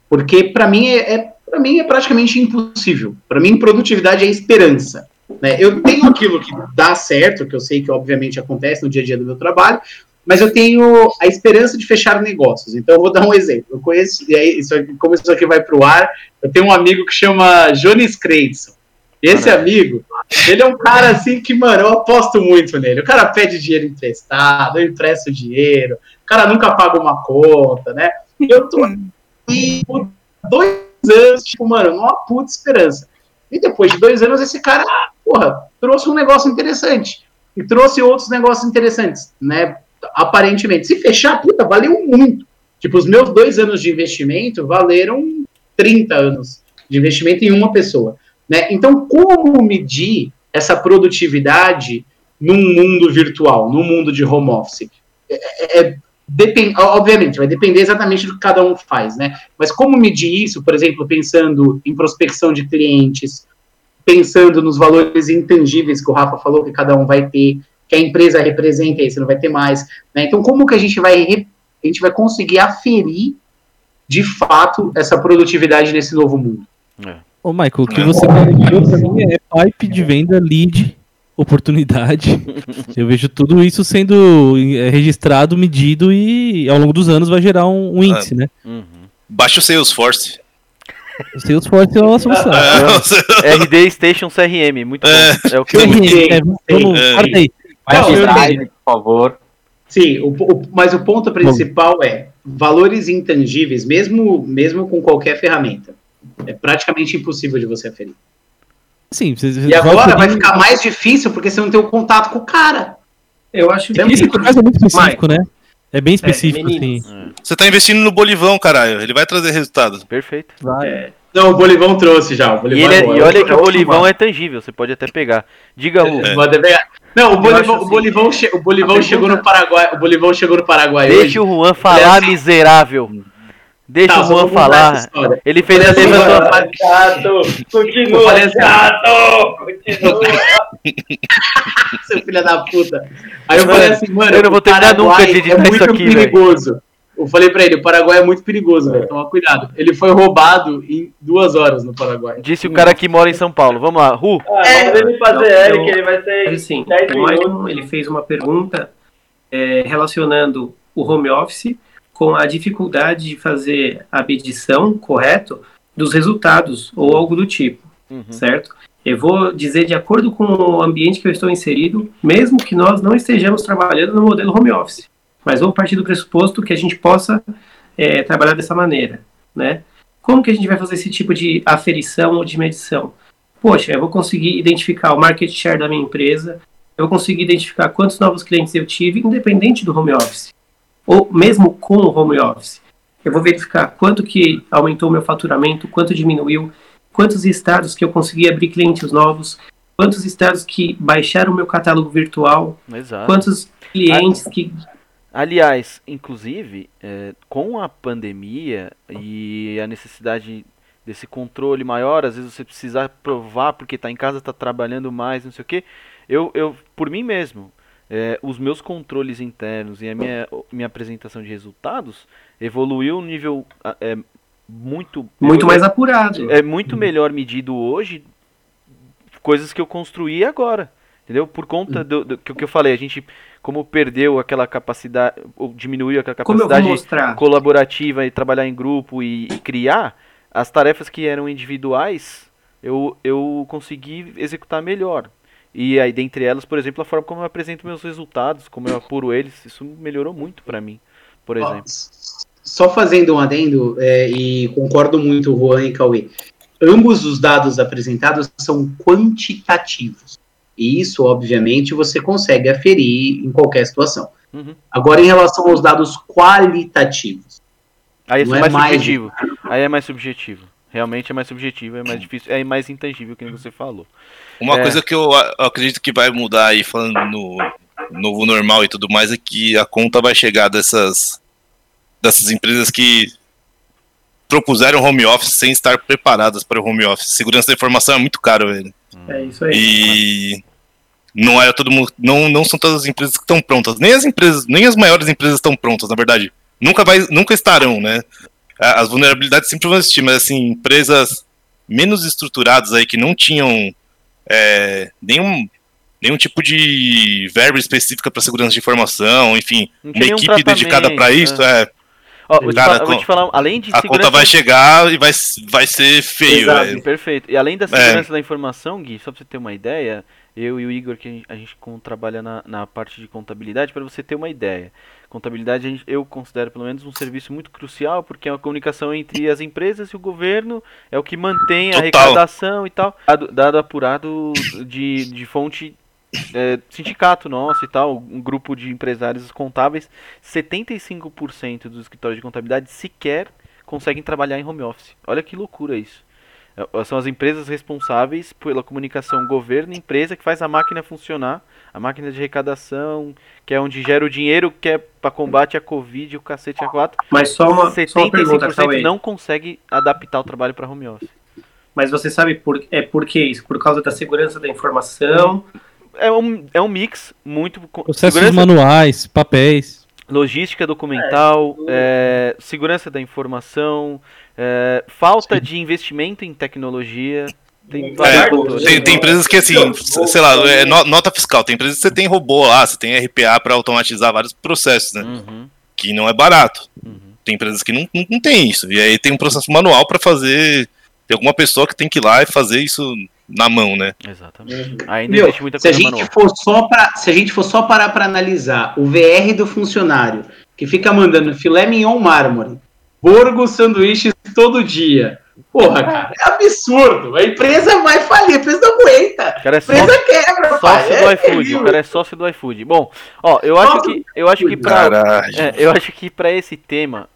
porque para mim é, é para mim é praticamente impossível. Para mim produtividade é esperança. Né? Eu tenho aquilo que dá certo, que eu sei que obviamente acontece no dia a dia do meu trabalho, mas eu tenho a esperança de fechar negócios. Então eu vou dar um exemplo. Eu conheço, e aí, isso aqui, como isso aqui vai para o ar, eu tenho um amigo que chama Jones Creidson. Esse amigo, ele é um cara assim que, mano, eu aposto muito nele. O cara pede dinheiro emprestado, eu empresto dinheiro, o cara nunca paga uma conta, né? Eu tô e por dois anos, tipo, mano, uma puta esperança. E depois de dois anos, esse cara, porra, trouxe um negócio interessante. E trouxe outros negócios interessantes, né? Aparentemente. Se fechar, puta, valeu muito. Tipo, os meus dois anos de investimento valeram 30 anos de investimento em uma pessoa. Né? Então, como medir essa produtividade num mundo virtual, num mundo de home office? É, é, Depend, obviamente, vai depender exatamente do que cada um faz, né? Mas como medir isso, por exemplo, pensando em prospecção de clientes, pensando nos valores intangíveis que o Rafa falou que cada um vai ter, que a empresa representa, aí você não vai ter mais, né? Então, como que a gente vai a gente vai conseguir aferir de fato essa produtividade nesse novo mundo? É. Ô, Michael, o que você falou para mim é pipe de venda lead oportunidade. [laughs] eu vejo tudo isso sendo é, registrado, medido e ao longo dos anos vai gerar um, um índice, ah, né? Uhum. Baixa o Salesforce. O Salesforce é uma solução. [laughs] É, RD Station CRM, muito é. bom. É o que CRM, [laughs] é, vamos, é. aí. Vai por favor. Sim, o, o, mas o ponto principal é valores intangíveis, mesmo, mesmo com qualquer ferramenta. É praticamente impossível de você aferir. Sim, e agora vai ficar mais difícil porque você não tem o contato com o cara. Eu acho que esse caso é muito específico, né? É bem específico, é, assim. Você tá investindo no Bolivão, caralho. Ele vai trazer resultados. Perfeito. Vai. É. Não, o Bolivão trouxe já. O e, ele, é, e, olha que o Bolivão é tangível, você pode até pegar. Diga. É. Não, o Bolivão, assim, o Bolivão, che o Bolivão chegou no Paraguai. O Bolivão chegou no Paraguai. Deixa hoje. o Juan falar, assim, miserável. Deixa tá, o Juan falar. Ele fez a levantamento. Chato! Continua, assim, chato! Continua! [laughs] Seu filho da puta. Aí eu falei assim, mano. Eu não vou terminar nunca de editar é isso aqui. perigoso. Véio. Eu falei pra ele, o Paraguai é muito perigoso, velho. Toma cuidado. Ele foi roubado em duas horas no Paraguai. Disse o cara que mora em São Paulo. Vamos lá, Ru. Ah, é, ele fazer Eric, ele vai ser. Assim, o ele fez uma pergunta é, relacionando o home office com a dificuldade de fazer a medição correto dos resultados ou algo do tipo, uhum. certo? Eu vou dizer de acordo com o ambiente que eu estou inserido, mesmo que nós não estejamos trabalhando no modelo home office, mas vamos partir do pressuposto que a gente possa é, trabalhar dessa maneira, né? Como que a gente vai fazer esse tipo de aferição ou de medição? Poxa, eu vou conseguir identificar o market share da minha empresa, eu vou conseguir identificar quantos novos clientes eu tive, independente do home office ou mesmo com o home office. Eu vou verificar quanto que aumentou meu faturamento, quanto diminuiu, quantos estados que eu consegui abrir clientes novos, quantos estados que baixaram o meu catálogo virtual, Exato. quantos clientes que Aliás, inclusive, é, com a pandemia e a necessidade desse controle maior, às vezes você precisa provar porque está em casa, está trabalhando mais, não sei o que. Eu, eu, por mim mesmo, é, os meus controles internos e a minha, minha apresentação de resultados evoluiu um nível é, muito muito mais apurado. É muito melhor medido hoje coisas que eu construí agora, entendeu? Por conta do, do que eu falei, a gente como perdeu aquela capacidade, ou diminuiu aquela capacidade colaborativa e trabalhar em grupo e, e, criar, as tarefas que eram individuais, eu, eu consegui executar melhor. E aí, dentre elas, por exemplo, a forma como eu apresento meus resultados, como eu apuro eles, isso melhorou muito para mim, por exemplo. Só fazendo um adendo, é, e concordo muito, Juan e Cauê, ambos os dados apresentados são quantitativos. E isso, obviamente, você consegue aferir em qualquer situação. Uhum. Agora, em relação aos dados qualitativos. Aí é, mais, mais subjetivo. Aí é mais subjetivo. Realmente é mais subjetivo, é mais difícil, é mais intangível, que você falou. Uma é... coisa que eu acredito que vai mudar aí, falando no novo normal e tudo mais, é que a conta vai chegar dessas, dessas empresas que propuseram home office sem estar preparadas para o home office. Segurança da informação é muito caro, velho. É isso aí. E não é todo mundo, não, não são todas as empresas que estão prontas. Nem as empresas, nem as maiores empresas estão prontas, na verdade. Nunca vai, nunca estarão, né? As vulnerabilidades sempre vão existir, mas assim, empresas menos estruturadas aí que não tinham é, nenhum nenhum tipo de verba específica para segurança de informação, enfim, uma equipe dedicada para isso, é, é Ó, vou, Cara, te vou te falar, além de a segurança... conta vai chegar e vai, vai ser feio. Exato, perfeito. E além da é. segurança é. da informação, Gui, só pra você ter uma ideia, eu e o Igor, que a gente, a gente trabalha na, na parte de contabilidade, para você ter uma ideia. Contabilidade eu considero pelo menos um serviço muito crucial, porque é a comunicação entre as empresas e o governo, é o que mantém a arrecadação e tal. Dado, dado apurado de, de fonte é, sindicato nosso e tal, um grupo de empresários contábeis, 75% dos escritórios de contabilidade sequer conseguem trabalhar em home office. Olha que loucura isso. É, são as empresas responsáveis pela comunicação governo-empresa que faz a máquina funcionar, a máquina de arrecadação, que é onde gera o dinheiro que é para combate à Covid e o cacete a quatro. Mas só uma, 75% só uma pergunta, não consegue adaptar o trabalho para home office. Mas você sabe por, é por que isso? Por causa da segurança da informação, é um, é um mix muito. Processos segurança, manuais, papéis. Logística documental, é, é, segurança da informação, é, falta Sim. de investimento em tecnologia. Tem, é, tem, tem, empresas que, assim, sei lá, é nota fiscal. Tem empresas que você tem robô lá, você tem RPA para automatizar vários processos, né? Uhum. Que não é barato. Uhum. Tem empresas que não, não, não tem isso. E aí tem um processo manual para fazer. Tem alguma pessoa que tem que ir lá e fazer isso na mão, né? Exatamente. Uhum. Ainda Meu, existe muita coisa se a gente for só pra, Se a gente for só parar para analisar o VR do funcionário, que fica mandando filé mignon mármore, borgo sanduíches todo dia. Porra, cara, é absurdo. A empresa vai falir, a empresa não aguenta. Cara, é a empresa sócio, quebra, sócio do é iFood. O cara é sócio do iFood. Bom, ó, eu acho que eu acho que para é, eu acho que para esse tema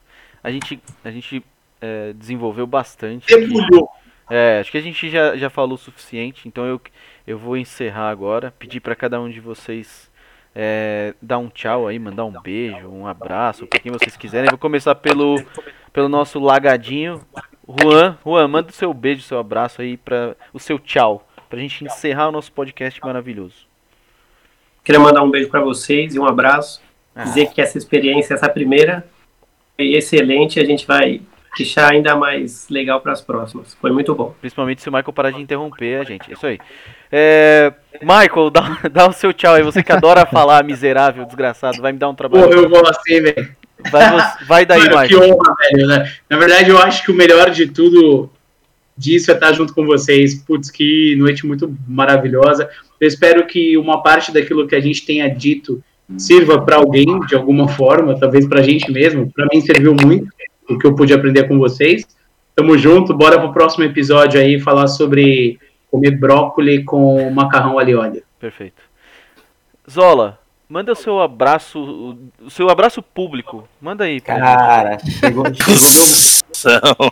a gente a gente é, desenvolveu bastante. Debulhou. É, acho que a gente já, já falou o suficiente, então eu, eu vou encerrar agora. Pedir para cada um de vocês é, dar um tchau aí, mandar um beijo, um abraço, para quem vocês quiserem. Eu vou começar pelo, pelo nosso lagadinho. Juan, Juan, manda o seu beijo, seu abraço aí, para o seu tchau, pra gente encerrar o nosso podcast maravilhoso. Queria mandar um beijo para vocês e um abraço. Ah. Dizer que essa experiência, essa primeira, foi excelente. A gente vai deixar ainda mais legal para as próximas. Foi muito bom. Principalmente se o Michael parar de interromper a gente. Isso aí. É... Michael, [laughs] dá, dá o seu tchau aí. Você que adora falar, miserável, desgraçado. Vai me dar um trabalho. Pô, eu vou assim, velho. Vai, [laughs] vai daí, Mano. Que honra, velho. Né? Na verdade, eu acho que o melhor de tudo disso é estar junto com vocês. Putz, que noite muito maravilhosa. Eu espero que uma parte daquilo que a gente tenha dito sirva para alguém de alguma forma, talvez para a gente mesmo. Para mim serviu muito o que eu pude aprender com vocês. Tamo junto, bora pro próximo episódio aí falar sobre comer brócolis com macarrão ali, olha. Perfeito. Zola, manda o seu abraço, o seu abraço público. Manda aí. Cara, chegou, chegou, emoção.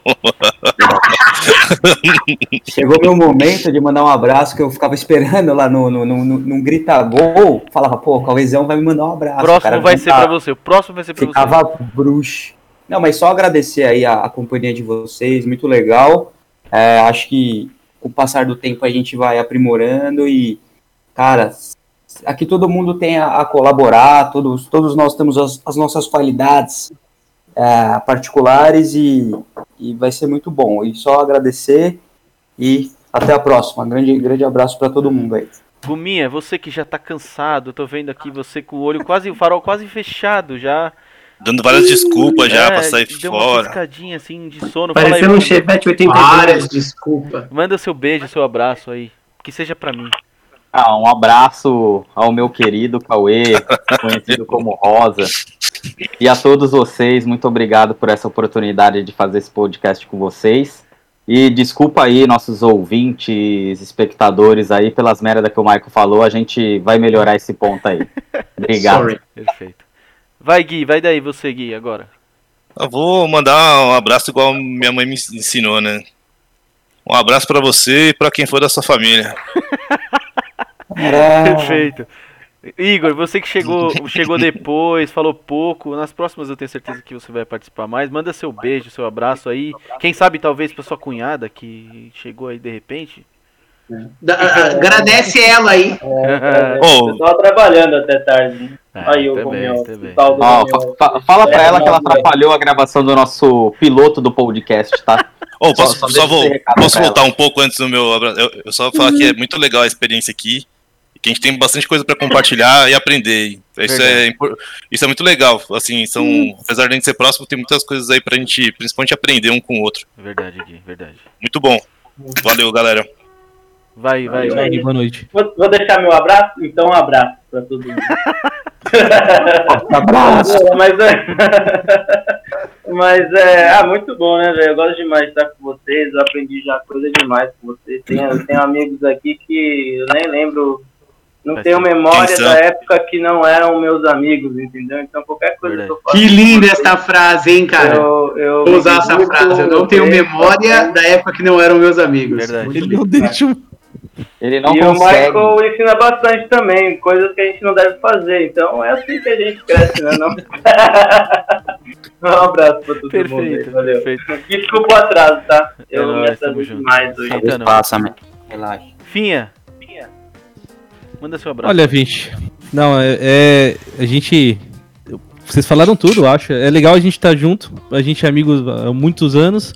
Chegou meu momento de mandar um abraço que eu ficava esperando lá no, no, no, no, no grita gol. Falava, pô, o Cauêzão vai me mandar um abraço. Próximo cara, vai ser para você. O próximo vai ser para você. Ficava bruxo. Não, mas só agradecer aí a, a companhia de vocês, muito legal. É, acho que com o passar do tempo a gente vai aprimorando e, cara, aqui todo mundo tem a, a colaborar, todos, todos nós temos as, as nossas qualidades é, particulares e, e vai ser muito bom. E só agradecer e até a próxima. Grande, grande abraço para todo mundo aí. Guminha, você que já tá cansado, tô vendo aqui você com o olho quase, o farol quase fechado já. Dando várias desculpas já é, pra sair deu fora. Uma piscadinha assim de sono. Parecendo um Chevette 82. Várias desculpas. Manda seu beijo, seu abraço aí. Que seja pra mim. Ah, um abraço ao meu querido Cauê, [laughs] conhecido como Rosa. E a todos vocês, muito obrigado por essa oportunidade de fazer esse podcast com vocês. E desculpa aí, nossos ouvintes, espectadores aí, pelas merdas que o Michael falou, a gente vai melhorar esse ponto aí. [laughs] Obrigado. Sorry. Perfeito. Vai, Gui, vai daí você, Gui, agora. Eu vou mandar um abraço igual minha mãe me ensinou, né? Um abraço para você e para quem for da sua família. [laughs] Perfeito. Igor, você que chegou, [laughs] chegou depois, falou pouco. Nas próximas eu tenho certeza que você vai participar mais. Manda seu beijo, seu abraço aí. Quem sabe talvez pra sua cunhada que chegou aí de repente. Da, agradece ela aí. É, oh. Eu tava trabalhando até tarde. É, aí eu comi oh, fa Fala pra ela que ela atrapalhou a gravação do nosso piloto do podcast, tá? [laughs] Oh, posso, só, só vou, posso voltar um pouco antes do meu abraço? Eu, eu só falar que é muito legal a experiência aqui que a gente tem bastante coisa para compartilhar e aprender. Isso é, isso é muito legal. Assim, são, hum. apesar de a gente ser próximo, tem muitas coisas aí pra gente, principalmente aprender um com o outro. Verdade, Gui, verdade. Muito bom. Valeu, galera. Vai, vai, vai. Boa noite. Vou, vou, deixar meu abraço? Então, um abraço pra todo mundo. [laughs] abraço. mas, é, [laughs] mas é ah, muito bom, né, velho? Eu gosto demais de estar com vocês. Eu aprendi já coisa demais com vocês. Tenho, tenho amigos aqui que eu nem lembro não Vai tenho memória da época que não eram meus amigos, entendeu? Então qualquer coisa Verdade. que eu faço. Que linda essa frase, hein, cara? Eu, eu Vou usar essa frase. Eu não tenho memória da época que não eram meus amigos. Verdade. Ele não deixa. Ele não e consegue. o Michael ensina bastante também, coisas que a gente não deve fazer. Então é assim que a gente cresce, né? Não... [laughs] um abraço pra todo perfeito, mundo. Aí, valeu. Perfeito. Desculpa o atraso, tá? Eu é não me atraso demais hoje. Passa, relaxa. Finha, Manda seu abraço. Olha, Vinte. Não, é, é, A gente. Vocês falaram tudo, acho. É legal a gente estar tá junto. A gente é amigo há muitos anos.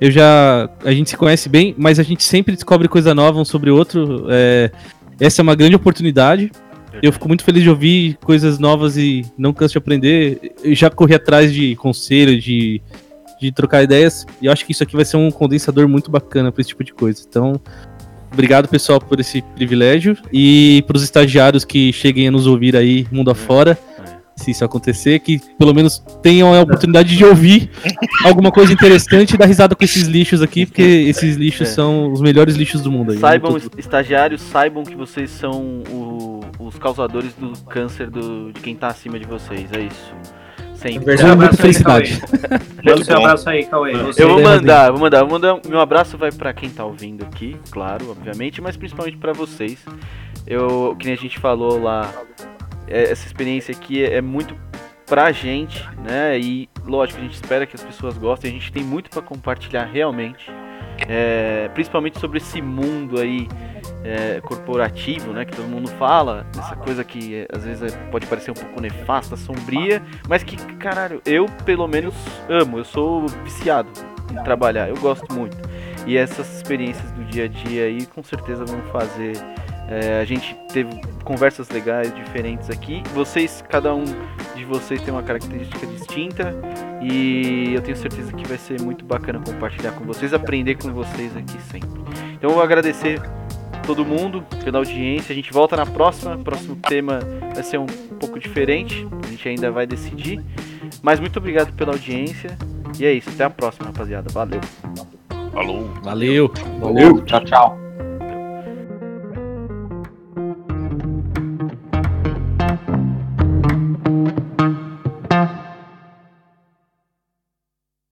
Eu já. A gente se conhece bem, mas a gente sempre descobre coisa nova um sobre o outro. É, essa é uma grande oportunidade. Eu fico muito feliz de ouvir coisas novas e não canso de aprender. Eu já corri atrás de conselho, de, de trocar ideias. E eu acho que isso aqui vai ser um condensador muito bacana para esse tipo de coisa. Então, Obrigado, pessoal, por esse privilégio. E para os estagiários que cheguem a nos ouvir aí, mundo afora, se isso acontecer, que pelo menos tenham a oportunidade de ouvir alguma coisa interessante e dar risada com esses lixos aqui, porque esses lixos é. são os melhores lixos do mundo. Aí, saibam, né? estagiários, saibam que vocês são o, os causadores do câncer do, de quem está acima de vocês. É isso. Sempre. Muita felicidade. Manda seu abraço aí, Cauê. Eu vou mandar, vou mandar, vou mandar. Meu abraço vai para quem tá ouvindo aqui, claro, obviamente, mas principalmente para vocês. Eu, que nem a gente falou lá, é, essa experiência aqui é, é muito pra gente, né? E lógico, a gente espera que as pessoas gostem. A gente tem muito para compartilhar realmente, é, principalmente sobre esse mundo aí é, corporativo, né? Que todo mundo fala, essa coisa que é, às vezes é, pode parecer um pouco nefasta, sombria, mas que, caralho, eu pelo menos amo, eu sou viciado em trabalhar, eu gosto muito. E essas experiências do dia a dia aí com certeza vão fazer. É, a gente teve conversas legais, diferentes aqui. Vocês, cada um de vocês tem uma característica distinta e eu tenho certeza que vai ser muito bacana compartilhar com vocês, aprender com vocês aqui sempre. Então eu vou agradecer todo mundo pela audiência. A gente volta na próxima. O próximo tema vai ser um pouco diferente. A gente ainda vai decidir. Mas muito obrigado pela audiência. E é isso. Até a próxima, rapaziada. Valeu. Falou. Valeu. Valeu. Tchau, tchau.